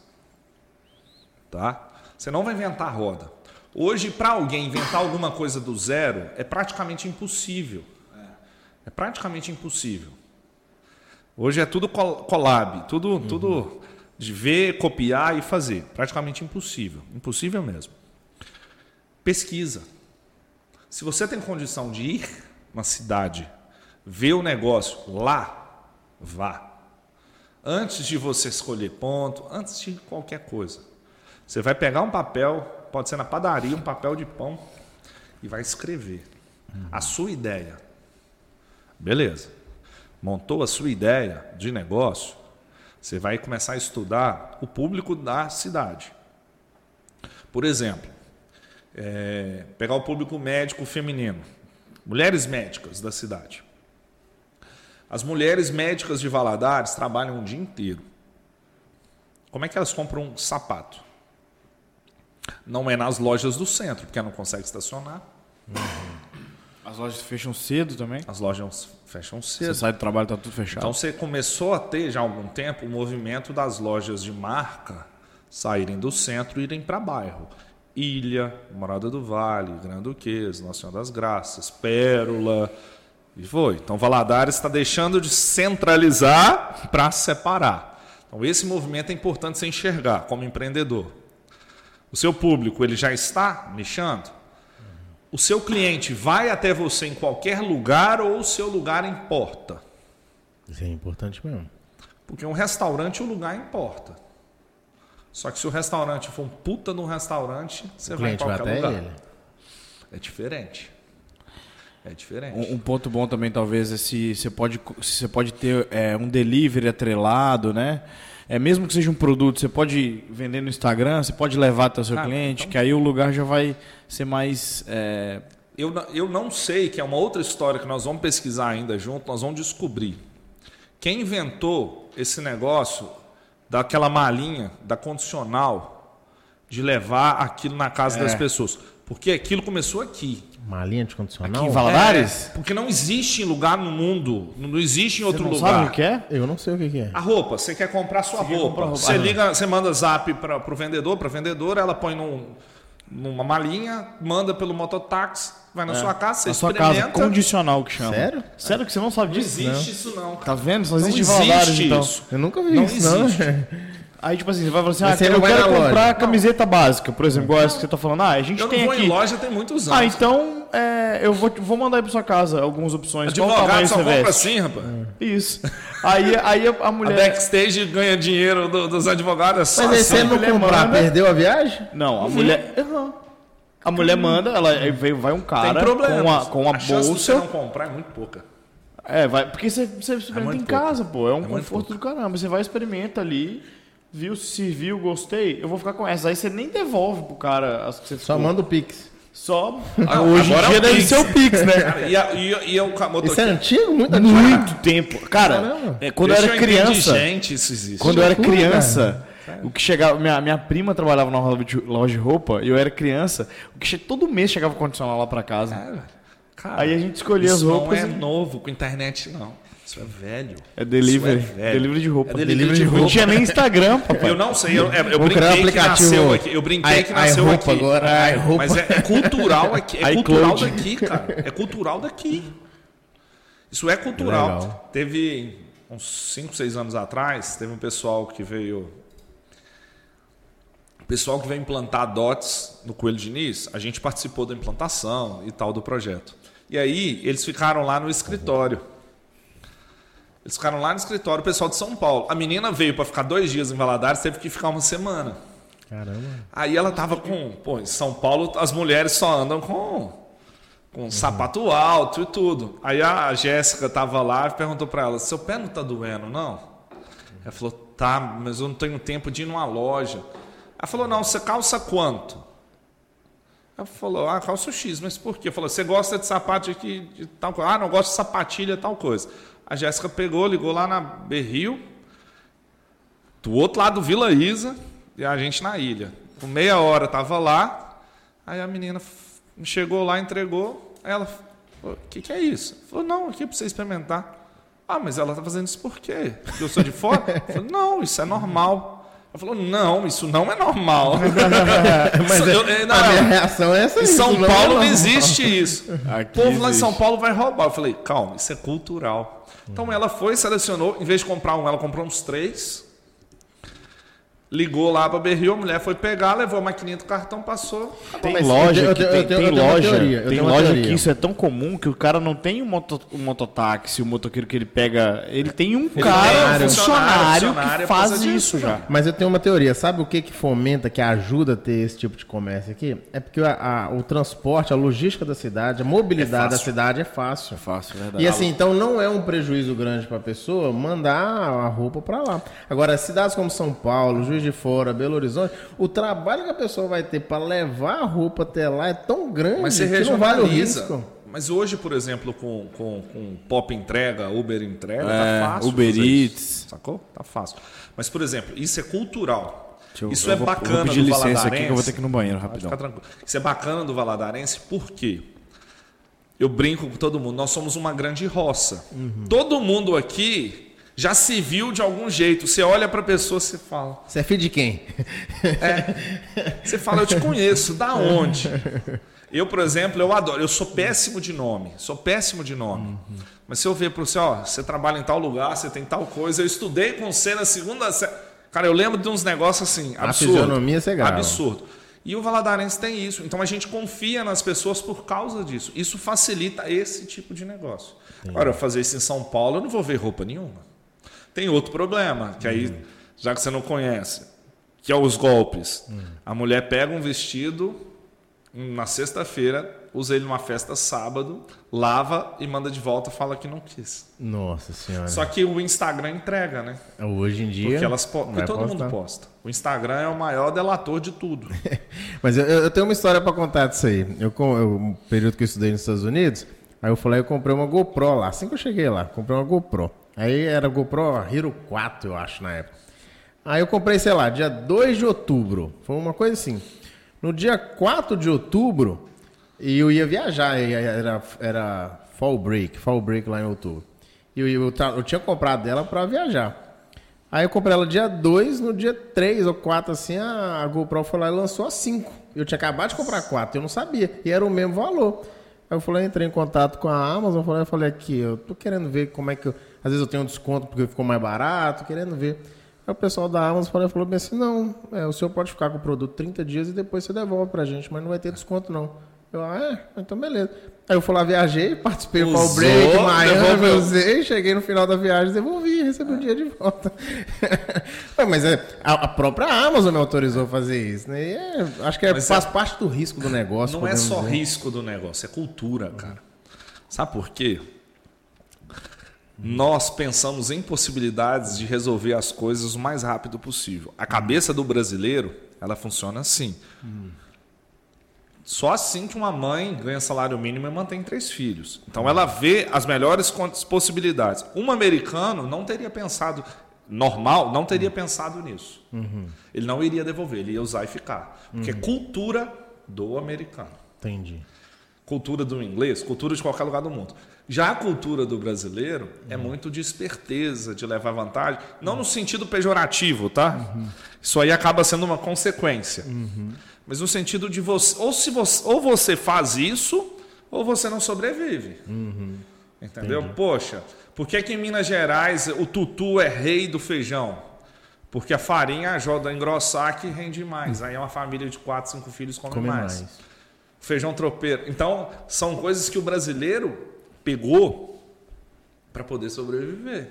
Tá? Você não vai inventar a roda. Hoje, para alguém inventar alguma coisa do zero, é praticamente impossível. É praticamente impossível. Hoje é tudo col- collab, tudo, tudo de ver, copiar e fazer. Praticamente impossível. Impossível mesmo. Pesquisa. Se você tem condição de ir na cidade, ver o negócio lá, vá. Antes de você escolher ponto, antes de qualquer coisa. Você vai pegar um papel, pode ser na padaria, um papel de pão, e vai escrever a sua ideia. Beleza. Montou a sua ideia de negócio, você vai começar a estudar o público da cidade. Por exemplo, é, pegar o público médico feminino, mulheres médicas da cidade. As mulheres médicas de Valadares trabalham o dia inteiro. Como é que elas compram um sapato? Não é nas lojas do centro, porque não consegue estacionar. As lojas fecham cedo também. As lojas fecham Você cedo. sai do trabalho tá tudo fechado. Então você começou a ter já há algum tempo o movimento das lojas de marca saírem do centro e irem para bairro. Ilha, Morada do Vale, Grande Duquesa, Nossa Senhora das Graças, Pérola. E foi. Então Valadares está deixando de centralizar para separar. Então esse movimento é importante você enxergar como empreendedor. O seu público ele já está nichando? O seu cliente vai até você em qualquer lugar ou o seu lugar importa? Isso é importante mesmo. Porque um restaurante, o lugar importa. Só que se o restaurante for um puta de um restaurante, você O vai em vai qualquer até lugar. ele. É diferente. É diferente. Um, um ponto bom também, talvez, é se você pode, se você pode ter é, um delivery atrelado, né? É, mesmo que seja um produto, você pode vender no Instagram, você pode levar até o seu Ah, cliente, então- que aí o lugar já vai ser mais. é, Eu, não- eu não sei, que é uma outra história que nós vamos pesquisar ainda junto, nós vamos descobrir. Quem inventou esse negócio daquela malinha, da condicional, de levar aquilo na casa É. das pessoas? Porque aquilo começou aqui. Uma linha de condicional? Aqui em Valadares? É, porque não existe em lugar no mundo, não existe em outro não lugar. sabe o que é? Eu não sei o que, é. A roupa, você quer comprar sua quer roupa. comprar. Você Ah, liga, você manda zap para o vendedor, para a vendedora, ela põe num, numa malinha, manda pelo mototáxi, vai na sua casa, você Na sua experimenta. casa, condicional que chama. Sério? Sério que você não sabe Não disso? existe isso não. Tá vendo? Só Não existe em existe Valadares, então. isso. Eu nunca vi Não isso, não. existe. Aí, tipo assim, você vai falar assim, Mas ah, você eu não quero comprar loja. camiseta básica, por exemplo, igual essa que você tá falando. Ah, a gente Eu não tem vou aqui. em loja tem muitos anos. Ah, então é, eu vou, vou mandar aí pra sua casa algumas opções. Qual Advogado tamanho só você compra veste? assim, rapaz. Isso. Aí, aí a, a A mulher. backstage ganha dinheiro do- dos advogados, é só Mas aí assim. você não mulher comprar, manda- perdeu a viagem? Não, a mulher. Aham. A mulher manda, ela vai um Tem cara problema. com a, com a, a de você bolsa. não comprar é muito pouca. É, vai, porque você, você experimenta muito em pouco. casa, pô. É um É conforto do caramba. Você vai experimenta ali, viu, se viu, gostei, eu vou ficar com essa. Aí você nem devolve pro cara as que você Só ficou. manda o Pix. Só. Ah, hoje em agora é dia o deve Pix. ser o Pix, né? Cara, e, a, e, e o ca- Isso é antigo? Muito antigo. Muito tempo. Cara, é, quando eu Deixa era criança. indigente, isso existe. Quando eu era loucura, criança, o que chegava. Minha, minha prima trabalhava numa loja de- loja de roupa e eu era criança. O que che- todo mês chegava condicional lá pra casa. Cara, cara, Aí a gente escolhia as roupas. não é e- novo com internet, não. Isso é velho. É delivery. Isso é velho. delivery de roupa. É delivery de Não roupa. tinha nem Instagram, papai. Eu não sei, eu, é, eu criar um brinquei que nasceu aqui. Eu brinquei que Ai- nasceu ai, aqui. roupa agora, ai, roupa. Mas é, é cultural aqui. É iCloud. cultural daqui, cara. É cultural daqui. Isso é cultural. Legal. Teve uns 5, 6 anos atrás, teve um pessoal que veio. O pessoal que veio implantar DOTS no Coelho Diniz, a gente participou da implantação e tal do projeto. E aí, eles ficaram lá no escritório. Eles ficaram lá no escritório, o pessoal de São Paulo. A menina veio para ficar dois dias em Valadares, teve que ficar uma semana. Caramba. Aí ela tava com. Pô, em São Paulo as mulheres só andam com. Com sapato alto e tudo. Aí a Jéssica tava lá e perguntou para ela: seu pé não tá doendo, não? Ela falou: tá, mas eu não tenho tempo de ir numa loja. Ela falou: não, você calça quanto? Ela falou: ah, calça X, mas por quê? Falou: você gosta de sapato de, de tal coisa? Ah, não gosto de sapatilha, tal coisa. A Jéssica pegou, ligou lá na Berril, do outro lado do Vila Isa e a gente na ilha. Com meia hora tava lá, aí a menina chegou lá, entregou, ela o que, que é isso? Falou, não, aqui é para você experimentar. Ah, mas ela tá fazendo isso por quê? Porque eu sou de fora? Falei, não, isso é normal. Ela falou, não, isso não é normal. Mas Isso- é- eu- é, não, a minha reação é essa em São isso não é Paulo não normal. existe isso. Aqui o povo lá em existe. São Paulo vai roubar. Eu falei, calma, isso é cultural. Então ela foi, selecionou, em vez de comprar um, ela comprou uns três. Ligou lá pra Berril, a mulher foi pegar, levou a maquininha do cartão, passou. Tem Mas loja eu que tenho- tem, eu loja, teoria, tem loja que isso é tão comum que o cara não tem um, moto, um mototáxi, o motoqueiro que ele pega, ele tem um cara, tem um um funcionário, funcionário, que funcionário faz causa isso disso, já. Mas eu tenho uma teoria. Sabe o que que fomenta, que ajuda a ter esse tipo de comércio aqui? É porque a- a- o transporte, a logística da cidade, a mobilidade É da cidade é fácil. Fácil, verdade. E assim, então não é um prejuízo grande para a pessoa mandar a roupa para lá. Agora, cidades como São Paulo, Juiz de Fora, Belo Horizonte, o trabalho que a pessoa vai ter para levar a roupa até lá é tão grande Mas você que não vale o risco. Mas hoje, por exemplo, com, com, com Pop Entrega, Uber Entrega, É, tá fácil. Uber Eats. Sacou? Tá fácil. Mas, por exemplo, isso é cultural. eu- Isso eu é vou- eu vou bacana pedir do licença aqui Valadarense. que eu vou ter que ir no banheiro rapidão. ficar tranquilo. Isso é bacana do Valadarense, por quê? Eu brinco com todo mundo, nós somos uma grande roça. Todo mundo aqui já se viu de algum jeito. Você olha pra pessoa, você fala. Você é filho de quem? Você fala, eu te conheço, da onde? Eu, por exemplo, eu adoro, eu sou péssimo de nome, sou péssimo de nome. Mas se eu ver para você, ó, você trabalha em tal lugar, você tem tal coisa, eu estudei com você na segunda. Cara, eu lembro de uns negócios assim, A absurdo. fisionomia você grava. Absurdo. E o Valadarense tem isso. Então a gente confia nas pessoas por causa disso. Isso facilita esse tipo de negócio. Agora, eu fazer isso em São Paulo, eu não vou ver roupa nenhuma. Tem outro problema, que aí, já que você não conhece, que é os golpes. A mulher pega um vestido na sexta-feira, usa ele numa festa sábado, lava e manda de volta, fala que não quis. Nossa senhora. Só que o Instagram entrega, né? Hoje em dia. Porque, elas po- porque todo postar. mundo posta. O Instagram é o maior delator de tudo. Mas eu, eu tenho uma história pra contar disso aí. Eu, eu, um período que eu estudei nos Estados Unidos, aí eu falei, eu comprei uma GoPro lá. Assim que eu cheguei lá, comprei uma GoPro. Aí era GoPro Hero 4, eu acho, na época. Aí eu comprei, sei lá, dia 2 de outubro. Foi uma coisa assim. No dia 4 de outubro, eu ia viajar, era, era fall break, fall break lá em outubro. E eu, eu, eu tinha comprado ela pra viajar. Aí eu comprei ela dia 2, no dia 3 ou 4, assim, a, a GoPro foi lá e lançou a 5. Eu tinha acabado de comprar 4, eu não sabia. E era o mesmo valor. Aí eu falei, entrei em contato com a Amazon, falei, eu falei aqui, eu tô querendo ver como é que eu. Às vezes eu tenho um desconto porque ficou mais barato, querendo ver. Aí o pessoal da Amazon falou, falou bem assim, não, é, o senhor pode ficar com o produto 30 dias e depois você devolve pra gente, mas não vai ter desconto não. Eu, ah, é? Então beleza. Aí eu fui lá, viajei, participei do Usou, Break, Miami, usei, cheguei no final da viagem, devolvi, recebi o dinheiro de volta. Mas é, a, a própria Amazon me autorizou a fazer isso, né? E é, acho que é- Mas faz é- parte do risco do negócio. Não é só dizer. risco do negócio, é cultura, cara. Sabe por quê? Nós pensamos em possibilidades de resolver as coisas o mais rápido possível. A cabeça do brasileiro, ela funciona assim. Só assim que uma mãe ganha salário mínimo e mantém três filhos. Então ela vê as melhores possibilidades. Um americano não teria pensado, normal, não teria pensado nisso. Ele não iria devolver, ele ia usar e ficar. Porque é cultura do americano Entendi. cultura do inglês, cultura de qualquer lugar do mundo. Já a cultura do brasileiro é muito de esperteza, de levar vantagem, não no sentido pejorativo, tá? Isso aí acaba sendo uma consequência. Mas no sentido de você, ou se você, ou você faz isso, ou você não sobrevive. Entendeu? Poxa, por que, que em Minas Gerais o tutu é rei do feijão? Porque a farinha ajuda a engrossar que rende mais. Aí é uma família de quatro, cinco filhos come, Come mais mais. feijão tropeiro. Então, são coisas que o brasileiro pegou para poder sobreviver.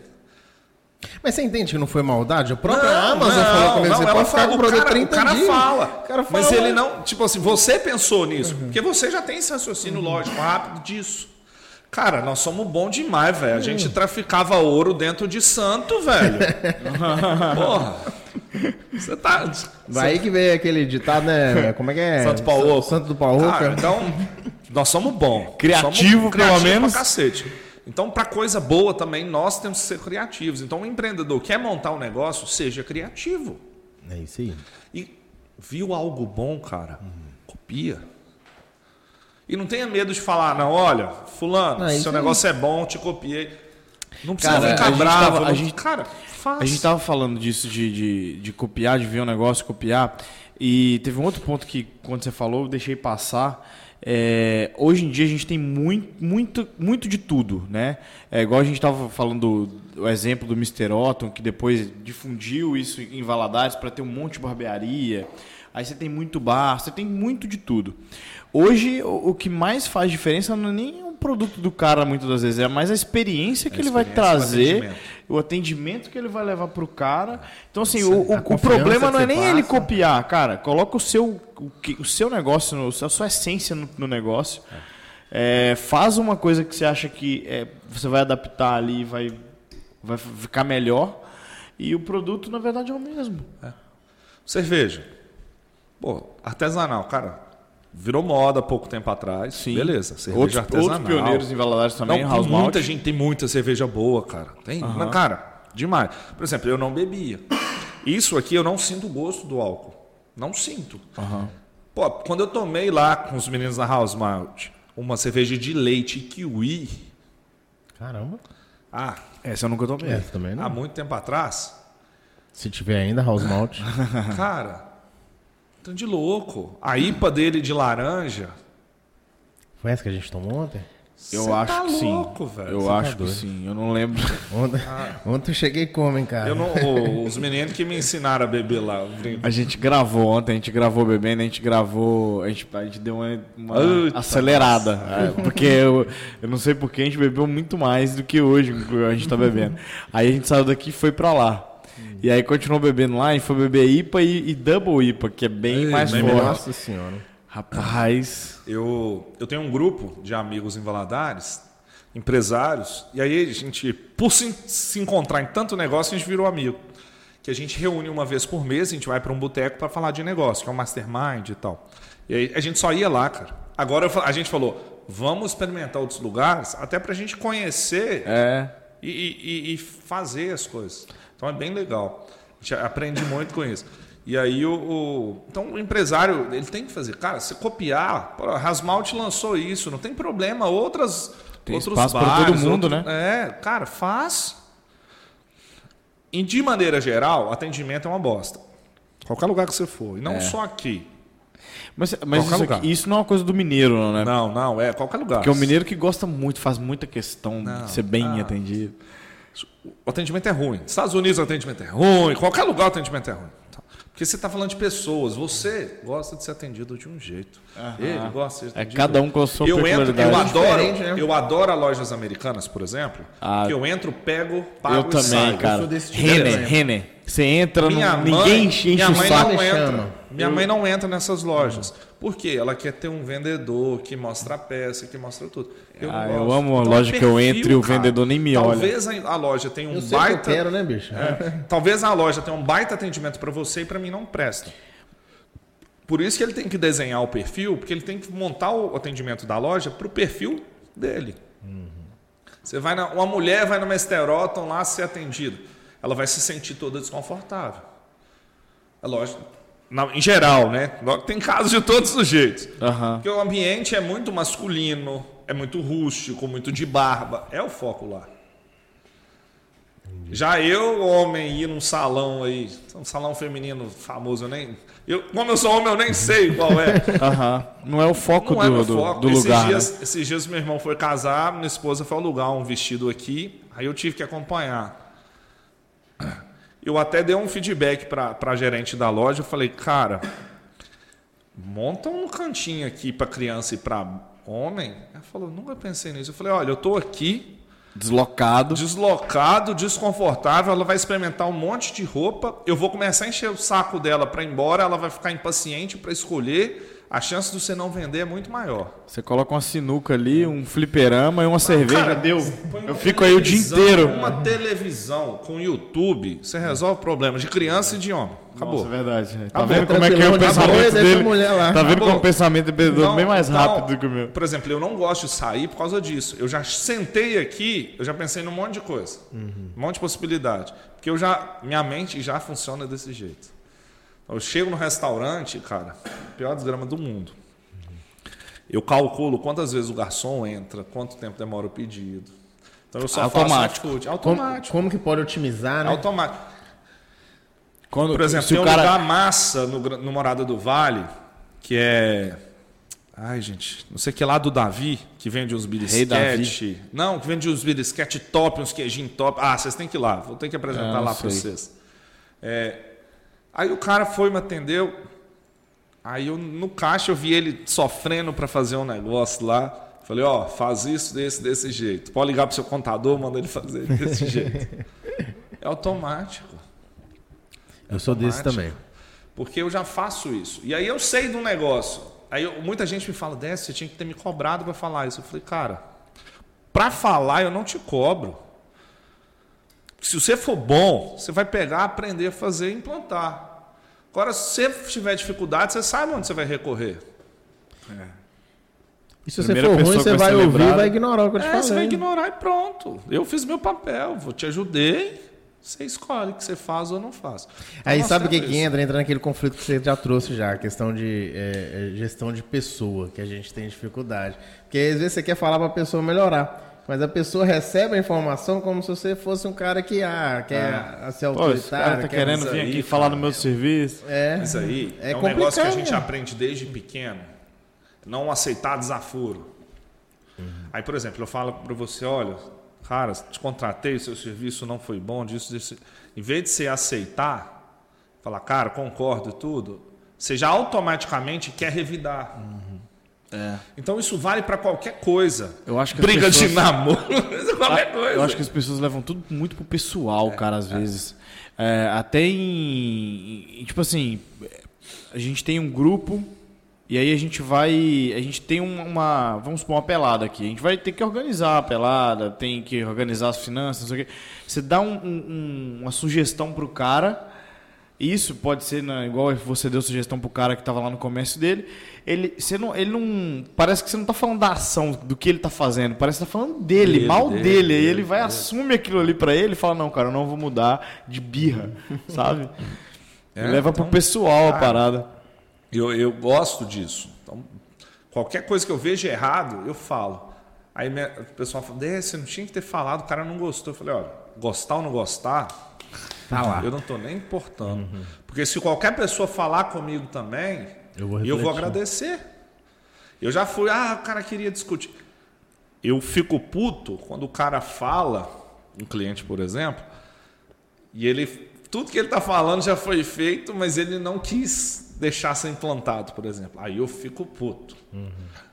Mas você entende que não foi maldade? A própria Não, Amazon não, falou comigo, não, você ela pode ficar fala- com o cara, 30 o cara dias. fala, O cara mas fala. ele não, tipo assim, você pensou nisso, porque você já tem esse raciocínio lógico, rápido disso. Cara, nós somos bom demais, velho. A gente traficava ouro dentro de santo, velho. Porra. Você tá. Vai que veio aquele ditado, né? Como é que é? Santo Pau Oco. Santo do Pau Oco. Cara, então, nós somos bons. Criativo, somos pelo menos. Pra cacete. Então, para coisa boa também, nós temos que ser criativos. Então, o empreendedor quer montar um negócio, seja criativo. É isso aí. E viu algo bom, cara, copia. E não tenha medo de falar, não, olha, fulano, Não, seu aí. negócio é bom, te copiei. Não precisa Cara, a ficar gente bravo. tava- a gente- cara, faz. A gente tava falando disso de, de, de copiar, de ver um negócio, copiar. E teve um outro ponto que, quando você falou, eu deixei passar. É, hoje em dia a gente tem muito, muito, muito de tudo, né? É igual a gente tava falando do, o exemplo do Mr. Otton, que depois difundiu isso em Valadares para ter um monte de barbearia. Aí você tem muito bar, você tem muito de tudo. Hoje, o, o que mais faz diferença não é nem produto do cara, muitas das vezes, é mais a experiência que ele vai experiência, o trazer atendimento. o atendimento que ele vai levar pro cara. Então, assim, Sim, o, o- a o problema não é nem ele passa. copiar, cara. Coloca o seu, o, que- o seu negócio, no- a sua essência no, no negócio. É, faz uma coisa que você acha que é, você vai adaptar ali, vai, vai ficar melhor. E o produto, na verdade, é o mesmo. Cerveja. Pô, artesanal, cara. Virou moda há pouco tempo atrás. Sim. Beleza. Cerveja Outros, artesanal. outros pioneiros em Valadares também, Não, House muita Malt. gente, tem muita cerveja boa, cara. Tem, mas, cara, demais. Por exemplo, eu não bebia. Isso aqui eu não sinto o gosto do álcool. Não sinto. Pô, quando eu tomei lá com os meninos da House Malt uma cerveja de leite kiwi, Caramba. ah, Essa eu nunca tomei. Essa também não. há muito tempo atrás, Se tiver ainda, House Malt. cara, tão de louco. A IPA dele de laranja, Foi essa que a gente tomou ontem? Eu cê acho tá que sim. louco, velho. Eu Você tá acho que doido. sim. Eu não lembro. Ontem, ontem eu cheguei como, hein, cara? Eu não, os meninos que me ensinaram a beber lá. A gente gravou ontem, a gente gravou bebendo, a gente gravou. A gente, a gente deu uma, uma acelerada. é, porque eu, eu não sei porque a gente bebeu muito mais do que hoje a gente tá bebendo. Aí a gente saiu daqui e foi pra lá. E aí continuou bebendo lá, a gente foi beber IPA e, e Double IPA, que é bem Ei, mais bem forte. Nossa senhora. Rapaz. Eu, eu tenho um grupo de amigos em Valadares, empresários, e aí a gente, por se, se encontrar em tanto negócio, a gente virou amigo. Que a gente reúne uma vez por mês, a gente vai para um boteco para falar de negócio, que é um mastermind e tal. E aí a gente só ia lá, cara. Agora eu a gente falou, vamos experimentar outros lugares, até para a gente conhecer É. e, e- e fazer as coisas. Então é bem legal. A gente aprende muito com isso. E aí o, o- então o empresário ele tem que fazer, cara, se copiar, pô, a Rasmalt lançou isso, não tem problema, outras Tem outros espaço pra bares, todo mundo, outro- É, cara, faz. E de maneira geral, atendimento é uma bosta. Qualquer lugar que você for, e não só aqui. Mas, mas isso, aqui- isso não é uma coisa do mineiro, não, né? Não, não, é qualquer lugar. Porque é o mineiro que gosta muito, faz muita questão Não, de ser bem ah. atendido. O atendimento é ruim. Nos Estados Unidos o atendimento é ruim, qualquer lugar o atendimento é ruim. Tá? Porque você está falando de pessoas, você gosta de ser atendido de um jeito. Ele gosta de ser É atendido cada um com a sua eu entro, eu adoro, Diferente, né? eu adoro lojas americanas, por exemplo. Ah. que eu entro, pego, pago Eu e também, saio. cara. sou desse tipo Renner. Você entra, Minha no, mãe, ninguém enche, enche minha o mãe saco. não entra. Minha mãe não entra nessas lojas. Por quê? Ela quer ter um vendedor que mostra a peça, que mostra tudo. Eu, Ah, eu amo a Então, loja que eu perfil, entro e o vendedor nem me olha. Talvez a loja tenha um Eu sei que eu baita quero, né, bicho? é, talvez a loja tenha um baita atendimento para você e para mim não presta. Por isso que ele tem que desenhar o perfil, porque ele tem que montar o atendimento da loja para o perfil dele. Você vai na, uma mulher vai numa Esteroton lá ser atendida, ela vai se sentir toda desconfortável. A loja, na- em geral, né? Tem casos de todos os jeitos. Aham. Porque o ambiente é muito masculino, é muito rústico, muito de barba. É o foco lá. Já eu, homem, ir num salão aí, um salão feminino famoso, eu nem. Eu, como eu sou homem, eu nem sei qual é. Aham. Não é o foco Não do, é meu do, foco. do esses, lugar. dias, né? esses dias meu irmão foi casar, minha esposa foi alugar um vestido aqui, aí eu tive que acompanhar. Eu até dei um feedback para a gerente da loja, eu falei, cara, monta um cantinho aqui para criança e para homem. Ela falou, nunca pensei nisso. Eu falei, olha, eu tô aqui, Deslocado. deslocado, desconfortável, ela vai experimentar um monte de roupa, eu vou começar a encher o saco dela para ir embora, ela vai ficar impaciente para escolher, a chance de você não vender é muito maior. Você coloca uma sinuca ali, um fliperama e uma cerveja, Cara, deu. Eu fico aí o dia inteiro. Uma televisão com YouTube, você resolve problemas de criança e de homem. Acabou. Nossa, é verdade. Tá Acabou. vendo como é que é o pensamento dele? Tá vendo como o pensamento vendedor Então- bem mais então, rápido do que o meu. Por exemplo, eu não gosto de sair por causa disso. Eu já sentei aqui, eu já pensei num monte de coisa. Uhum. Um monte de possibilidade. Porque eu já, minha mente já funciona desse jeito. Eu chego no restaurante, cara, pior desgrama do mundo. Eu calculo quantas vezes o garçom entra, quanto tempo demora o pedido. Então eu só Automático. faço food. Como, Automático. como que pode otimizar, né? Automático. Quando, Por exemplo, se tem o um cara... lugar massa no, no Morada do Vale, que é. Ai, gente, não sei o que lá do Davi, que vende uns Rei Davi. birisquete. Não, que vende uns birisquete top, uns queijinhos top. Ah, vocês têm que ir lá, vou ter que apresentar Ah, lá para vocês. É, aí o cara foi, me atendeu. Aí eu, no caixa eu vi ele sofrendo para fazer um negócio lá. Falei, ó, faz isso desse, desse jeito. Pode ligar pro seu contador, manda ele fazer desse jeito. É automático. Eu sou desse automático. também. Porque eu já faço isso. E aí eu sei do negócio. Aí eu- muita gente me fala, Décio, você tinha que ter me cobrado para falar isso. Eu falei, cara, para falar eu não te cobro. Se você for bom, você vai pegar, aprender a fazer e implantar. Agora, se você tiver dificuldade, você sabe onde você vai recorrer. E se você Primeira for ruim, você vai ouvir e vai ignorar o que eu te É, falei. você vai ignorar e pronto. Eu fiz meu papel, vou te ajudei. Você escolhe que você faz ou não faz. Então, Aí sabe o que, temos que entra? Entra naquele conflito que você já trouxe já, a questão de é, é, gestão de pessoa, que a gente tem dificuldade. Porque às vezes você quer falar para a pessoa melhorar, mas a pessoa recebe a informação como se você fosse um cara que ah, quer ser Pô, esse cara autoritário. tá quer- querendo isso vir aí, aqui falar no meu serviço. É, Mas aí É é, um negócio que a gente aprende desde pequeno. Não aceitar desaforo. Uhum. Aí, por exemplo, eu falo para você, olha, cara, te contratei, seu serviço não foi bom, disso, disso. Em vez de você aceitar, falar, cara, concordo e tudo, você já automaticamente quer revidar. É. Então isso vale para qualquer coisa. Eu acho que Briga de pessoas- namoro, qualquer coisa. Eu acho que as pessoas levam tudo muito pro pessoal, cara, às vezes. É, até em, Tipo assim, a gente tem um grupo e aí a gente vai. A gente tem uma- uma. Vamos supor uma pelada aqui. A gente vai ter que organizar a pelada, tem que organizar as finanças, não sei o quê. Você dá um- um- uma sugestão pro cara. Isso pode ser né, igual você deu sugestão pro cara que estava lá no comércio dele. Ele, você não, ele não. Parece que você não tá falando da ação, do que ele tá fazendo. Parece que tá falando dele, mal dele, dele. Aí ele vai, dele. assume aquilo ali pra ele e fala: Não, cara, eu não vou mudar de birra, sabe? É, Leva pro então, pessoal a parada. Eu, eu gosto disso. Então, qualquer coisa que eu vejo errado, eu falo. Aí minha- o pessoal fala, "Dê, você não tinha que ter falado, o cara não gostou. Eu falei, olha, gostar ou não gostar, Tá lá. eu não estou nem importando. Porque se qualquer pessoa falar comigo também, Eu vou eu vou agradecer. Eu já fui, ah, o cara queria discutir. Eu fico puto quando o cara fala, um cliente, por exemplo, e ele. Tudo que ele está falando já foi feito, mas ele não quis deixar ser implantado, por exemplo. Aí eu fico puto.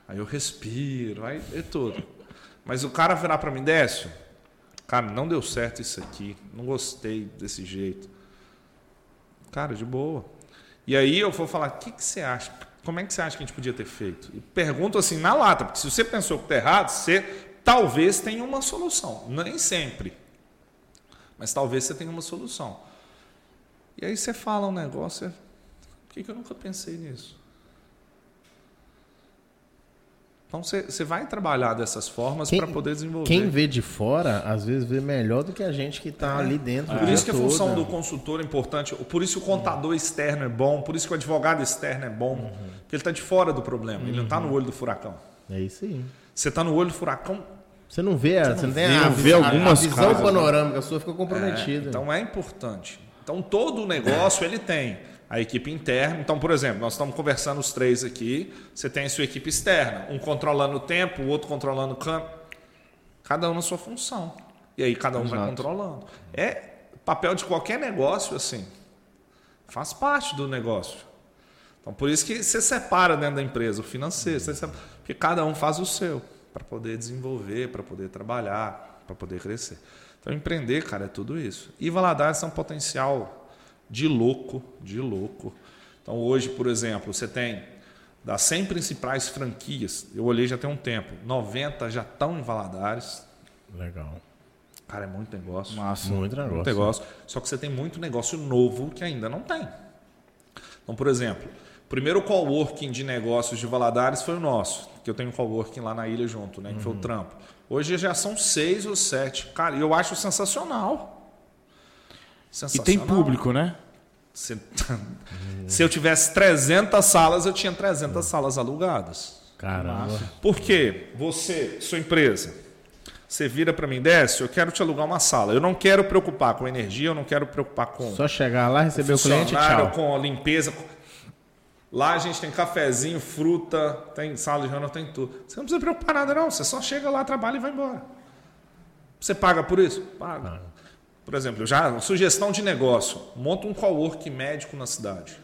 Aí eu respiro, aí é tudo. Mas o cara virar para mim, Décio, cara, não deu certo isso aqui, não gostei desse jeito. Cara, de boa. E aí eu vou falar, o que, que você acha? Como é que você acha que a gente podia ter feito? E pergunto assim na lata, porque se você pensou que está errado, você talvez tenha uma solução. Nem sempre. Mas talvez você tenha uma solução. E aí você fala um negócio, você, por que, que eu nunca pensei nisso? Então você, vai trabalhar dessas formas para poder desenvolver. Quem vê de fora, às vezes vê melhor do que a gente que tá ali dentro. o Por isso que a todo. função do consultor é importante, por isso que o contador externo é bom, por isso que o advogado externo é bom, porque ele está de fora do problema, ele não está no olho do furacão. É isso aí. Você está no olho do furacão, Você não vê, a- você não tem vê, a, vê a- algumas a visão casas, né? panorâmica sua fica comprometida. então é importante. Então todo o negócio ele tem a equipe interna. Então, por exemplo, nós estamos conversando os três aqui, você tem a sua equipe externa, um controlando o tempo, o outro controlando o campo, cada um na sua função. E aí cada um vai Exato. controlando. É papel de qualquer negócio assim. Faz parte do negócio. Então, por isso que você separa dentro da empresa o financeiro, separa, porque cada um faz o seu para poder desenvolver, para poder trabalhar, para poder crescer. Então, empreender, cara, é tudo isso. E Valadares é um potencial de louco, de louco. Então, hoje, por exemplo, você tem das 100 principais franquias, eu olhei já tem um tempo, 90 já estão em Valadares. Legal. Cara, é muito negócio. Massa. Muito negócio. Muito negócio. Só que você tem muito negócio novo que ainda não tem. Então, por exemplo, o primeiro coworking de negócios de Valadares foi o nosso, que eu tenho um coworking lá na ilha junto, né? Que foi o Trampo. Hoje já são seis ou sete. Cara, e eu acho sensacional. E tem público, né? Se, se eu tivesse 300 salas, eu tinha 300 salas alugadas. Caramba. Por quê? Você, sua empresa, você vira para mim, Décio, eu quero te alugar uma sala. Eu não quero preocupar com energia, eu não quero preocupar com Só chegar lá, receber o cliente e funcionário, tchau. com a limpeza. Lá a gente tem cafezinho, fruta, tem sala de reunião, tem tudo. Você não precisa preocupar nada, não. Você só chega lá, trabalha e vai embora. Você paga por isso? Paga. Por exemplo, já sugestão de negócio. Monta um coworking médico na cidade.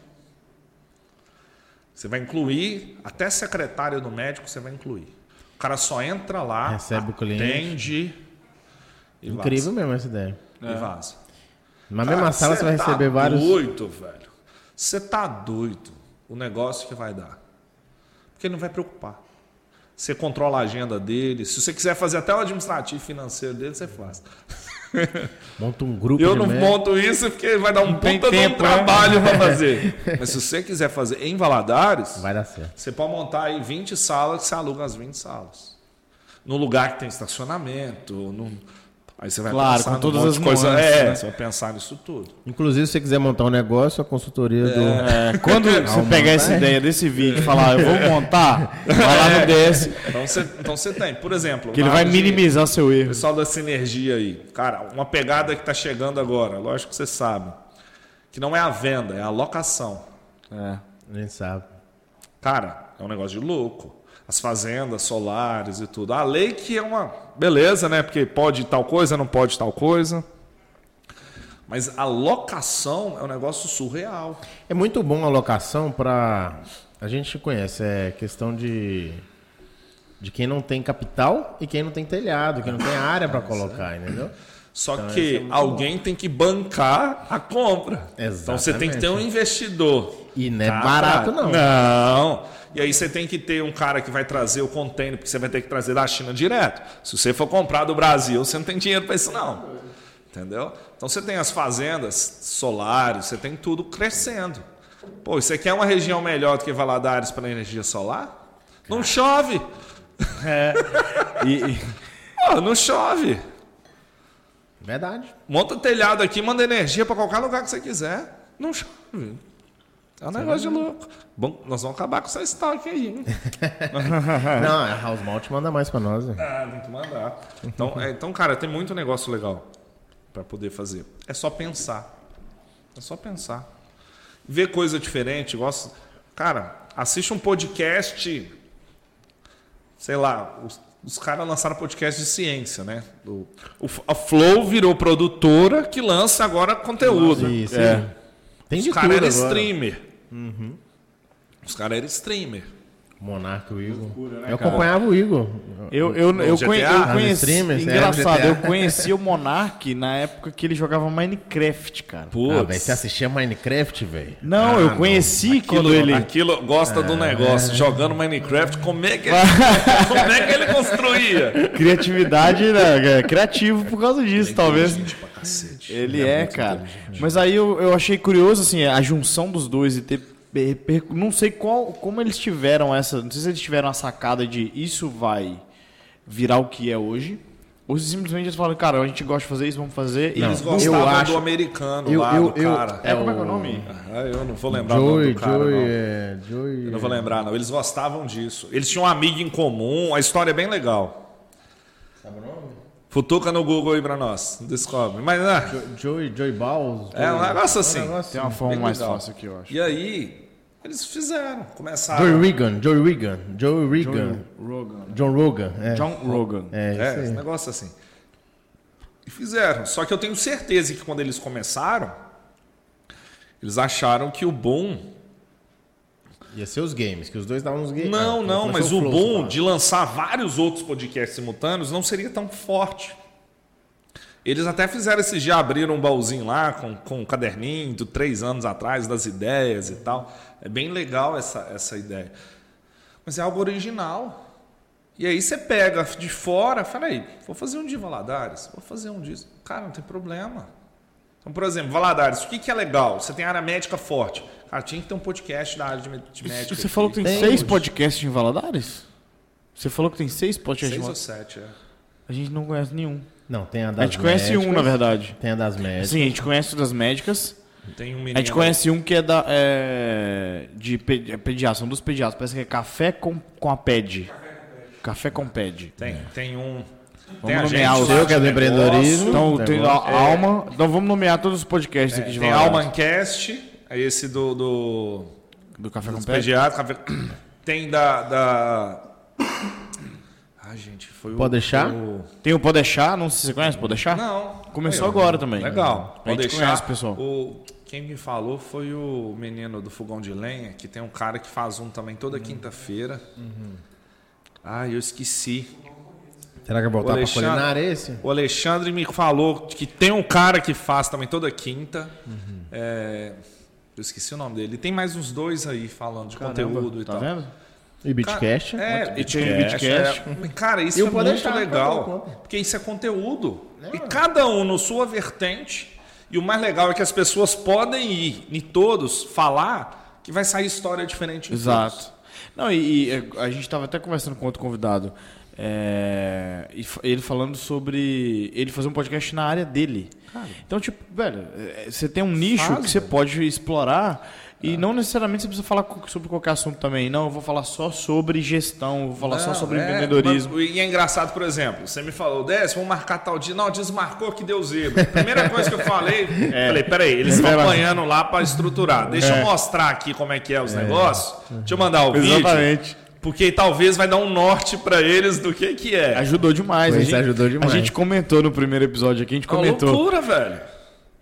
Você vai incluir, até secretária do médico você vai incluir. O cara só entra lá, Recebe o cliente. atende e Incrível mesmo essa ideia. vaza. E vaza. Na mesma Cara, sala cê você vai tá receber vários. doido, velho. Você tá doido. O negócio que vai dar. Porque ele não vai preocupar. Você controla a agenda dele. Se você quiser fazer até o administrativo financeiro dele, você faz. Monta um grupo Eu não médicos. monto isso porque vai dar um tem puta de um tempo, né? trabalho para fazer. Mas se você quiser fazer em Valadares, Vai dar certo. você pode montar aí 20 salas, que você aluga as 20 salas. No lugar que tem estacionamento. No... Aí você vai Claro, pensar com todas as de coisa. nuances, É, né? você vai pensar nisso tudo. Inclusive, se você quiser montar um negócio, a consultoria do. É, quando você pegar essa ideia desse vídeo e falar, eu vou montar, vai lá no DS, Então você, então você tem, por exemplo, que ele vai área de- minimizar seu erro. Pessoal da sinergia aí, cara, uma pegada que está chegando agora, lógico que você sabe, que não é a venda, é a locação. É. A gente sabe. Cara, é um negócio de louco. As fazendas solares e tudo. A lei que é uma beleza, né? Porque pode tal coisa, não pode tal coisa. Mas a locação é um negócio surreal. É muito bom a locação para. A gente conhece, é questão de. De quem não tem capital e quem não tem telhado, quem não tem área para colocar, entendeu? Só Então, que é alguém tem que bancar a compra. Então você tem que ter um Exatamente. investidor. E não é Tá, barato, não. Não. E aí você tem que ter um cara que vai trazer o container, porque você vai ter que trazer da China direto. Se você for comprar do Brasil, você não tem dinheiro para isso, não. Entendeu? Então você tem as fazendas solares, você tem tudo crescendo. Pô, você quer uma região melhor do que Valadares para energia solar? Não chove. E, e- Pô, não chove. Verdade. Monta telhado aqui, manda energia para qualquer lugar que você quiser. Não chove. É um negócio de louco. Bom, nós vamos acabar com essa estoque aí, hein? Não, a House Malt manda mais para nós. né? Ah, tem que mandar. Então, é, então, cara, tem muito negócio legal para poder fazer. É só pensar. É só pensar. Ver coisa diferente. Gosta... Cara, assiste um podcast. Sei lá, os, os caras lançaram podcast de ciência, né? O, o- a Flow virou produtora que lança agora conteúdo. Isso, É. Tem Os caras eram agora. streamer. Os caras eram streamer. Monarca, o Igor. né, eu cara? acompanhava o Igor. eu, eu, eu, GTA, conhe- eu nos conheci. é, engraçado, GTA. eu conheci o Monark na época que ele jogava Minecraft, cara. Ah, velho, você assistia Minecraft, velho? Não, Ah, eu conheci quando Aquilo, ele. aquilo gosta do negócio, jogando Minecraft, como é que ele, como é que ele construía? Criatividade, né? É criativo por causa disso, talvez. Inteligente pra cacete. Ele é, cara. Mas aí eu, eu achei curioso, assim, a junção dos dois e ter. per- per- Não sei qual, como eles tiveram essa. Não sei se eles tiveram a sacada de isso vai virar o que é hoje. Ou se simplesmente eles falam, cara, a gente gosta de fazer isso, vamos fazer. E Não, Eles gostavam eu acho- do americano eu- lá, eu- do eu- cara. É, como é que é o nome? Ah, eu não vou lembrar o nome Joey, do cara, Joey, não. é, Joey. Eu não vou lembrar, não. Eles gostavam disso. Eles tinham um amigo em comum, a história é bem legal. Sabe o nome? Futuca no Google aí pra nós, descobre. Mas, ah, Jo- Joey, Joey Balls. é um negócio assim. Tem uma forma Bem mais legal. fácil aqui, eu acho. E aí, eles fizeram, começaram. Joey Regan, Joey Regan, Joey Regan, Rogan. John Rogan. É. John Rogan. É, É, esse aí. negócio assim. E fizeram. Só que eu tenho certeza que quando eles começaram, eles acharam que o boom. Ia ser os games, que os dois davam uns games. Não, Ah, não, mas o Flow, boom você de lançar vários outros podcasts simultâneos não seria tão forte. Eles até fizeram esse dia, abriram um baúzinho lá com, com um caderninho de três anos atrás das ideias e tal. É bem legal essa, essa ideia. Mas é algo original. E aí você pega de fora, fala aí, vou fazer um de Valadares, vou fazer um disso. Cara, não tem problema. Então, por exemplo, Valadares, o que, que é legal? Você tem área médica forte. Cara, tinha que ter um podcast da área de médica. Você falou que tem, Tem, seis hoje. podcasts em Valadares? Você falou que tem seis podcasts Seis em ou Valadares? sete, é. A gente não conhece nenhum. Não, tem a das A gente conhece um, médicas, na verdade. Tem a das médicas. Sim, a gente conhece o das médicas. Tem um menino. A gente conhece um que é da é, de pe- é pediatra, são dos pediatras. Parece que é café com, com a PED. Café com PED. Tem, tem um. Vamos tem a nomear lá seu, que é do de empreendedorismo. Então Tem tem a negócio. Alma. Então vamos nomear todos os podcasts aqui de Tem Valadares. Almancast, é esse do, do, Do Café com dos PED. pediatras. café- Tem da. da... Ah, gente, foi o. Pode deixar? o- Tem o Pode Deixar, não sei se você conhece o Pode Deixar? Não. Começou ó. agora também. Legal. Pode deixar. conhece, pessoal. O... Quem me falou foi o menino do Fogão de Lenha, que tem um cara que faz um também toda Uhum. quinta-feira. Ah, eu esqueci. Será que vai voltar O pra Alexandre- culinária esse? O Alexandre me falou que tem um cara que faz também toda quinta. É, Eu esqueci o nome dele. Tem mais uns dois aí falando de conteúdo e Tá tal. vendo? E Bitcast? É, E tem Bitcast. Bitcast. é. Cara, isso Eu é muito deixar, legal. Porque isso é conteúdo. E cada um no sua vertente. E o mais legal é que as pessoas podem ir, em todos, falar que vai sair história diferente. em todos. Exato. Não, e, e, é, a gente estava até conversando com outro convidado. É, e ele falando sobre ele fazer um podcast na área dele. Então, tipo, velho, é, você tem um nicho Faz, que você velho. pode explorar e não necessariamente você precisa falar sobre qualquer assunto também. Não, eu vou falar só sobre gestão, vou falar só Não, sobre é, empreendedorismo. mas- E é engraçado, por exemplo, você me falou, Décio, vamos marcar tal dia. Não, desmarcou que deu zebra. Primeira coisa que eu falei, falei, peraí, eles estão apanhando lá para estruturar. Deixa eu mostrar aqui como é que é os negócios. Deixa eu mandar o vídeo. Exatamente. Porque talvez vai dar um norte para eles do que que é. Ajudou demais. Pois a gente, ajudou demais. A gente comentou no primeiro episódio aqui, a gente Uma comentou loucura, velho.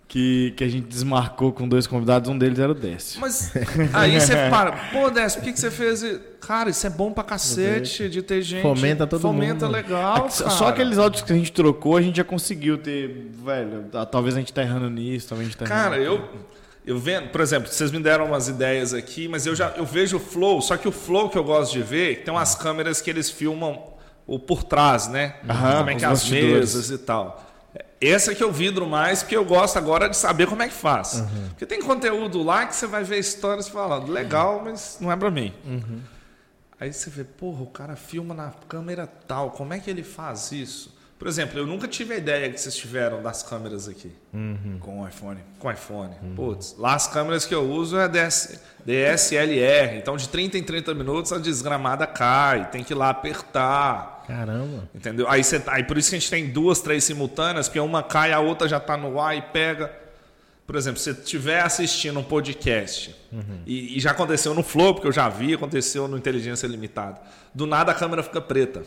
que, que a gente desmarcou com dois convidados, um deles era o Décio. Mas aí você para, pô, Décio, por que, que você fez? Cara, isso é bom pra cacete de ter gente. Fomenta todo Fomenta mundo. legal. Aqui- cara. Só aqueles áudios que a gente trocou, a gente já conseguiu ter. Velho, talvez a gente tá errando nisso, talvez a gente tá Cara, errando. eu, eu vendo, por exemplo, vocês me deram umas ideias aqui, mas eu já eu vejo o flow, só que o flow que eu gosto de ver, tem umas câmeras que eles filmam o por trás, né? Aham, como é que é as bastidores. mesas e tal. Essa que eu vidro mais, porque eu gosto agora de saber como é que faz. Porque tem conteúdo lá que você vai ver histórias falando, legal, mas não é pra mim. Aí você vê, porra, o cara filma na câmera tal, como é que ele faz isso? Por exemplo, eu nunca tive a ideia que vocês tiveram das câmeras aqui. Com o iPhone. Com iPhone. Putz, lá as câmeras que eu uso é DS, DSLR. Então, de 30 em 30 minutos, a desgramada cai. Tem que ir lá apertar. Caramba. Entendeu? Aí, você, tá- aí por isso que a gente tem duas, três simultâneas, porque uma cai, a outra já está no ar e pega. Por exemplo, se você estiver assistindo um podcast, e, e já aconteceu no Flow, porque eu já vi, aconteceu no Inteligência Limitada. Do nada a câmera fica preta.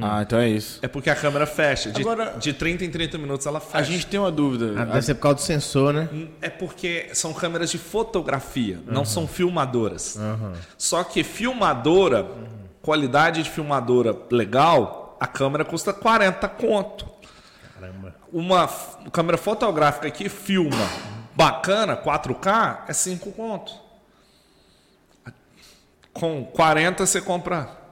Ah, então é isso. É porque a câmera fecha. De, Agora- de 30 em 30 minutos ela fecha. A gente tem uma dúvida. Ah, deve ser por causa do sensor, né? É porque são câmeras de fotografia, não são filmadoras. Só que filmadora, qualidade de filmadora legal, a câmera custa 40 conto. Caramba. Uma câmera fotográfica que filma bacana, 4K, é 5 conto. Com 40 você compra.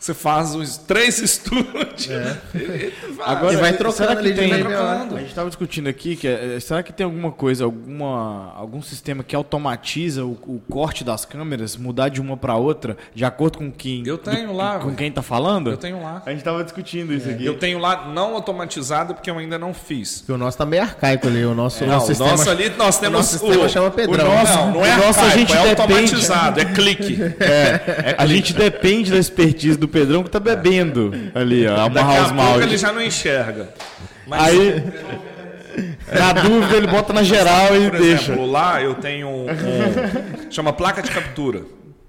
Você faz uns três estúdios. Agora, E vai trocando ali tem. A gente estava discutindo aqui que é, será que tem alguma coisa, alguma, algum sistema que automatiza o, o corte das câmeras, mudar de uma para outra, de acordo com quem Eu tenho lá, com quem tá falando? Eu tenho lá. A gente estava discutindo isso aqui. Eu tenho lá não automatizado porque eu ainda não fiz. Porque o nosso tá meio arcaico ali. O nosso, o Não, nosso o sistema, nosso ali nós o temos nosso sistema chama Pedrão. O nosso, não, não é o nosso a arcaico, gente é depende- automatizado, é clique. É, a gente depende da expertise do Pedrão que tá bebendo ali, ó, amarrar os maus. ele já não enxerga. Mas, Aí, na dúvida, ele bota na geral e por deixa. exemplo, lá eu tenho um, um- chama placa de captura.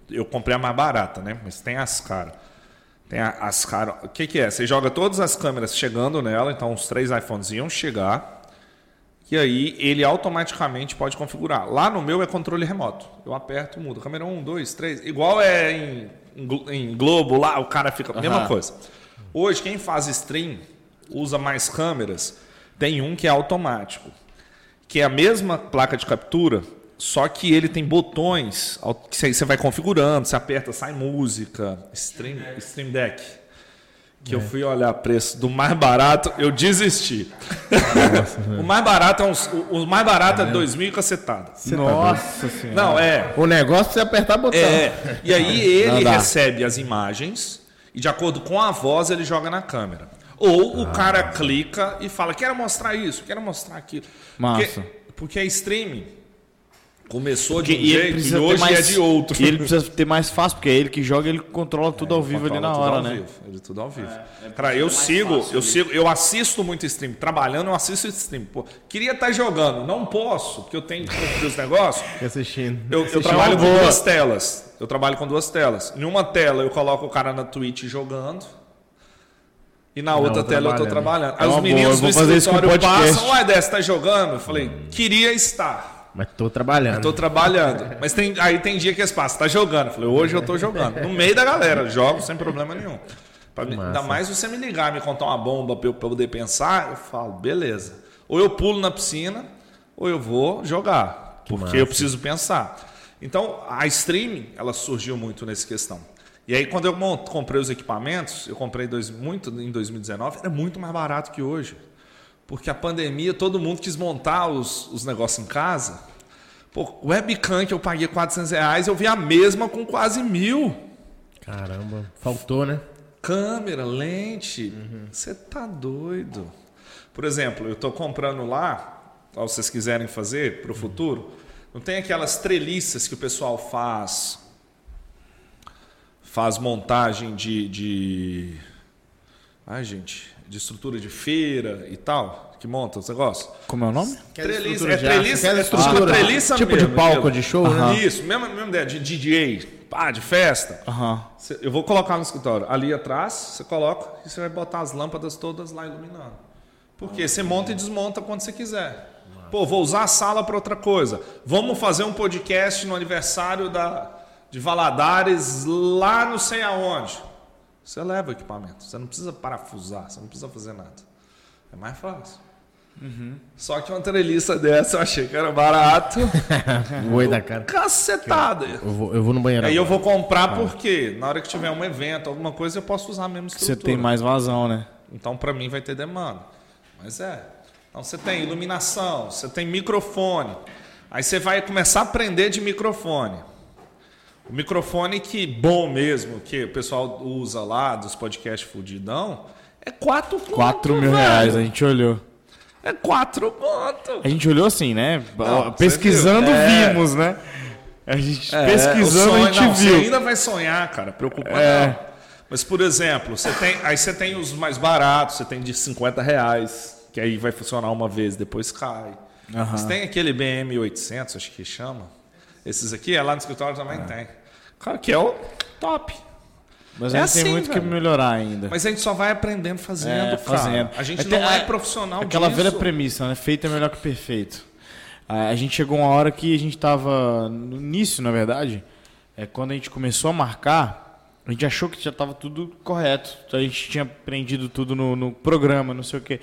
Eu comprei a mais barata, né? Mas tem as caras. Tem a- as caras. O que, que é? Você joga todas as câmeras chegando nela, então os três iPhones iam chegar. E aí ele automaticamente pode configurar. Lá no meu é controle remoto. Eu aperto, mudo. Câmera 1, 2, 3. Igual é em, em Glo- em Globo, lá o cara fica. Mesma Aham. coisa. Hoje, quem faz stream, usa mais câmeras, tem um que é automático. Que é a mesma placa de captura, só que ele tem botões que você você vai configurando, você aperta, sai música, stream, stream Deck. Que eu fui olhar preço do mais barato, eu desisti. o mais barato é uns, o, o mais barato é 2 mil e cacetada. Nossa senhora. Não, é. O negócio é você apertar botão. É. E aí ele recebe as imagens e de acordo com a voz ele joga na câmera. Ou o cara clica e fala: quero mostrar isso, quero mostrar aquilo. Massa. Porque, porque a streaming começou de um e ele jeito precisa e ter hoje mais, é de outro. E ele precisa ter mais fácil, porque é ele que joga, ele controla tudo ao vivo ali na hora, ao né? vivo, ele tudo ao vivo. Cara, eu sigo, eu sigo, eu assisto muito stream. Trabalhando, eu assisto stream. Pô, queria estar jogando, não posso, porque eu tenho que cumprir os negócios. Assistindo. Eu, eu Assistir trabalho com boa. duas telas. Eu trabalho com duas telas. Em uma tela eu coloco o cara na Twitch jogando. E na outra outra tela eu tô trabalhando. É Aí os boa, meninos eu vou do escritório passam, ué, Dessa, tá jogando? Eu falei, queria estar. Mas tô trabalhando. Tô trabalhando. Mas tem, aí tem dia que eles passam, tá jogando. Eu falei, hoje eu tô jogando. No meio da galera, jogo sem problema nenhum. Pra mim, ainda mais você me ligar, me contar uma bomba pra eu eu poder pensar, eu falo, beleza. Ou eu pulo na piscina, ou eu vou jogar. porque massa. eu preciso pensar. Então, a streaming, ela surgiu muito nessa questão. E aí, quando eu comprei os equipamentos, eu comprei dois, muito em 2019, era muito mais barato que hoje. Porque a pandemia, todo mundo quis montar os, os negócios em casa. Pô, webcam que eu paguei 400 reais, eu vi a mesma com quase mil. Caramba. Faltou, né? Câmera, lente. Você tá doido. Por exemplo, eu tô comprando lá, se vocês quiserem fazer para o futuro, não tem aquelas treliças que o pessoal faz, faz montagem de, de, ai gente, de estrutura de feira e tal, que monta os negócios. Como é o nome? Treliça, estrutura é treliça, aquela é estrutura, treliça tipo mesmo, de palco entendeu? de show, né? Isso, mesma, mesma ideia, de DJ, pá, de festa. Aham. Cê- Eu vou colocar no escritório. Ali atrás, você coloca e você vai botar as lâmpadas todas lá iluminando. Porque você monta e desmonta quando você quiser. Pô, vou usar a sala para outra coisa. Vamos fazer um podcast no aniversário da, de Valadares lá não sei aonde. Você leva o equipamento. Você não precisa parafusar, você não precisa fazer nada. É mais fácil. Só que uma treliça dessa eu achei que era barato. Oi da cara. Cacetada. Eu vou, eu vou no banheiro. Aí eu agora. vou comprar porque na hora que tiver um evento, alguma coisa, eu posso usar a mesma Você estrutura. tem mais vazão, né? Então, para mim, vai ter demanda. Mas é. Então, você tem iluminação, você tem microfone. Aí você vai começar a aprender de microfone. O microfone que bom mesmo, que o pessoal usa lá dos podcasts fudidão, é 4 conto, 4 mil velho. reais, a gente olhou. É 4 conto. A gente olhou assim, né? Não, Pesquisando? É. vimos, né? A gente É, pesquisando, sonho- a gente não, viu. Você ainda vai sonhar, cara. Preocupa É. não. Mas, por exemplo, você tem, aí você tem os mais baratos, você tem de 50 reais, que aí vai funcionar uma vez, depois cai. Aham. Você tem aquele BM800, acho que chama. Esses aqui, é lá no escritório também tem. Cara, que é o top. Mas É a gente tem assim, muito que velho. melhorar ainda. Mas a gente só vai aprendendo fazendo, É, fazendo. A gente Até não é a- profissional Aquela disso. velha premissa, né? Feito é melhor que perfeito. A gente chegou uma hora que a gente tava no início, na verdade, é quando a gente começou a marcar, a gente achou que já estava tudo correto. A gente tinha aprendido tudo no, no programa, não sei o quê.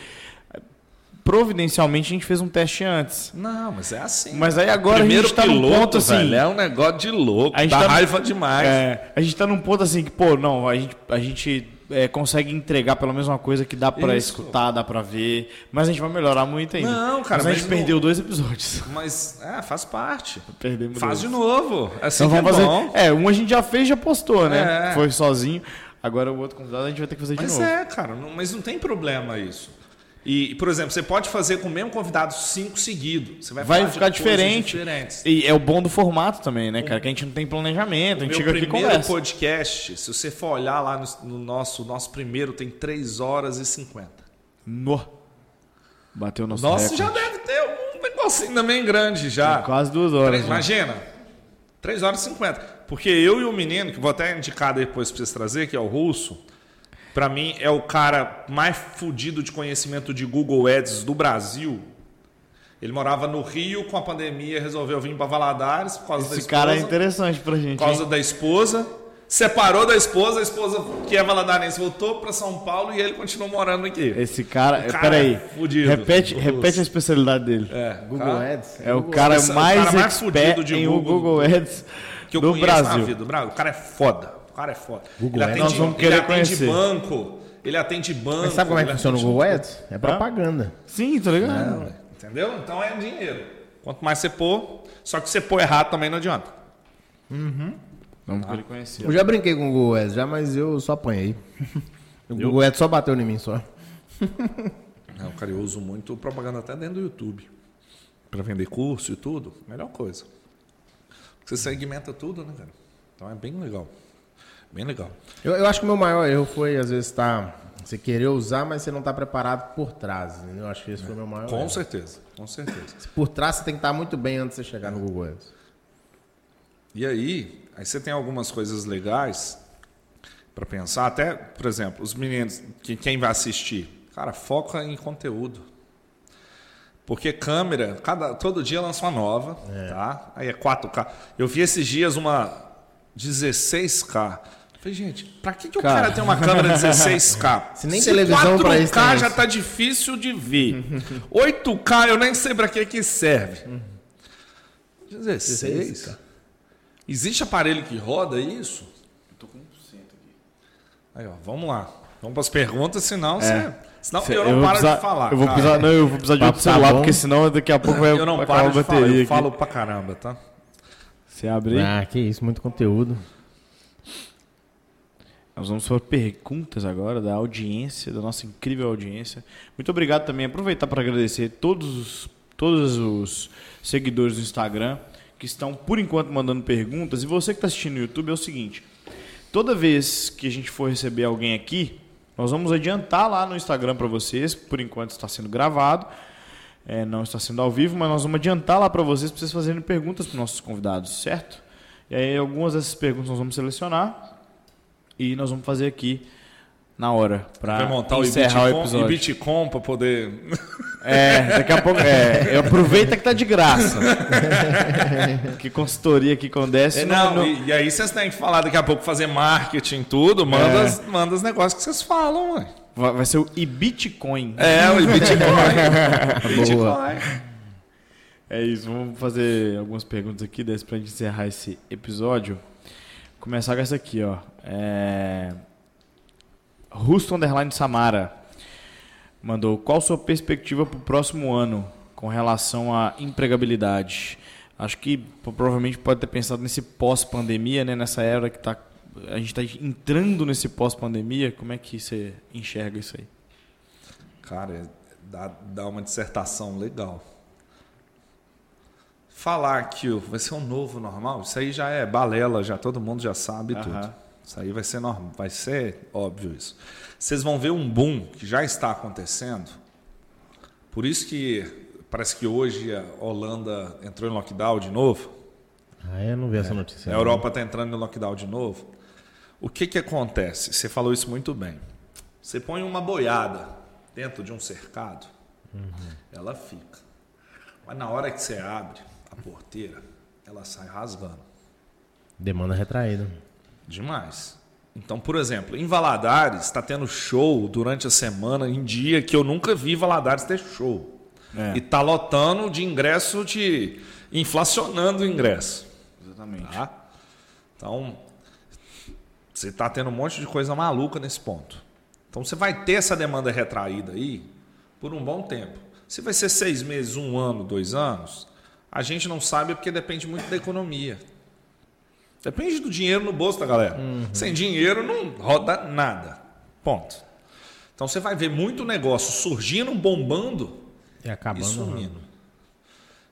Providencialmente a gente fez um teste antes. Não, mas é assim. Mas aí agora Primeiro a gente tá num piloto, ponto assim. velho, é um negócio de louco. A gente dá tá- raiva demais. É, a gente tá num ponto assim que, pô, não, a gente, a gente é, consegue entregar pelo menos uma coisa que dá pra Isso. escutar, dá pra ver, mas a gente vai melhorar muito ainda. Não, cara, mas a mas gente não- perdeu dois episódios. Mas, é, faz parte. Perdemos Faz dois. de novo. Assim Então é vamos fazer. bom. É, um a gente já fez, já postou, né? É. Foi sozinho. Agora o outro convidado a gente vai ter que fazer de Mas novo. é, cara, não- mas não tem problema isso. E, por exemplo, você pode fazer com o mesmo convidado cinco seguidos. Você vai, Vai ficar diferente. diferentes. E é o bom do formato também, né, cara? Que a gente não tem planejamento, a gente Meu chega aqui e primeiro podcast, se você for olhar lá no, no nosso, nosso primeiro, tem 3 horas e 50. No. Bateu o nosso Nossa, já deve ter um negocinho também grande já. Quase duas horas. Três- né? imagina, 3 horas e 50. Porque eu e o menino, que vou até indicar depois pra vocês trazer, que é o russo, pra mim é o cara mais fudido de conhecimento de Google Ads do Brasil. Ele morava no Rio, com a pandemia resolveu vir pra Valadares por causa da Esse esposa. cara é interessante pra gente. por causa hein? da esposa. Separou da esposa, a esposa que é valadarense voltou pra São Paulo e ele continuou morando aqui. Esse cara. O cara peraí. é fudido. repete, repete a especialidade dele. É, Google cara, Ads. É o Google cara Ads. mais, O cara mais expert fudido de Google Google Ads que eu do conheço na Brasil. vida. Brasil. O cara é foda. O cara é foda. Google ele Ads. atende, Nós vamos ele atende conhecer. banco. Ele atende banco. Mas sabe como é que ele funciona o Google Ads? É propaganda. Sim, tá ligado? Não, Entendeu? Então é dinheiro. Quanto mais você pôr, só que você pôr errado também não adianta. Vamos querer conhecer. Eu já brinquei com o Google Ads, já, mas eu só apanhei. O Google Ads só bateu em mim só. Não, cara, eu uso muito propaganda até dentro do YouTube. Pra vender curso e tudo. Melhor coisa. Você segmenta tudo, né, cara? Então é bem legal. Bem legal. Eu, eu acho que o meu maior erro foi, às vezes, tá, você querer usar, mas você não tá preparado por trás. Eu acho que esse foi o meu maior Com erro. certeza. Com certeza. Por trás você tem que estar muito bem antes de você chegar no Google Ads. E aí, aí você tem algumas coisas legais para pensar. Até, por exemplo, os meninos, que quem vai assistir, cara, foca em conteúdo. Porque câmera, cada, todo dia lança uma nova, tá? Aí é 4K. Eu vi esses dias uma 16K. Falei, gente, pra que, que o Cara. cara tem uma câmera 16K? Se nem televisão pra isso 4K tem já isso. tá difícil de ver. 8K eu nem sei pra que que serve. 16? Existe aparelho que roda isso? Aí, ó, vamos lá. Vamos para as perguntas, senão você. Senão Cê- eu não paro precisar- de falar. Eu vou cara. precisar, não, eu vou precisar de Papo outro tá celular, porque senão daqui a pouco vai Eu não paro a de falar, eu aqui. falo pra caramba, tá? Você abre aí. Ah, que isso, muito conteúdo. Nós vamos para perguntas agora da audiência, da nossa incrível audiência. Muito obrigado também. Aproveitar para agradecer todos os, todos os seguidores do Instagram que estão, por enquanto, mandando perguntas. E você que está assistindo no YouTube, é o seguinte: toda vez que a gente for receber alguém aqui, nós vamos adiantar lá no Instagram para vocês. Por enquanto está sendo gravado, é, não está sendo ao vivo, mas nós vamos adiantar lá para vocês, para vocês fazerem perguntas para os nossos convidados, certo? E aí, algumas dessas perguntas nós vamos selecionar e nós vamos fazer aqui na hora para Vai montar o encerrar o Ibitcom, episódio. Ibitcom para poder. É, daqui a pouco. É, aproveita que tá de graça. que consultoria que condece. É, não, E, e aí vocês têm que falar daqui a pouco, fazer marketing, tudo. Manda, É. as- manda os negócios que vocês falam, ué. vai, vai ser o Ibitcoin. É, o Bitcoin. Boa. Bitcoin. É isso, vamos fazer algumas perguntas aqui, desse pra gente encerrar esse episódio. Começar com essa aqui, ó. É... Rusto Underline Samara mandou qual sua perspectiva para o próximo ano com relação à empregabilidade? Acho que provavelmente pode ter pensado nesse pós-pandemia, né? Nessa era que tá, a gente está entrando nesse pós-pandemia. Como é que você enxerga isso aí? Cara, é- dá, dá uma dissertação legal. Falar que vai ser um novo normal, isso aí já é balela, já todo mundo já sabe Aham. tudo. Isso aí vai ser normal, vai ser óbvio isso. Vocês vão ver um boom que já está acontecendo. Por isso que parece que hoje a Holanda entrou em lockdown de novo. Ah, eu não vi essa notícia. A. Europa está entrando em lockdown de novo. O que, que acontece? Você falou isso muito bem. Você põe uma boiada dentro de um cercado, ela fica. Mas na hora que você abre a porteira, ela sai rasgando. Demanda retraída. Demais. Então, por exemplo, em Valadares está tendo show durante a semana, em dia que eu nunca vi Valadares ter show. É. E tá lotando de ingresso de. inflacionando o ingresso. Exatamente. Tá? Então, você está tendo um monte de coisa maluca nesse ponto. Então, você vai ter essa demanda retraída aí por um bom tempo. Se vai ser seis meses, um ano, dois anos, a gente não sabe porque depende muito da economia. Depende do dinheiro no bolso da galera. Sem dinheiro não roda nada. Ponto. Então você vai ver muito negócio surgindo, bombando E acabando. e sumindo.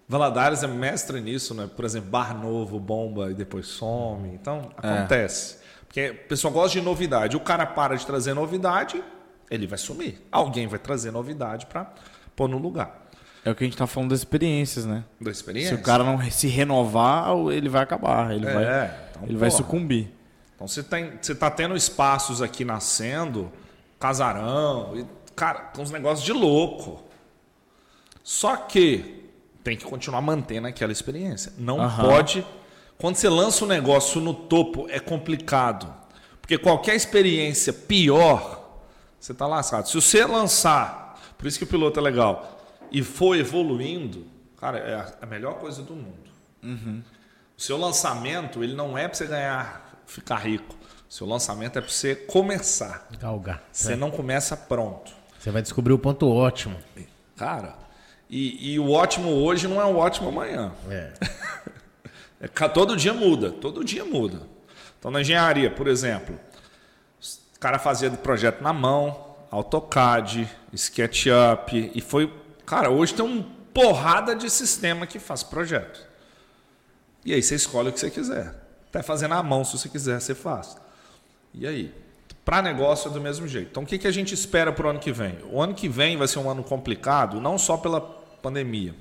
Valadares é mestre nisso, né? Por exemplo, bar novo, bomba e depois some. Então, acontece. Porque o pessoal gosta de novidade. O cara para de trazer novidade, ele vai sumir. Alguém vai trazer novidade para pôr no lugar É o que a gente tá falando das experiências, né? da experiência. Se o cara não se renovar, ele vai acabar. Ele É, vai, então, ele vai sucumbir. Então você tem, você tá tendo espaços aqui nascendo, casarão, e, cara, com uns negócios de louco. Só que tem que continuar mantendo aquela experiência. Não Aham. pode. Quando você lança um negócio no topo, é complicado. Porque qualquer experiência pior, você tá lascado. Se você lançar, por isso que o piloto é legal, e for evoluindo, cara, é a- melhor coisa do mundo. O seu lançamento, ele não é para você ganhar, ficar rico. O seu lançamento é para você começar. Galgar. Você não começa pronto. Você vai descobrir o ponto ótimo. Cara, e, e o ótimo hoje não é o ótimo amanhã. É. É, todo dia muda, todo dia muda. Então, na engenharia, por exemplo, o cara fazia do projeto na mão, AutoCAD, SketchUp, e foi. Cara, hoje tem uma porrada de sistema que faz projeto. E aí você escolhe o que você quiser. Até fazer na mão, se você quiser, você faz. E aí? Para negócio é do mesmo jeito. Então, o que, que a gente espera para o ano que vem? O ano que vem vai ser um ano complicado, não só pela pandemia.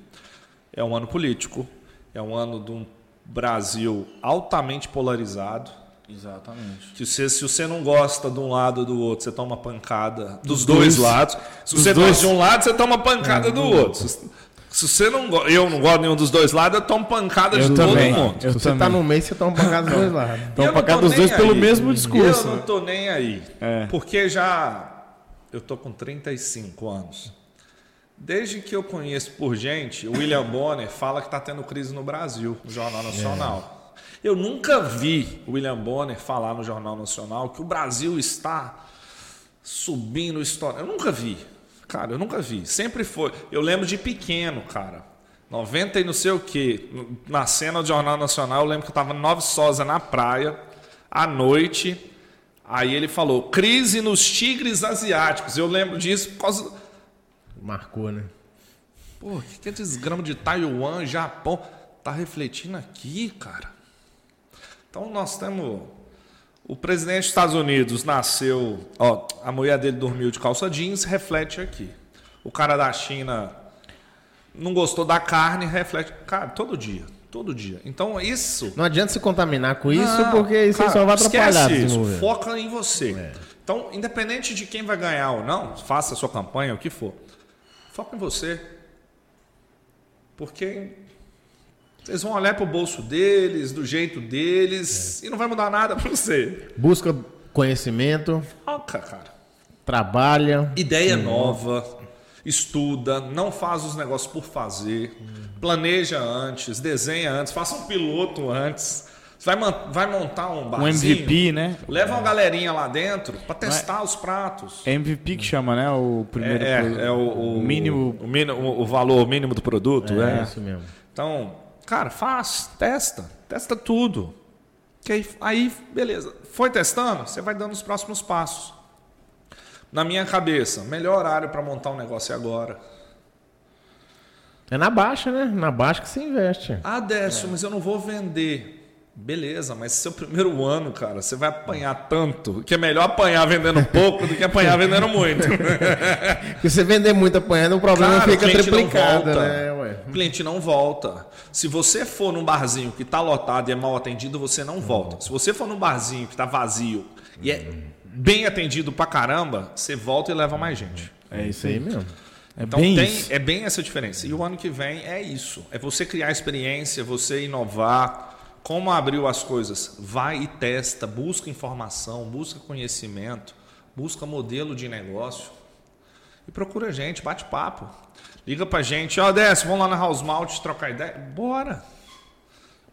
É um ano político, é um ano de um Brasil altamente polarizado. Exatamente. Que você, se você não gosta de um lado ou do outro, você toma pancada dos, dois, dois. lados. Se Dos você dois. gosta de um lado, você toma pancada do outro. Se, se você não go- eu não gosto de nenhum dos dois lados, eu tomo pancada Eu de também. todo mundo. Eu Se você tá no meio, você toma pancada dos dois lados. Cá tô dos dois pelo aí. mesmo discurso. Eu não tô nem aí. É. Porque já. Eu tô com 35 anos. Desde que eu conheço por gente, o William Bonner fala que está tendo crise no Brasil, no Jornal Nacional. Eu nunca vi o William Bonner falar no Jornal Nacional que o Brasil está subindo história. Eu nunca vi. Cara, eu nunca vi. Sempre foi. Eu lembro de pequeno, cara. 90 e não sei o quê. Na cena do Jornal Nacional, eu lembro que eu estava Nova Sosa na praia, à noite. Aí ele falou: crise nos tigres asiáticos. Eu lembro disso por causa. Marcou, né? Pô, que, que é desgrama de Taiwan, Japão? Tá refletindo aqui, cara. Então nós temos. O presidente dos Estados Unidos nasceu. Ó, a mulher dele dormiu de calça jeans, reflete aqui. O cara da China não gostou da carne, reflete. Cara, todo dia. Todo dia. Então isso. Não adianta se contaminar com isso, Não, porque isso cara, só vai atrapalhar. isso. Foca em você. Então, independente de quem vai ganhar ou não, faça a sua campanha, o que for. Foca em você. Porque vocês vão olhar para o bolso deles, do jeito deles, e não vai mudar nada para você. Busca conhecimento, Foca, cara. trabalha. Ideia nova, estuda, não faz os negócios por fazer, planeja antes, desenha antes, faça um piloto antes. Você vai, vai montar um Um barzinho, MVP, né? leva uma galerinha lá dentro para testar os pratos. É MVP que chama, né? O primeiro. É, pro- é o, o mínimo. o, mínimo- o valor mínimo do produto, É, é. isso mesmo. Então, cara, faz, testa, testa tudo. Que aí, aí, beleza. Foi testando, você vai dando os próximos passos. Na minha cabeça, melhor horário para montar um negócio é agora. É na baixa, né? Na baixa que você investe. Ah, Décio, mas eu não vou vender. Beleza, mas seu primeiro ano, cara, você vai apanhar tanto que é melhor apanhar vendendo pouco do que apanhar vendendo muito. Porque você vender muito apanhando, o problema Cara, o fica não triplicado, volta. né? Ué. O cliente não volta. Se você for num barzinho que está lotado e é mal atendido, você não volta. Se você for num barzinho que está vazio e é bem atendido pra caramba, você volta e leva mais gente. É isso aí mesmo. É Então bem tem, é bem essa diferença. E o ano que vem é isso. É você criar experiência, você inovar. Como abriu as coisas? Vai e testa, busca informação, busca conhecimento, busca modelo de negócio. E procura gente, bate papo. Liga pra gente, ó, Décio, vamos lá na House Malt trocar ideia? Bora!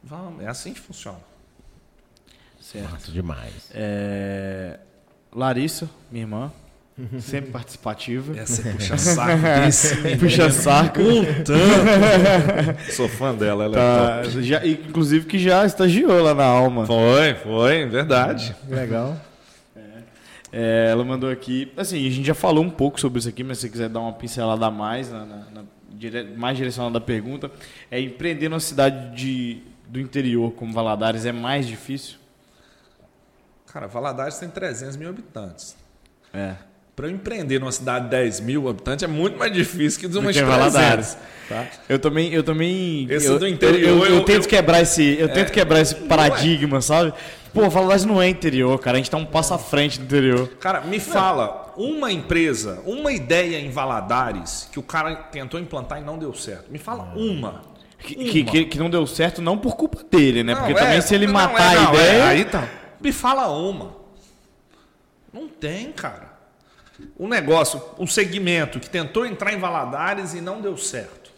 Vamos, é assim que funciona. Certo demais. É, Larissa, minha irmã, sempre participativa. Essa é puxa saco desse menino. Puxa saco. Sou fã dela, ela é Tá, já, inclusive que já estagiou lá na Alma. Foi, foi, verdade. Legal. É, ela mandou aqui. Assim, a gente já falou um pouco sobre isso aqui, mas se você quiser dar uma pincelada a mais, na, na- na- dire- mais direcionada à pergunta, é empreender numa cidade de, do interior como Valadares é mais difícil? Cara, Valadares tem 300 mil habitantes. É. Para eu empreender numa cidade de 10 mil habitantes é muito mais difícil que de uma Do de que 300. Valadares. Tá? Eu também, eu também. Esse eu, do interior, Eu, eu- eu eu- tento quebrar esse, eu tento quebrar esse paradigma, sabe? Pô, Valadares não é interior, cara. A gente tá um passo à frente do interior. Cara, me fala uma empresa, uma ideia em Valadares que o cara tentou implantar e não deu certo. Me fala uma. Que, Uma. que, que- que não deu certo não por culpa dele, né? Não, Porque é, também se ele matar é, não, a ideia. é, aí tá. Me fala uma. Não tem, cara. Um negócio, um segmento que tentou entrar em Valadares e não deu certo.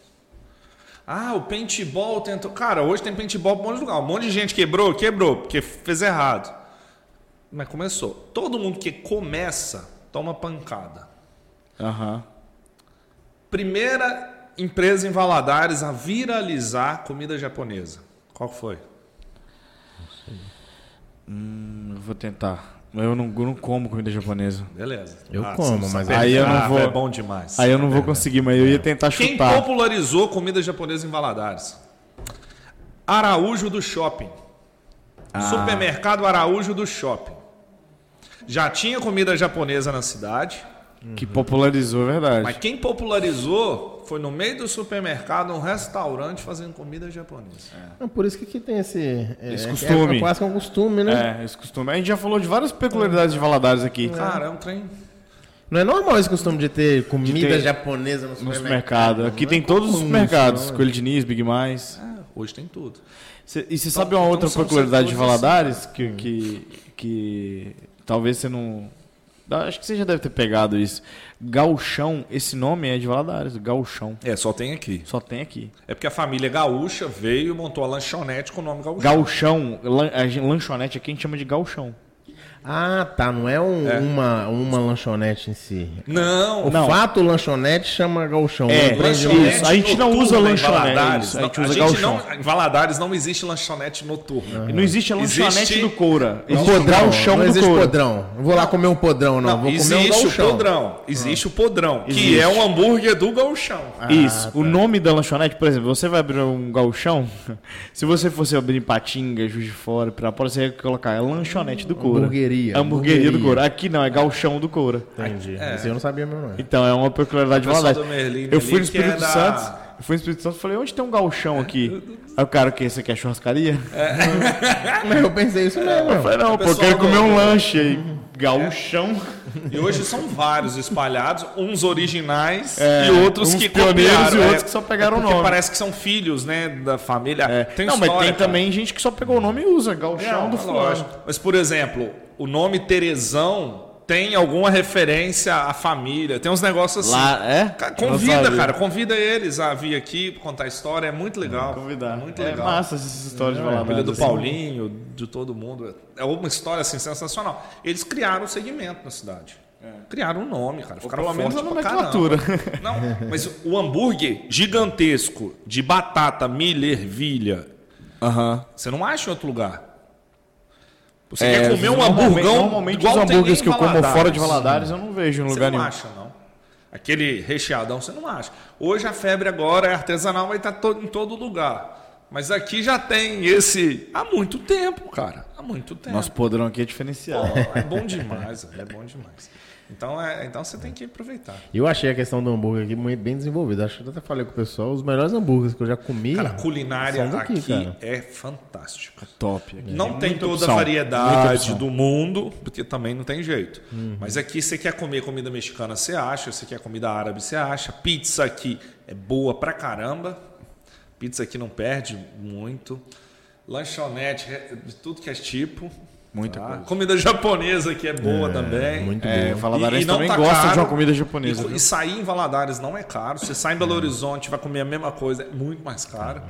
Ah, o paintball tentou. Cara, hoje tem paintball para um monte de lugar. Um monte de gente quebrou, quebrou, porque fez errado. Mas começou. Todo mundo que começa toma pancada. Aham. Primeira empresa em Valadares a viralizar comida japonesa. Qual foi? Hum, eu vou tentar. Eu não, eu não como comida japonesa. Beleza. Eu Ah, como, mas aí eu não Ah, vou- É bom demais. Aí eu não vou conseguir, mas eu ia tentar Quem chutar. popularizou comida japonesa em Valadares? Araújo do Shopping. Ah. Supermercado Araújo do Shopping. Já tinha comida japonesa na cidade, Que popularizou, é verdade. mas quem popularizou foi no meio do supermercado um restaurante fazendo comida japonesa. Não, por isso que aqui tem esse... é- Esse é- costume. É, quase que um costume, né? É, esse costume. A gente já falou de várias peculiaridades de Valadares aqui. Cara, é um trem. Não é normal esse costume de ter comida ter- japonesa no No supermercado. supermercado. Aqui Não tem é todos os comum não, Coelho de Nis, Big Mais. É, hoje tem tudo. Cê- e você Então- sabe uma então outra peculiaridade de setores assim, Valadares que, que, que talvez você não. Acho que você já deve ter pegado isso. Gauchão, esse nome é de Valadares, Gauchão. É, só tem aqui. Só tem aqui. É porque a família gaúcha veio e montou a lanchonete com o nome gaúcho. Gauchão, lan- a lanchonete aqui a gente chama de Gauchão. Ah, tá. Não é, um- É. Uma, uma lanchonete em si. Não, O Não. fato lanchonete chama galchão. É, lanchonete. isso, a gente não usa em lanchonete, Valadares. isso, a gente Não, usa não, galchão. em Valadares não existe lanchonete noturna. E Não existe a lanchonete Existe- do Coura. Existe o podrão. galchão não do existe Coura. podrão. Não vou lá comer um podrão, não. Não, vou comer um existe o galchão. podrão. Existe o podrão, que Existe. é um hambúrguer do galchão. Isso. tá. O nome da lanchonete, por exemplo, você vai abrir um galchão, se você fosse abrir em Patinga, Juiz de Fora, Pirapora, você ia colocar é lanchonete do Coura. Hamburgueria, Hamburgueria do. Coura. Aqui não, é galchão do Coura. Entendi. Isso eu não sabia mesmo, não. Então, é uma peculiaridade de Merlin Eu fui no que é Espírito da- Santo, eu fui no Espírito Santo e falei, onde tem um galchão aqui? Aí o cara, o que? Você quer churrascaria? Mas eu pensei isso mesmo. Eu falei, não, pô, eu quero comer um lanche aí. Galchão. E hoje são vários espalhados, uns originais É, e outros uns que pioneiros e é. outros que só pegaram É o porque nome. parece que são filhos, né, da família. É. Tem não, mas história, tem cara. também gente que só pegou o nome e usa. Galchão do é fulano. Mas, por exemplo, o nome Terezão tem alguma referência à família. Tem uns negócios assim. Lá, é? Convida, cara, convida eles a vir aqui contar a história, é muito legal. Convidar. Muito é legal. massa essas histórias de A família Valadares. do assim. Paulinho, de todo mundo. É uma história assim sensacional. Eles criaram o segmento na cidade. Criaram um nome, cara. Ficaram pelo menos fortes a pra nomenclatura. Não, mas o hambúrguer gigantesco de batata, milho, ervilha, Aham. você não acha em outro lugar. Você É, quer comer um hamburgão Normalmente os hambúrgueres que eu como fora de Valadares eu não vejo em Você lugar não nenhum. acha, não. Aquele recheadão você não acha. Hoje a febre agora é artesanal, vai estar to- em todo lugar. Mas aqui já tem esse há muito tempo, cara. Há muito tempo. Nosso podrão aqui é Pô, diferenciado. é bom demais, é bom demais. Então, é, então você tem que aproveitar. Eu achei a questão do hambúrguer aqui muito bem desenvolvida. Acho que eu até falei com o pessoal, os melhores hambúrgueres que eu já comi. Cara, a culinária são daqui, aqui cara. é fantástica. Top. Aqui Não tem muita toda opção, a variedade do mundo, porque também não tem jeito. Uhum. Mas aqui você quer comer comida mexicana, você acha. Você quer comida árabe, você acha. Pizza aqui é boa pra caramba. Pizza aqui não perde muito. Lanchonete, é, tudo que é tipo. Muita tá? coisa. Comida japonesa aqui é boa também. muito É, boa. Valadares E- e não também tá gosta caro. de uma comida japonesa. E, e sair em Valadares não é caro. Você sai em Belo Horizonte vai comer a mesma coisa, é muito mais caro.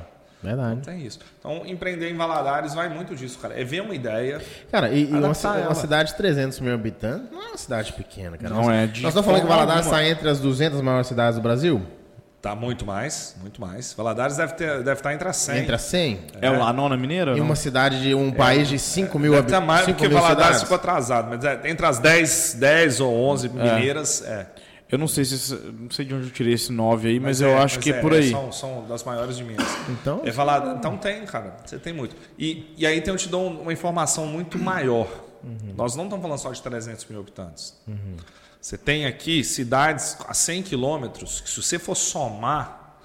Verdade. Tem isso. Então, empreender em Valadares vai muito disso, cara. É ver uma ideia. Cara, e, e uma, uma cidade de 300 mil habitantes não é uma cidade pequena, cara. Não nós, é de Nós estamos falando que Valadares está entre as 200 maiores cidades do Brasil? Tá muito mais, muito mais. Valadares deve, ter, deve estar entre as 100. Entre as 100? É o La Nona Mineira? Em não? uma cidade de um país de 5 mil habitantes. mais, porque Valadares cidades. ficou atrasado. Mas é, entre as 10, 10 ou 11 mineiras, é. Eu não sei se não sei de onde eu tirei esse 9 aí, mas, é, eu acho que é por aí. São, são das maiores de Minas. Então, É Valadares, então tem, cara. Você tem muito. E, e aí tem, eu te dou uma informação muito maior. Nós não estamos falando só de 300 mil habitantes. Você tem aqui cidades a 100 quilômetros, que se você for somar,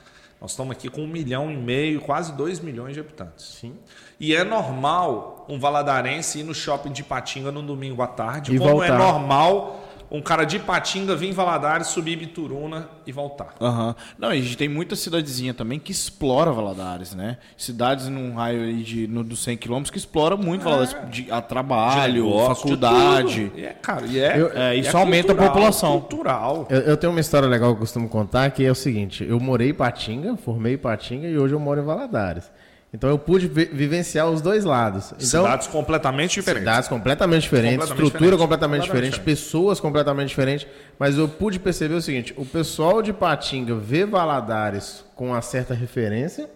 nós estamos aqui com um milhão e meio, quase 2 milhões de habitantes. Sim. E é normal um valadarense ir no shopping de Patinga no domingo à tarde, E como é voltar. normal um cara de Patinga vir em Valadares, subir Bituruna e voltar. Aham. Não, e a gente tem muita cidadezinha também que explora Valadares, né? Cidades num raio aí de no, dos 100 quilômetros que explora muito Valadares. De, a trabalho, negócio, faculdade. E é, cara, e é, Eu- é, e isso aumenta a cultural, população. Cultural. Eu, eu tenho uma história legal que eu costumo contar, que é o seguinte: eu morei em Patinga, formei em Patinga e hoje eu moro em Valadares. Então eu pude vi- vivenciar os dois lados. Então, Cidades completamente diferentes. Cidades completamente diferentes, Completamente estrutura diferente. completamente, Completamente diferente, pessoas completamente diferentes. Mas eu pude perceber o seguinte: o pessoal de Patinga vê Valadares com uma certa referência.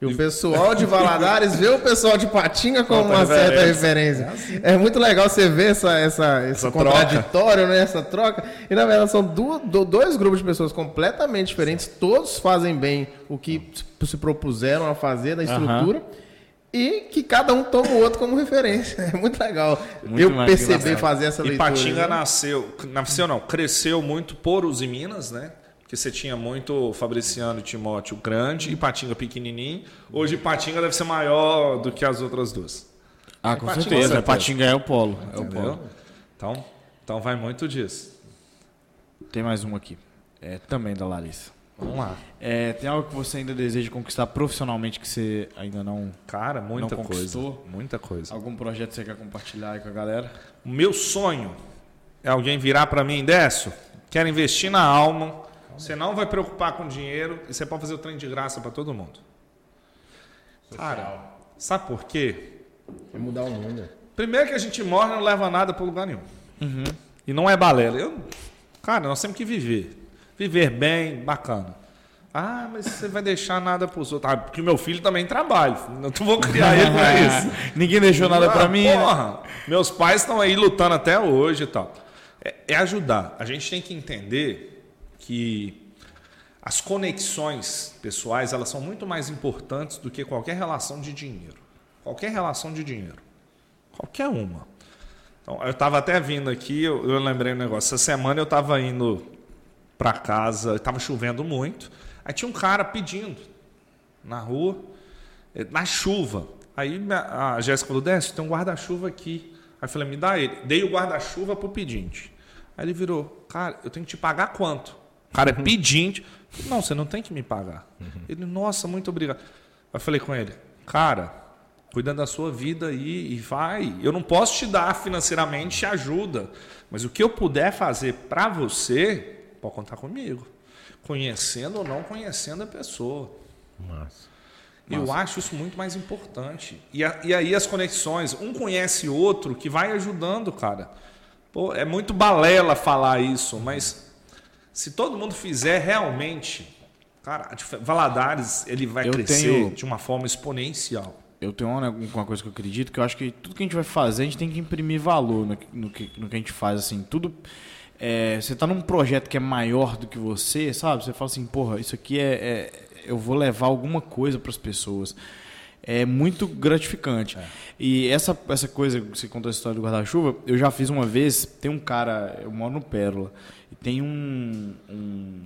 E o pessoal de Valadares vê o pessoal de Patinga com Outra uma certa referência. referência. É muito legal você ver essa, essa, esse Essa contraditório, né? essa troca. E na verdade são du- do- dois grupos de pessoas completamente diferentes. Todos fazem bem o que se propuseram a fazer da estrutura. E que cada um toma o outro como referência. É muito legal. Muito eu perceber fazer essa E leitura. Patinga né? nasceu, nasceu não, cresceu muito por os em Minas, né? Porque você tinha muito Fabriciano e Timóteo grande e Patinga pequenininho. Hoje Patinga deve ser maior do que as outras duas. Ah, com Patinga, certeza. certeza. Patinga é o polo. É o Entendeu? polo. Então, então vai muito disso. Tem mais um aqui. É também da Larissa. Vamos lá. É, tem algo que você ainda deseja conquistar profissionalmente que você ainda não. Cara, muita Não coisa. conquistou? Muita coisa. Algum projeto que você quer compartilhar aí com a galera? O meu sonho é alguém virar para mim, Décio, quero investir na alma. Você não vai preocupar com dinheiro e você pode fazer o trem de graça para todo mundo. Cara, sabe por quê? É mudar o mundo. Primeiro que a gente morre não leva nada para lugar nenhum. E não é balela. Eu, cara, nós temos que viver. Viver bem, bacana. Ah, mas você vai deixar nada para os outros. Ah, porque meu filho também trabalha. Não vou criar ele para isso. Ninguém deixou nada pra Ah, mim. né? Porra, meus pais estão aí lutando até hoje e tal. É, é ajudar. A gente tem que entender que as conexões pessoais elas são muito mais importantes do que qualquer relação de dinheiro. Qualquer relação de dinheiro. Qualquer uma. Então, eu estava até vindo aqui, eu, eu lembrei um negócio. Essa semana eu estava indo para casa, estava chovendo muito. Aí tinha um cara pedindo na rua, eh, na chuva. Aí a Jéssica falou: Décio, tem um guarda-chuva aqui. Aí eu falei: me dá ele. Dei o guarda-chuva pro pedinte. Aí ele virou: cara, eu tenho que te pagar quanto? O cara é pedinte. Não, você não tem que me pagar. Ele, nossa, muito obrigado. Eu falei com ele: cara, cuida da sua vida aí e vai. Eu não posso te dar financeiramente ajuda, mas o que eu puder fazer para você, pode contar comigo. Conhecendo ou não conhecendo a pessoa. Massa. Eu acho isso muito mais importante. E, a- e aí as conexões, um conhece outro que vai ajudando, cara. Pô, é muito balela falar isso, mas se todo mundo fizer realmente, cara, Valadares ele vai Eu crescer tenho- de uma forma exponencial. Eu tenho uma, uma coisa que eu acredito, que eu acho que tudo que a gente vai fazer, a gente tem que imprimir valor no, que- no que, no que a gente faz, assim, tudo... é, você tá num projeto que é maior do que você, sabe? Você fala assim, porra, isso aqui é... é- eu vou levar alguma coisa para as pessoas. É muito gratificante. E essa, essa coisa, que você contou a história do guarda-chuva, eu já fiz uma vez, tem um cara, eu moro no Pérola, tem um- um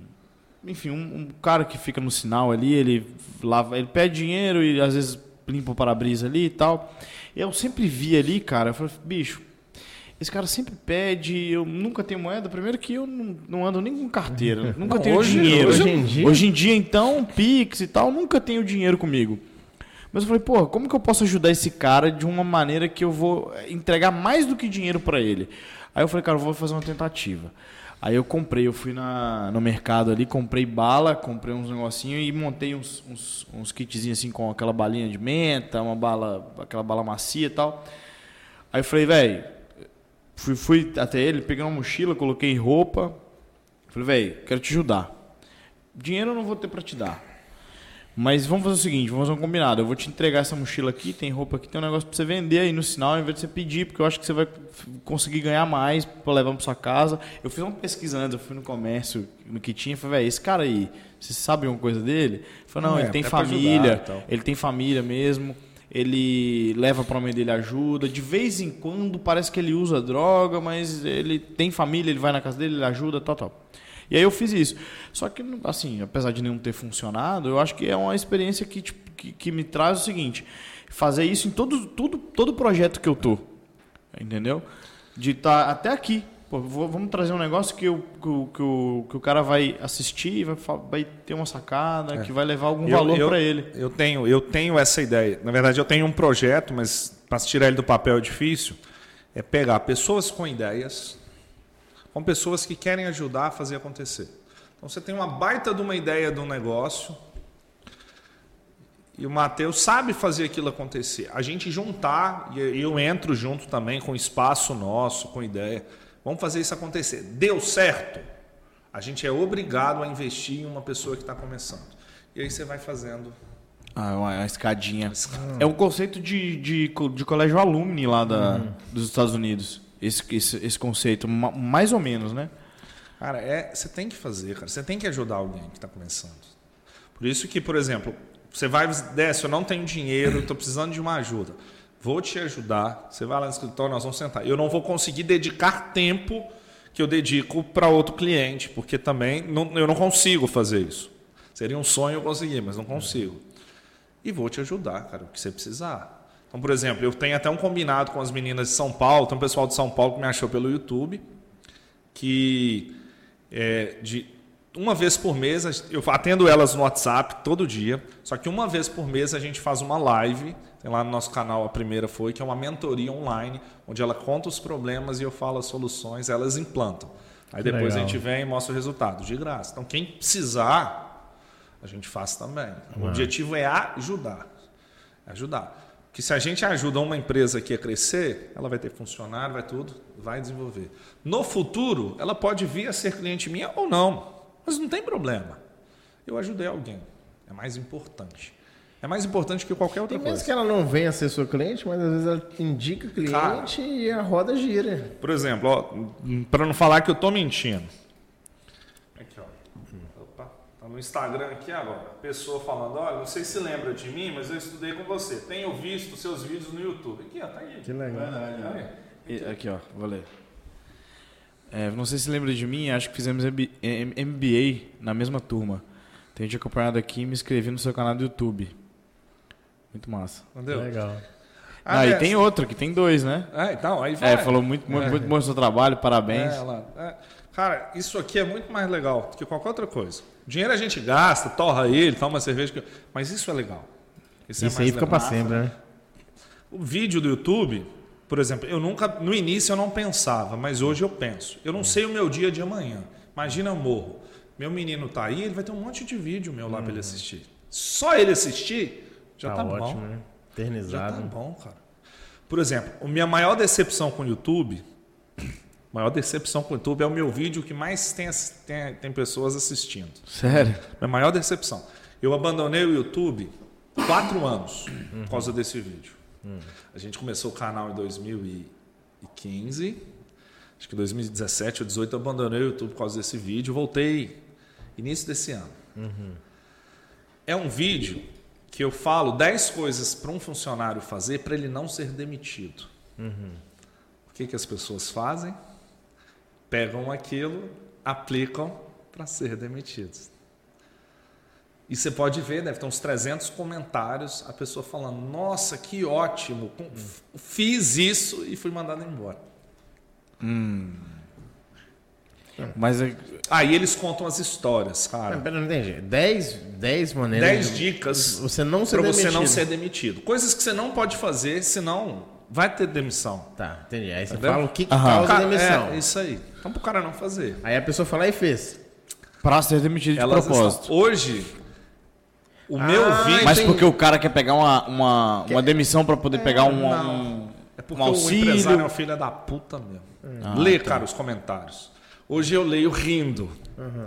enfim, um, um cara que fica no sinal ali, ele lava, ele pede dinheiro e às vezes limpa o para-brisa ali e tal. Eu sempre vi ali, cara, eu falei, bicho, esse cara sempre pede, eu nunca tenho moeda. Primeiro que eu não, não ando nem com carteira, nunca Não, tenho hoje- dinheiro. hoje em dia- Hoje em dia, então, Pix e tal, nunca tenho dinheiro comigo. Mas eu falei, pô, como que eu posso ajudar esse cara de uma maneira que eu vou entregar mais do que dinheiro para ele? Aí eu falei, cara, eu vou fazer uma tentativa. Aí eu comprei, eu fui na, no mercado ali, comprei bala, comprei uns negocinhos e montei uns, uns, uns kitzinhos assim com aquela balinha de menta, uma bala, aquela bala macia e tal. Aí eu falei, velho, fui, fui até ele, peguei uma mochila, coloquei roupa. Falei, velho, quero te ajudar. Dinheiro eu não vou ter para te dar. Mas vamos fazer o seguinte, vamos fazer um combinado. Eu vou te entregar essa mochila aqui, tem roupa aqui, tem um negócio pra você vender aí no sinal, ao invés de você pedir, porque eu acho que você vai conseguir ganhar mais pra levar pra sua casa. Eu fiz uma pesquisa antes, eu fui no comércio, no que tinha, falei, velho, esse cara aí, você sabe alguma coisa dele? Ele falou, não, É, ele tem pra ajudar família, tal. ele tem família mesmo, ele leva pra mãe dele ajuda, de vez em quando parece que ele usa droga, mas ele tem família, ele vai na casa dele, ele ajuda, tal, tal. E aí eu fiz isso. Só que, assim, apesar de não ter funcionado, eu acho que é uma experiência que, tipo, que, que me traz o seguinte: fazer isso em todo, tudo, todo projeto que eu tô. Entendeu? De estar até aqui. Pô, vou- vamos trazer um negócio que, o que, que, o, que o cara vai assistir vai, vai ter uma sacada, que vai levar algum Eu- valor eu- para ele. Eu tenho, eu tenho essa ideia. Na verdade, eu tenho um projeto, mas para tirar ele do papel é difícil. É pegar pessoas com ideias, com pessoas que querem ajudar a fazer acontecer. Então você tem uma baita de uma ideia de um negócio e o Matheus sabe fazer aquilo acontecer. A gente juntar, e eu entro junto também com espaço nosso, com ideia. Vamos fazer isso acontecer. Deu certo? A gente é obrigado a investir em uma pessoa que está começando. E aí você vai fazendo Ah, uma, uma escadinha. É um conceito de, de, de colégio alumni lá da, Uhum. dos Estados Unidos. Esse, esse, esse conceito, ma- mais ou menos, né? Cara, é, você tem que fazer, cara. Você tem que ajudar alguém que está começando. Por isso que, por exemplo, você vai, desce, eu não tenho dinheiro, estou precisando de uma ajuda. Vou te ajudar. Você vai lá no escritório, nós vamos sentar. Eu não vou conseguir dedicar tempo que eu dedico para outro cliente, porque também não- eu não consigo fazer isso. Seria um sonho eu conseguir, mas não consigo. E vou te ajudar, cara, o que você precisar. Então, por exemplo, eu tenho até um combinado com as meninas de São Paulo, tem um pessoal de São Paulo que me achou pelo YouTube, que é, de uma vez por mês, eu atendo elas no WhatsApp todo dia, só que uma vez por mês a gente faz uma live, tem lá no nosso canal, a primeira foi, que é uma mentoria online, onde ela conta os problemas e eu falo as soluções, elas implantam. Aí depois Legal. a gente vem e mostra o resultado, de graça. Então, quem precisar, a gente faz também. O objetivo é ajudar. Ajudar. Que se a gente ajuda uma empresa aqui a crescer, ela vai ter funcionário, vai tudo, vai desenvolver. No futuro, ela pode vir a ser cliente minha ou não, mas não tem problema. Eu ajudei alguém, é mais importante. É mais importante que qualquer outra E mesmo coisa. que ela não venha a ser sua cliente, mas às vezes ela indica cliente Cara. e a roda gira. Por exemplo, para não falar que eu tô mentindo. Aqui, ó. Opa, tá no Instagram aqui agora. Pessoa falando, olha, não sei se lembra de mim, mas eu estudei com você. Tenho visto seus vídeos no YouTube. Aqui, ó, tá aí. Que legal. Aí. E- Aqui, ó, vou ler. É, não sei se lembra de mim, acho que fizemos MBA na mesma turma. Tenho te acompanhado aqui e me inscrevi no seu canal do YouTube. Muito massa. Entendeu? Legal. Ah, e é, tem outro, que tem dois, né? É, então, aí vai. É, falou muito, muito, muito bom o seu trabalho, parabéns. É, lá, é. Cara, isso aqui é muito mais legal do que qualquer outra coisa. Dinheiro a gente gasta, torra ele, toma cerveja, mas isso é legal. Isso, é aí fica pra sempre, né? O vídeo do YouTube, por exemplo, eu nunca, no início eu não pensava, mas hoje eu penso. Eu não sei o meu dia de amanhã. Imagina eu morro. Meu menino tá aí, ele vai ter um monte de vídeo meu lá pra ele assistir. Só ele assistir, já tá, tá, bom. ótimo, né? Já tá Eternizado. bom, cara. Por exemplo, a minha maior decepção com o YouTube, maior decepção com o YouTube é o meu vídeo que mais tem, tem, tem pessoas assistindo. Sério? Minha maior decepção. Eu abandonei o YouTube quatro anos por causa desse vídeo. A gente começou o canal em 2015. Acho que 2017 ou 2018 eu abandonei o YouTube por causa desse vídeo. Voltei início desse ano. É um vídeo que eu falo 10 coisas para um funcionário fazer para ele não ser demitido. O que, que as pessoas fazem? Pegam aquilo, aplicam para ser demitidos. E você pode ver, deve ter uns 300 comentários, a pessoa falando: Nossa, que ótimo, com- fiz isso e fui mandado embora. Mas é- Aí eles contam as histórias, Não, cara. pera, não entendi. 10 10 maneiras. 10 de- dicas Você não ser para você não ser demitido. Coisas que você não pode fazer, senão vai ter demissão. Tá, entendi. Aí você Entendeu? fala o que, que Aham. causa a Cara, demissão. é isso aí. Então pro cara não fazer. Aí a pessoa fala e fez. pra ser demitido de Elas propósito. estão- Hoje, o Ah, meu vídeo. Mas porque o cara quer pegar uma, uma, uma demissão pra poder pegar um, um, É porque um o auxílio. empresário é um filho da puta mesmo. Ah, Lê, tá. cara, os comentários. Hoje eu leio rindo.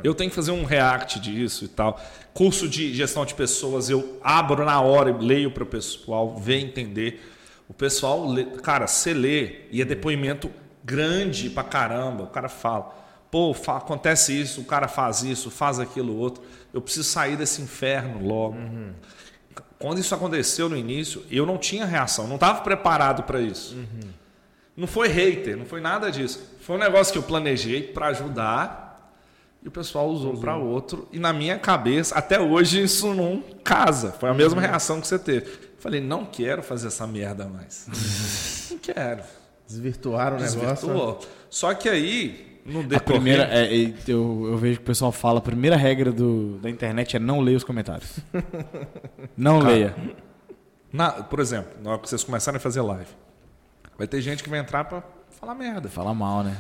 Eu tenho que fazer um react disso e tal. Curso de gestão de pessoas, eu abro na hora e leio para o pessoal ver, entender. O pessoal, lê, cara, você lê e é depoimento grande pra caramba. O cara fala, pô, fa- acontece isso, o cara faz isso, faz aquilo outro. Eu preciso sair desse inferno logo. Quando isso aconteceu no início, eu não tinha reação, não estava preparado para isso. Não foi hater, não foi nada disso. Foi um negócio que eu planejei para ajudar e o pessoal usou para outro. E na minha cabeça, até hoje, isso não casa. Foi a mesma reação que você teve. Falei, não quero fazer essa merda mais. não quero. Desvirtuaram o negócio. Desvirtuou. Só que aí, no A decorrer... primeira, é, eu, eu vejo que o pessoal fala, a primeira regra do, da internet é não ler os comentários. Não leia. na- por exemplo, na hora que vocês começarem a fazer live, vai ter gente que vai entrar para falar merda. Fala mal, né?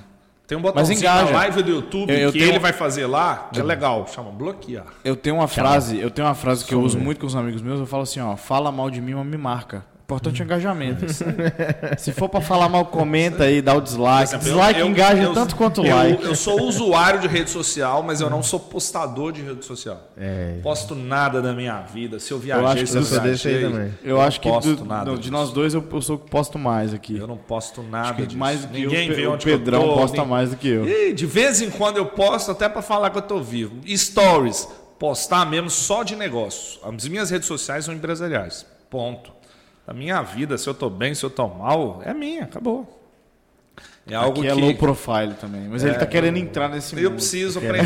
Tem um botãozinho na live do YouTube Eu- eu que tenho- ele vai fazer lá, que é legal, chama bloquear. Eu tenho uma frase, eu tenho uma frase que eu uso muito com os amigos meus, eu falo assim, ó, fala mal de mim, mas me marca. Importante é o engajamento. Se for pra falar mal, comenta aí, dá o dislike. Dislike eu- engaja eu- tanto quanto eu, like. Eu sou usuário de rede social, mas eu não sou postador de rede social. É. Posto nada da minha vida. Se eu Eu viajei, acho que se eu eu sou desse aí viajei, também. Eu acho que posto do- nada não, de nós dois eu, eu sou o que posto mais aqui. Eu não posto nada que disso. mais do que Ninguém o, Pe- vê o onde eu Pedrão tô, posta nem- mais do que eu. E de vez em quando eu posto até para falar que eu tô vivo. Stories, postar mesmo só de negócio. As minhas redes sociais são empresariais. Ponto. A minha vida, se eu tô bem, se eu tô mal, é minha, acabou. É algo Aqui é que low profile também. Mas ele tá querendo entrar nesse eu mundo. preciso aprender,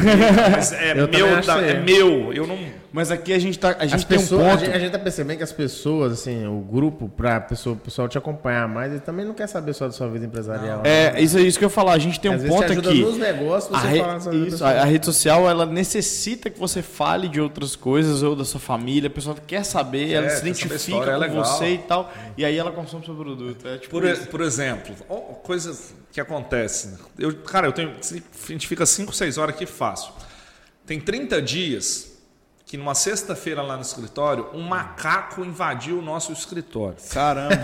mas é Eu meu, da- é é. meu. Eu não Mas aqui a gente, tá, a gente As tem pessoas, um a, ponto. gente, a gente tá percebendo que as pessoas, assim, o grupo, pra pessoa, o pessoal te acompanhar mais, ele também não quer saber só da sua vida empresarial. né? É, isso é isso que eu ia falar. A gente tem Às um ponto ajuda aqui. nos negócios, A, você re- isso, a, pessoal. a rede social ela necessita que você fale de outras coisas ou da sua família. A pessoa quer saber, ela É, se quer saber a identifica história, é com legal. você e tal. E aí ela consome seu produto. É tipo Por, isso. por exemplo, coisas que acontecem. Eu, cara, eu tenho. A gente fica 5, 6 horas aqui fácil. Tem 30 dias que numa sexta-feira lá no escritório, um macaco invadiu o nosso escritório. Caramba.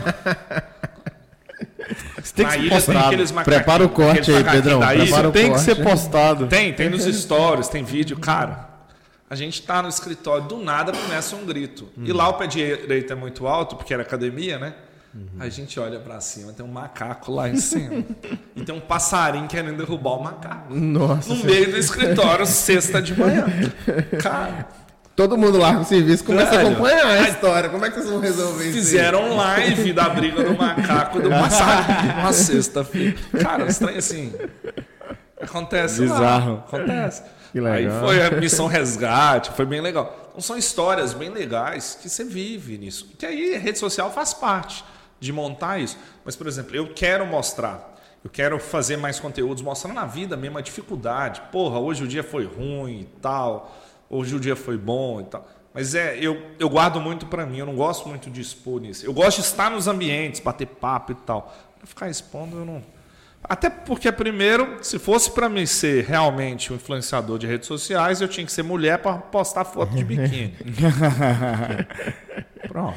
Isso tem que Na ser ilha tem postado. Prepara o corte aí, Pedrão, prepara o Tem que corte. ser postado. Tem, tem nos stories, tem vídeo. Cara, a gente tá no escritório, do nada começa um grito. E lá o pé direito é muito alto, porque era academia, né? A gente olha pra cima, tem um macaco lá em cima. e tem um passarinho querendo derrubar o macaco. Nossa, No meio do escritório, sexta de manhã. Cara, todo mundo larga o serviço começa a acompanhar a história. Como é que vocês vão resolver isso? aí? fizeram live da briga do macaco do passarinho numa sexta-feira. Cara, estranho assim. Acontece lá. Bizarro. Acontece. Que legal. Aí foi a missão resgate, foi bem legal. Então são histórias bem legais que você vive nisso. Que aí a rede social faz parte de montar isso. Mas, por exemplo, eu quero mostrar, eu quero fazer mais conteúdos mostrando a vida mesmo, a dificuldade. Porra, hoje o dia foi ruim e tal, hoje o dia foi bom e tal. Mas é, eu, eu guardo muito pra mim, eu não gosto muito de expor nisso. Eu gosto de estar nos ambientes, bater papo e tal. Ficar expondo, eu não. Até porque, primeiro, se fosse pra mim ser realmente um influenciador de redes sociais, eu tinha que ser mulher pra postar foto de biquíni. Pronto.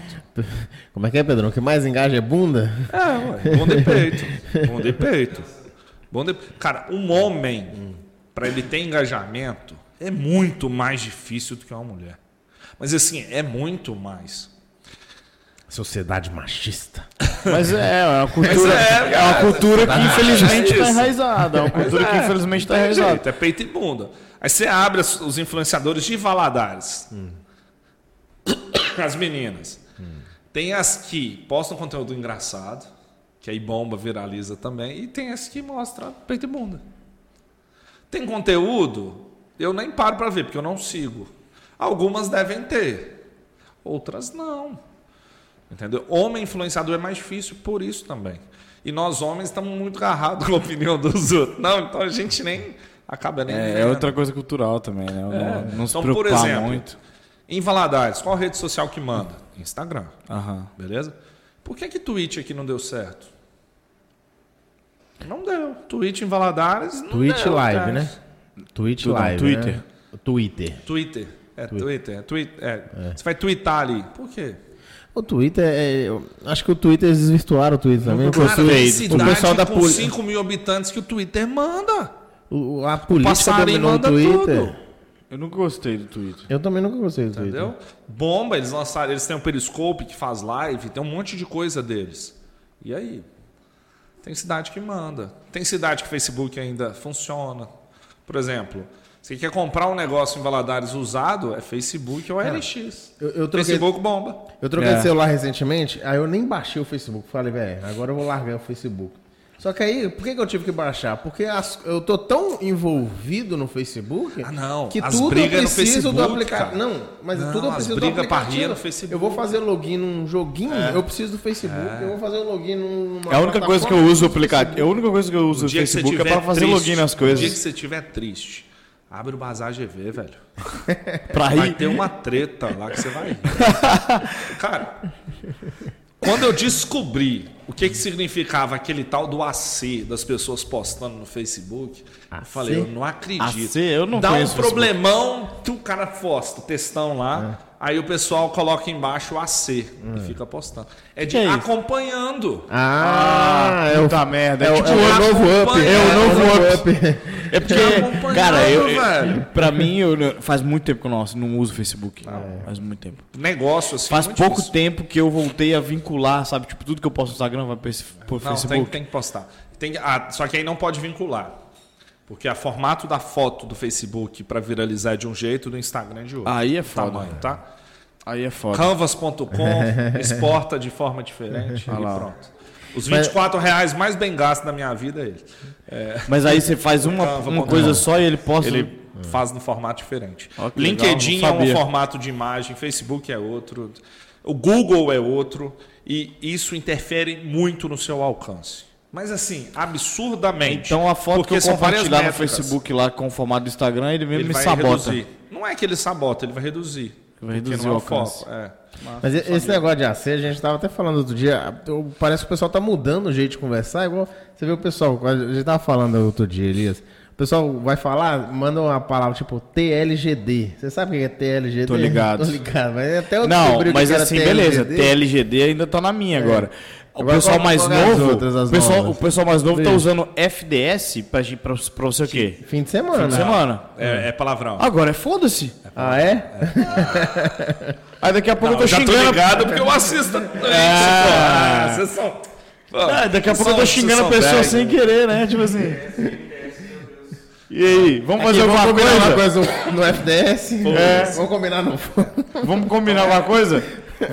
Como é que é, Pedrão? O que mais engaja é bunda? É, ué. Bunda e peito. Bunda e peito. Bunda e... Cara, um homem, pra ele ter engajamento, é muito mais difícil do que uma mulher. Mas assim, é muito mais. Sociedade machista. Mas é, é uma cultura, é, é, uma cultura que infelizmente É está enraizada. É uma cultura que infelizmente está enraizada. jeito, é peito e bunda. Aí você abre os influenciadores de Valadares. As meninas. Tem as que postam conteúdo engraçado, que aí bomba, viraliza também, e tem as que mostram peito e bunda. Tem conteúdo, eu nem paro para ver, porque eu não sigo. Algumas devem ter, outras não. Entendeu? Homem influenciador é mais difícil por isso também. E nós homens estamos muito agarrados com a opinião dos outros. Não, então a gente nem acaba nem É, é outra coisa cultural também, né? Não, não se Então, por preocupar exemplo, muito. Em Valadares, qual rede social que manda? Instagram. Aham. Beleza? Por que que Twitch aqui não deu certo? Não deu. Twitch em Valadares não Twitch deu, Live, cara. né? Twitch Tudo, Live. Twitter. Né? Twitter. Twitter. É, Twitter. É, Twi- é. Você vai twittar ali. Por quê? O Twitter é. acho que o Twitter eles desvirtuaram o Twitter também. Cara, o, tem gostei. o cidade pessoal da com poli- 5 mil habitantes que o Twitter manda. o- a política passarinho dominou o manda Twitter. tudo. Eu nunca gostei do Twitter. Eu também nunca gostei do Twitter. Entendeu? Bomba, eles lançaram, eles têm um Periscope que faz live, tem um monte de coisa deles. E aí? Tem cidade que manda. Tem cidade que o Facebook ainda funciona. Por exemplo, você quer comprar um negócio em Valadares usado, é Facebook ou LX. Eu, eu troquei, Facebook bomba. eu troquei É. de celular recentemente, aí eu nem baixei o Facebook. Falei, velho, agora eu vou largar o Facebook. Só que aí, por que, que eu tive que baixar? Porque as- eu tô tão envolvido no Facebook Ah, não. que As tudo eu preciso do aplicativo. Não, mas Não, tudo eu as preciso do aplicativo. no Facebook. É. Eu vou fazer login num joguinho, eu preciso do Facebook. Eu vou fazer login numa É a única coisa que eu uso o aplicativo. É a única coisa que eu uso O Facebook é pra fazer triste, login nas O dia que coisas. você estiver triste, abre o Bazar GV, velho. Pra Vai rir. ter uma treta lá que você vai rir. Cara, quando eu descobri o que, que significava aquele tal do AC das pessoas postando no Facebook, eu falei, eu não acredito. AC? Eu não Dá um problemão que o cara posta, textão lá, aí o pessoal coloca embaixo o AC e fica postando. É de é acompanhando. Ah, é o, puta merda. é, o, tipo, é o novo up. É o novo up. É porque, cara, eu, eu- pra mim, eu, faz muito tempo que eu não, não uso Facebook. Faz muito tempo. Negócio assim. Faz pouco difícil. tempo que eu voltei a vincular, sabe? Tipo, tudo que eu posto no Instagram vai pro, Não, tem, Facebook. tem que postar. Tem, ah, só que aí não pode vincular. Porque o formato da foto do Facebook para viralizar é de um jeito, do Instagram é de outro. Aí é foda. Tamanho, tá? Aí é foda. Canvas.com exporta de forma diferente e lá. pronto. Os 24 reais mais bem gastos da minha vida é ele. Mas aí você faz uma, Canva, uma coisa só e ele posta. Ele faz no formato diferente. Legal, LinkedIn não é um formato de imagem, Facebook é outro, o Google é outro, e isso interfere muito no seu alcance. Mas assim, absurdamente. Então a foto que eu compartilhar no. Facebook lá com o formato do Instagram, ele mesmo ele me vai sabota. reduzir. Não é que ele sabota, ele vai reduzir. Vai reduzir não é o o foco. alcance. É. Mas e- esse negócio de AC, a gente tava até falando outro dia, parece que o pessoal tá mudando o jeito de conversar, igual você vê o pessoal, a gente tava falando outro dia, Elias, o pessoal vai falar, manda uma palavra tipo TLGD. Você sabe o que é TLGD? Tô ligado. Tô ligado, mas até eu Não, mas assim, beleza. TLGD. TLGD ainda tá na minha agora. O Agora pessoal mais é novo, outras, as o, pessoal, o pessoal mais novo tá usando FDS pra, pra, pra você o quê? Fim de semana. Fim de semana. É, é palavrão. Agora é foda-se. Ah, é? Aí daqui a pouco Não, eu tô já tô xingando. ligado porque eu assisto. Ah. Ah, vocês são. Pô, Ah, daqui a pouco eu tô xingando a pessoa sem querer, né? Tipo assim. E aí, vamos fazer Aqui, alguma vamos combinar coisa? uma coisa no FDS? É. Vamos combinar no Vamos combinar alguma coisa?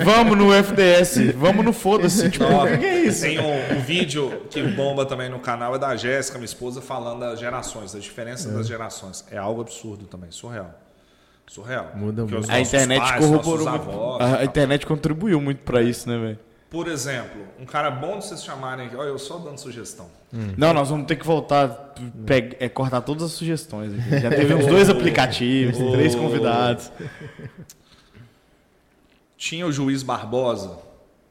Vamos no FDS, vamos no foda-se. Tipo, o que, que é isso? Tem um, um vídeo que bomba também no canal, é da Jéssica, minha esposa, falando das gerações, da diferença das gerações. É algo absurdo também, surreal. Surreal. Muda muito. A internet pais, corroborou avós, A, a internet contribuiu muito pra isso, né, velho? Por exemplo, um cara bom de vocês chamarem aqui, olha, eu só dando sugestão. Não, nós vamos ter que voltar, pe- é, cortar todas as sugestões aqui. Já teve uns dois aplicativos, três convidados. Tinha o juiz Barbosa,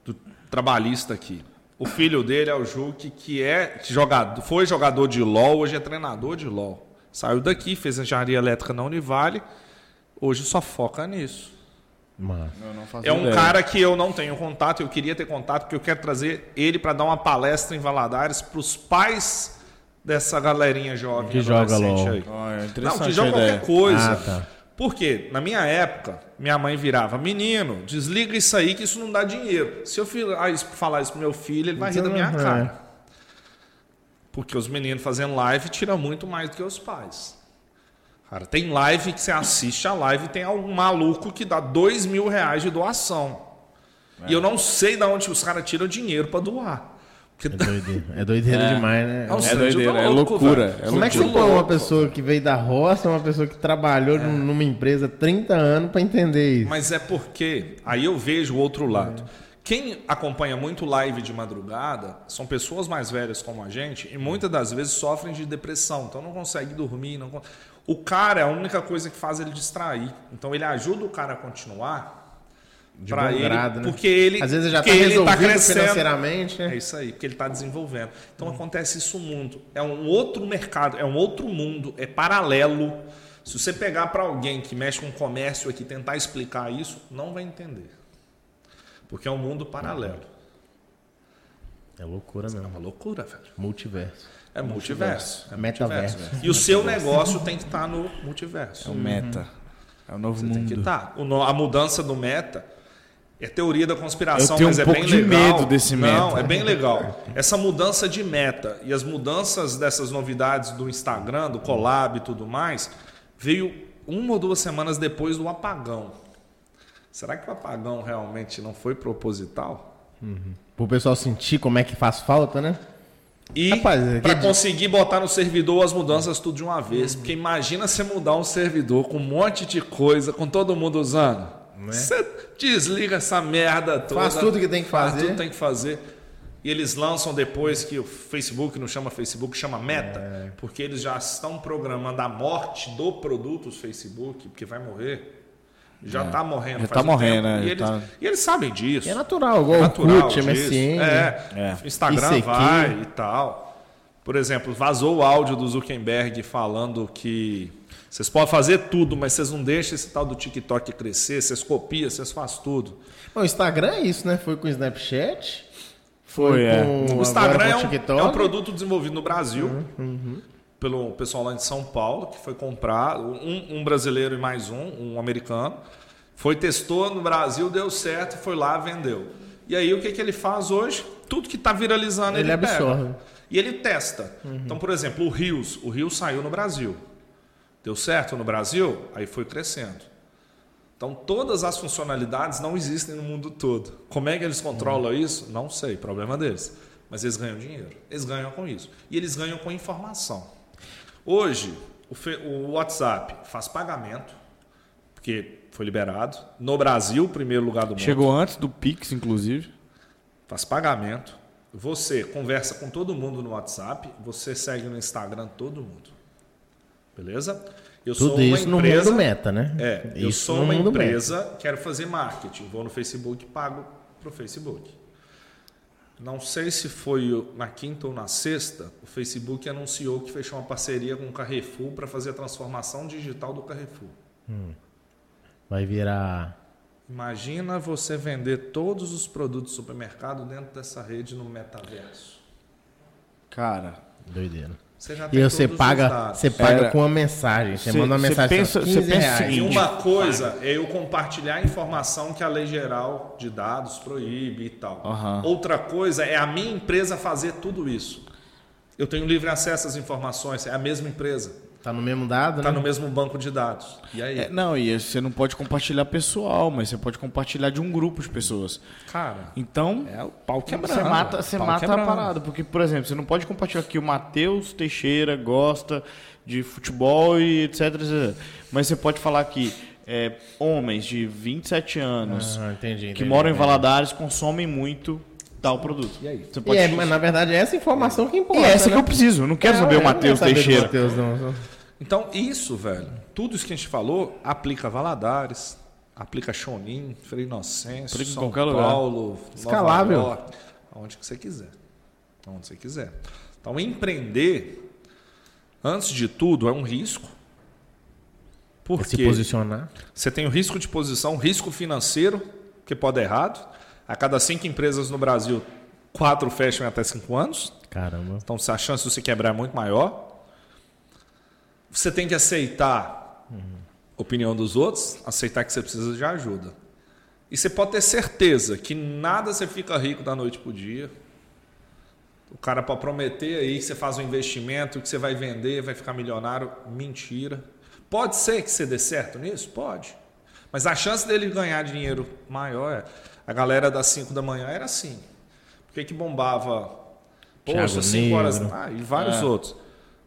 do trabalhista aqui. O filho dele é o Juque, que é jogador, foi jogador de LOL, hoje é treinador de LOL. Saiu daqui, fez engenharia elétrica na Univale, hoje só foca nisso. Mano. É um cara que eu não tenho contato, eu queria ter contato, porque eu quero trazer ele para dar uma palestra em Valadares para os pais dessa galerinha jovem Que joga adolescente LOL. aí. Olha, Não, interessante que joga ideia. qualquer coisa. Ah, tá. Por quê? Na minha época, minha mãe virava, menino, desliga isso aí que isso não dá dinheiro. Se eu ah, falar isso pro meu filho, ele vai rir da minha Uhum. cara. Porque os meninos fazendo live tiram muito mais do que os pais. Cara, tem live que você assiste a live e tem algum maluco que dá dois mil reais de doação. E eu não sei de onde os caras tiram dinheiro para doar. É doideira, é doideira demais, né? É um É de doideira, é loucura. velho. É Como é que você põe uma pessoa que veio da roça, uma pessoa que trabalhou num- numa empresa há 30 anos pra entender isso? Mas é porque aí eu vejo o outro lado. Quem acompanha muito live de madrugada são pessoas mais velhas como a gente e muitas das vezes sofrem de depressão, então não consegue dormir. Não O cara é a única coisa que faz ele distrair. Então ele ajuda o cara a continuar De pra bom ele, grado, né? porque ele Às vezes já tá porque ele resolvido crescendo. financeiramente, É né? isso aí, porque ele está desenvolvendo. Então acontece isso no mundo. É um outro mercado, é um outro mundo, é paralelo. Se você pegar para alguém que mexe com comércio aqui e tentar explicar isso, não vai entender. Porque é um mundo paralelo. É loucura É mesmo. uma loucura, velho. Multiverso. É multiverso. É Metaverso. multiverso. E o seu negócio tem que estar no multiverso. É o meta. É o novo Você tem que mundo. estar. No- A mudança do meta é teoria da conspiração, mas um é bem legal. medo desse Não, meta. é bem legal. Essa mudança de meta e as mudanças dessas novidades do Instagram, do Collab e tudo mais, veio uma ou duas semanas depois do apagão. Será que o apagão realmente não foi proposital? Pro pessoal sentir como é que faz falta, né? E é para que- conseguir botar no servidor as mudanças tudo de uma vez. Porque imagina você mudar um servidor com um monte de coisa, com todo mundo usando. Você desliga essa merda toda. Faz tudo que tem que Faz fazer. tudo que tem que fazer. E eles lançam depois que o Facebook não chama Facebook, chama Meta. É. Porque eles já estão programando a morte do produto Facebook, porque vai morrer. Já está morrendo. Já faz tá um morrendo, tempo. né? E Já eles, tá- e eles sabem disso. E é natural, igual É o natural Orkut. MSN. É, É. Instagram vai e tal. Por exemplo, vazou o áudio do Zuckerberg falando que vocês podem fazer tudo, mas vocês não deixam esse tal do TikTok crescer, vocês copiam, vocês fazem tudo. Bom, O Instagram é isso, né? Foi com o Snapchat. Foi, é. com O Instagram é com o um, TikTok. é um produto desenvolvido no Brasil pelo pessoal lá de São Paulo, que foi comprar, um, um brasileiro e mais um, um americano. Foi, testou no Brasil, deu certo, foi lá, vendeu. E aí o que, que ele faz hoje? Tudo que está viralizando ele, Ele pega. absorve. E ele testa. Então, por exemplo, o Rios. O Rios saiu no Brasil. Deu certo no Brasil? Aí foi crescendo. Então, todas as funcionalidades não existem no mundo todo. Como é que eles controlam isso? Não sei, problema deles. Mas eles ganham dinheiro. Eles ganham com isso. E eles ganham com informação. Hoje, o, o WhatsApp faz pagamento, porque foi liberado. No Brasil, primeiro lugar do mundo Chegou antes do Pix, inclusive. faz pagamento, você conversa com todo mundo no WhatsApp, você segue no Instagram todo mundo. Beleza? Eu Tudo isso no mundo meta, né? É, eu Isso sou no uma empresa, quero fazer marketing, vou no Facebook e pago pro Facebook. Não sei se foi o- na quinta ou na sexta, o Facebook anunciou que fechou uma parceria com o Carrefour para fazer a transformação digital do Carrefour. Vai virar. Imagina você vender todos os produtos do supermercado dentro dessa rede no metaverso. Cara, Doideira. Você já E tem você paga, você paga Era- com uma mensagem. Você Cê- manda uma mensagem pensa- pensa, cê 15 pensa o reais. E uma coisa é eu compartilhar a informação que a lei geral de dados proíbe e tal. Aham. Outra coisa é a minha empresa fazer tudo isso. Eu tenho livre acesso às informações, é a mesma empresa. Tá no mesmo dado, Está né? no mesmo banco de dados. E aí? é, não, e você não pode compartilhar pessoal, mas você pode compartilhar de um grupo de pessoas. Cara, Então, é o pau quebrando. você mata, você mata a quebrando. parada. Porque, por exemplo, você não pode compartilhar que o Matheus Teixeira gosta de futebol e etc, etc. Mas você pode falar que é, homens de 27 anos Ah, entendi, que entendi, moram em entendi. Valadares consomem muito tal produto. E aí? Você E pode... é, mas na verdade é essa informação que importa. E essa que né? eu preciso. Eu não quero É, saber o não Matheus quero saber do Teixeira. Matheus, não. Então, isso, velho, tudo isso que a gente falou, aplica Valadares, aplica Chonin, Frei Inocêncio, Aplica São qualquer lugar. Paulo, Escalável. Nova York, aonde que você quiser. Aonde você quiser. Então, empreender, antes de tudo, é um risco. Se Porque posicionar. você tem o risco de posição, risco financeiro, que pode dar errado. A cada cinco empresas no Brasil, quatro fecham em até cinco anos. Caramba. Então, se a chance de você quebrar é muito maior. Você tem que aceitar a opinião dos outros, aceitar que você precisa de ajuda. E você pode ter certeza que nada você fica rico da noite para o dia. O cara pode prometer aí que você faz um investimento, que você vai vender, vai ficar milionário. Mentira. Pode ser que você dê certo nisso? Pode. Mas a chance dele ganhar dinheiro maior é. A galera das 5 da manhã era assim. Por que, que bombava? Poxa, Thiago 5 horas. Ah, e vários É. outros.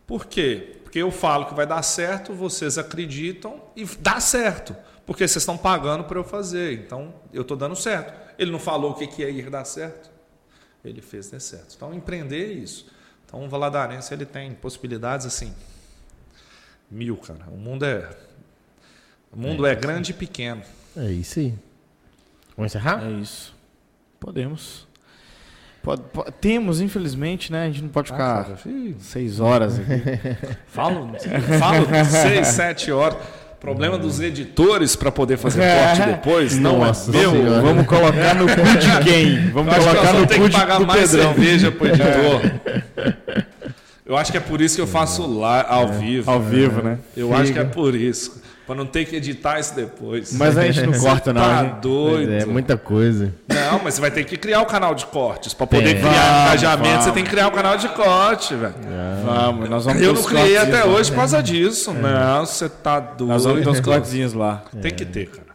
Por quê? Porque eu falo que vai dar certo, vocês acreditam e dá certo. Porque vocês estão pagando para eu fazer. Então, eu estou dando certo. Ele não falou o que, que ia ir dar certo. Ele fez dar certo. Então, empreender é isso. Então, o Valadarense ele tem possibilidades assim. Mil, cara. O mundo é. O mundo é, grande e pequeno. É isso aí. Vamos encerrar? É isso. Podemos. Pode- po- temos, infelizmente, né? A gente não pode ficar cara, filho. seis horas aqui. Falo, falo seis, sete horas. Problema dos editores para poder fazer corte depois. Não Nossa é meu. Senhora. Vamos colocar no cu de quem? Vamos Eu acho que nós colocar no vamos ter cu que de, pagar do mais Pedrão. cerveja pro editor. Eu acho que é por isso que eu faço lá ao vivo. Ao vivo, né? Eu acho que é por isso. Para não ter que editar isso depois. Mas a gente não corta, não. tá gente- doido. É muita coisa. Não, mas você vai ter que criar o canal de cortes. Para poder Tem. criar Vamos, engajamento, você vamos. tem que criar o canal de corte, velho. Vamos, nós vamos Eu não criei até hoje por causa disso. Não, você tá doido. Nós vamos ter uns cortezinhos lá. Tem que ter, cara.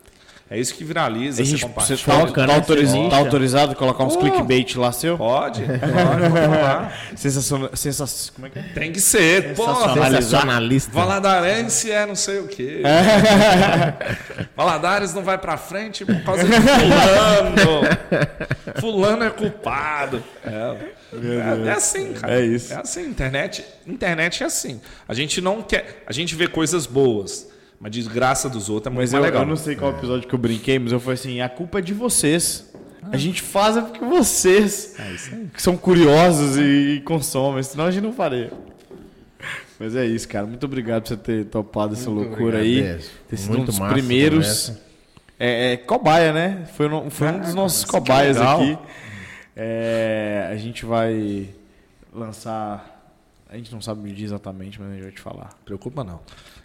É isso que viraliza, A você gente, você compartilha. tá, tá né? autoriza- Você tá autorizado a colocar uns Oh. clickbait lá seu? Pode, pode. Sensacional. Sensa, como é que é? Tem que ser. Pô, Sensacionalista. Valadarense é não sei o quê. Valadares não vai pra frente por causa de fulano. Fulano é culpado. É, é, é assim, cara. É isso. É assim, internet, internet é assim. A gente não quer, a gente vê coisas boas, mas desgraça dos outros é muito Mas eu, mais legal. eu não sei qual episódio que eu brinquei, mas eu falei assim: a culpa é de vocês. A gente faz é porque vocês que são curiosos e, e consomem, senão a gente não faria. Mas é isso, cara. Muito obrigado por você ter topado essa loucura aí. agradeço. Ter sido um Muito dos massa a primeiros. É, é, cobaia, né? Foi, no- foi um dos nossos cobaias aqui. É, a gente vai lançar. A gente não sabe medir exatamente, mas a gente vai te falar. Preocupa não.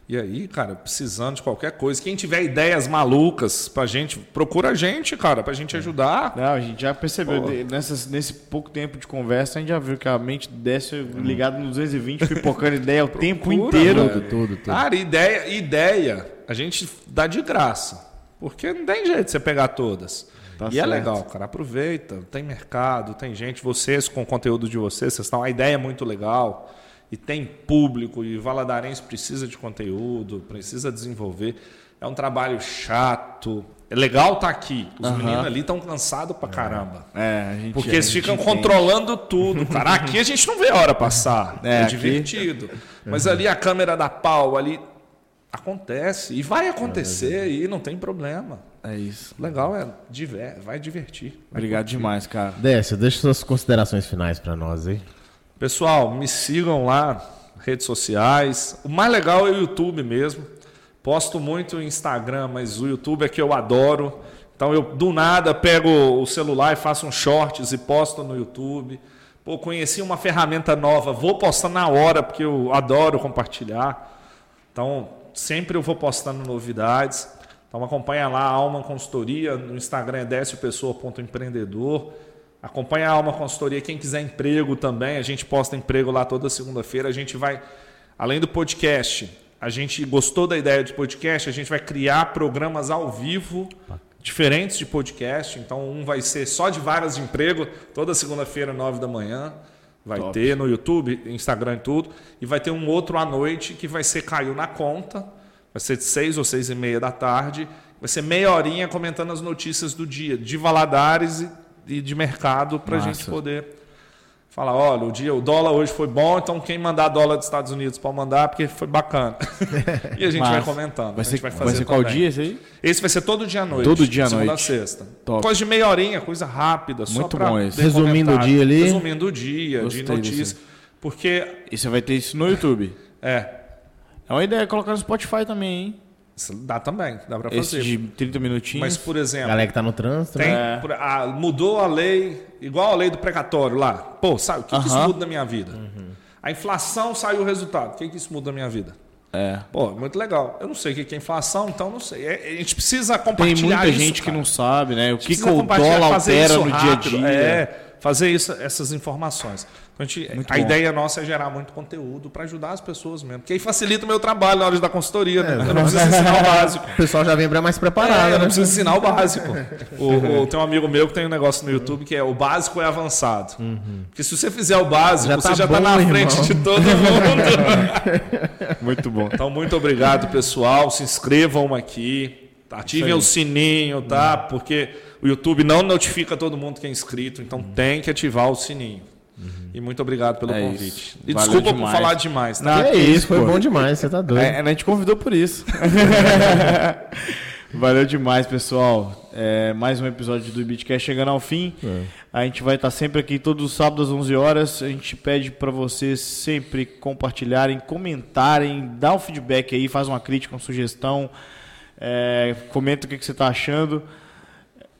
E aí, cara, precisando de qualquer coisa, quem tiver ideias malucas pra gente, procura a gente, cara, pra gente ajudar. Não, a gente já percebeu, Pô. nessas, nesse pouco tempo de conversa, a gente já viu que a mente desce ligada no 220, pipocando ideia o tempo Procura, inteiro. Tudo, tudo, tudo. Cara, ideia, ideia, a gente dá de graça. Porque não tem jeito de você pegar todas. Tá e é certo. legal, cara. Aproveita. Tem mercado, tem gente, vocês com o conteúdo de vocês, vocês estão. A ideia é muito legal. E tem público, e Valadarense precisa de conteúdo, precisa desenvolver. É um trabalho chato. É legal estar aqui. Os meninos ali estão cansados pra caramba. É, a gente, Porque a eles gente ficam entende. controlando tudo, cara. Aqui a gente não vê a hora passar. É, É, aqui- divertido. Mas ali a câmera dá pau, ali acontece. E vai acontecer e não tem problema. É isso. Legal é diver, vai divertir. vai Obrigado curtir. demais, cara. Décio, deixa suas considerações finais pra nós aí. Pessoal, me sigam lá, redes sociais. O mais legal é o YouTube mesmo. Posto muito no Instagram, mas o YouTube é que eu adoro. Então eu do nada pego o celular e faço um shorts e posto no YouTube. Pô, conheci uma ferramenta nova, vou postar na hora porque eu adoro compartilhar. Então, sempre eu vou postando novidades. Então acompanha lá a Alma Consultoria, no Instagram é déciopessoa.empreendedor. Acompanha a Alma Consultoria, quem quiser emprego também, a gente posta emprego lá toda segunda-feira. A gente vai, além do podcast, a gente gostou da ideia de podcast, a gente vai criar programas ao vivo diferentes de podcast. Então um vai ser só de vagas de emprego, toda segunda-feira, nove da manhã. Vai Top. ter no YouTube, Instagram e tudo. E vai ter um outro à noite que vai ser Caiu na Conta. Vai ser de seis ou seis e meia da tarde. Vai ser meia horinha comentando as notícias do dia, de Valadares e, e de mercado, para a gente poder falar, olha, o dia, o dólar hoje foi bom, então quem mandar dólar dos Estados Unidos pode mandar, porque foi bacana. e a gente vai Massa. comentando. Vai a gente ser, vai vai ser qual dia esse aí? Esse vai ser todo dia à noite. Todo dia à segunda noite. a sexta. Top. Coisa de meia horinha, coisa rápida. só Muito bom esse. Resumindo comentário. o dia ali. Resumindo o dia, Gostei de notícia. desse. Porque, E você vai ter isso no YouTube. é, É uma ideia colocar no Spotify também, hein? Isso dá também, dá pra Esse fazer. de 30 minutinhos. Mas, por exemplo, Galera que tá no trânsito, tem, né? ah, mudou a lei, igual a lei do precatório lá. Pô, sabe, o que, que isso muda na minha vida? A inflação saiu o resultado. O que, que isso muda na minha vida? É. Pô, muito legal. Eu não sei o que que é inflação, então não sei. É- a gente precisa Tem compartilhar muita isso, gente que cara. não sabe, né? O que, que o dólar fazer altera isso no rápido, dia a dia. É, fazer isso, essas informações. Então, a gente- a ideia nossa é gerar muito conteúdo para ajudar as pessoas mesmo. Porque aí facilita o meu trabalho na hora da consultoria. né? É, Eu não preciso ensinar o básico. O pessoal já vem mais É, preparado, eu não né? preciso ensinar o básico. O, o- tem um amigo meu que tem um negócio no YouTube que é o básico é avançado. Porque se você fizer o básico, Já você tá já está na irmão. frente de todo mundo. Muito bom. Então, muito obrigado, pessoal. Se inscrevam aqui. Ativem o sininho, tá? Porque o YouTube não notifica todo mundo que é inscrito, então tem que ativar o sininho. E muito obrigado pelo É convite. isso. E Valeu desculpa demais. por falar demais, tá? Não, Que que isso, foi pô. bom demais, você tá doido. É, a gente convidou por isso. Valeu demais, pessoal. É, mais um episódio do Bitcast chegando ao fim. A gente vai estar sempre aqui todos os sábados às 11 horas. A gente pede para vocês sempre compartilharem, comentarem, dar um feedback aí, faz uma crítica, uma sugestão. É, comenta o que, que você está achando.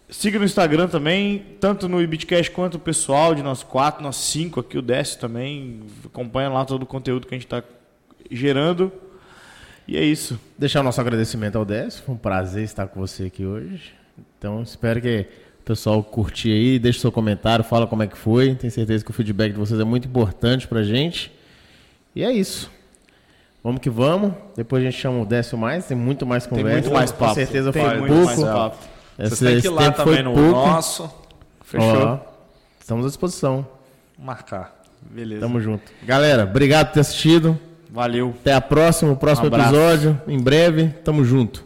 Siga no Instagram também, tanto no Ibitcast quanto o pessoal de nós quatro, nós cinco aqui, o Décio também. Acompanha lá todo o conteúdo que a gente está gerando. E é isso. Deixar o nosso agradecimento ao Décio. Foi um prazer estar com você aqui hoje. Então, espero que o pessoal curtir aí, deixe seu comentário, fala como é que foi. Tenho certeza que o feedback de vocês é muito importante pra gente. E é isso. Vamos que vamos. Depois a gente chama o Décio mais, tem muito mais Tem conversa. muito mais Com papo. certeza Tem foi muito pouco. mais papo. Esse, Vocês têm que ir lá também foi no pouco. nosso. Fechou? Ó, estamos à disposição. Marcar. Beleza. Tamo junto. Galera, obrigado por ter assistido. Valeu. Até a próxima, o próximo Um episódio. Em breve, tamo junto.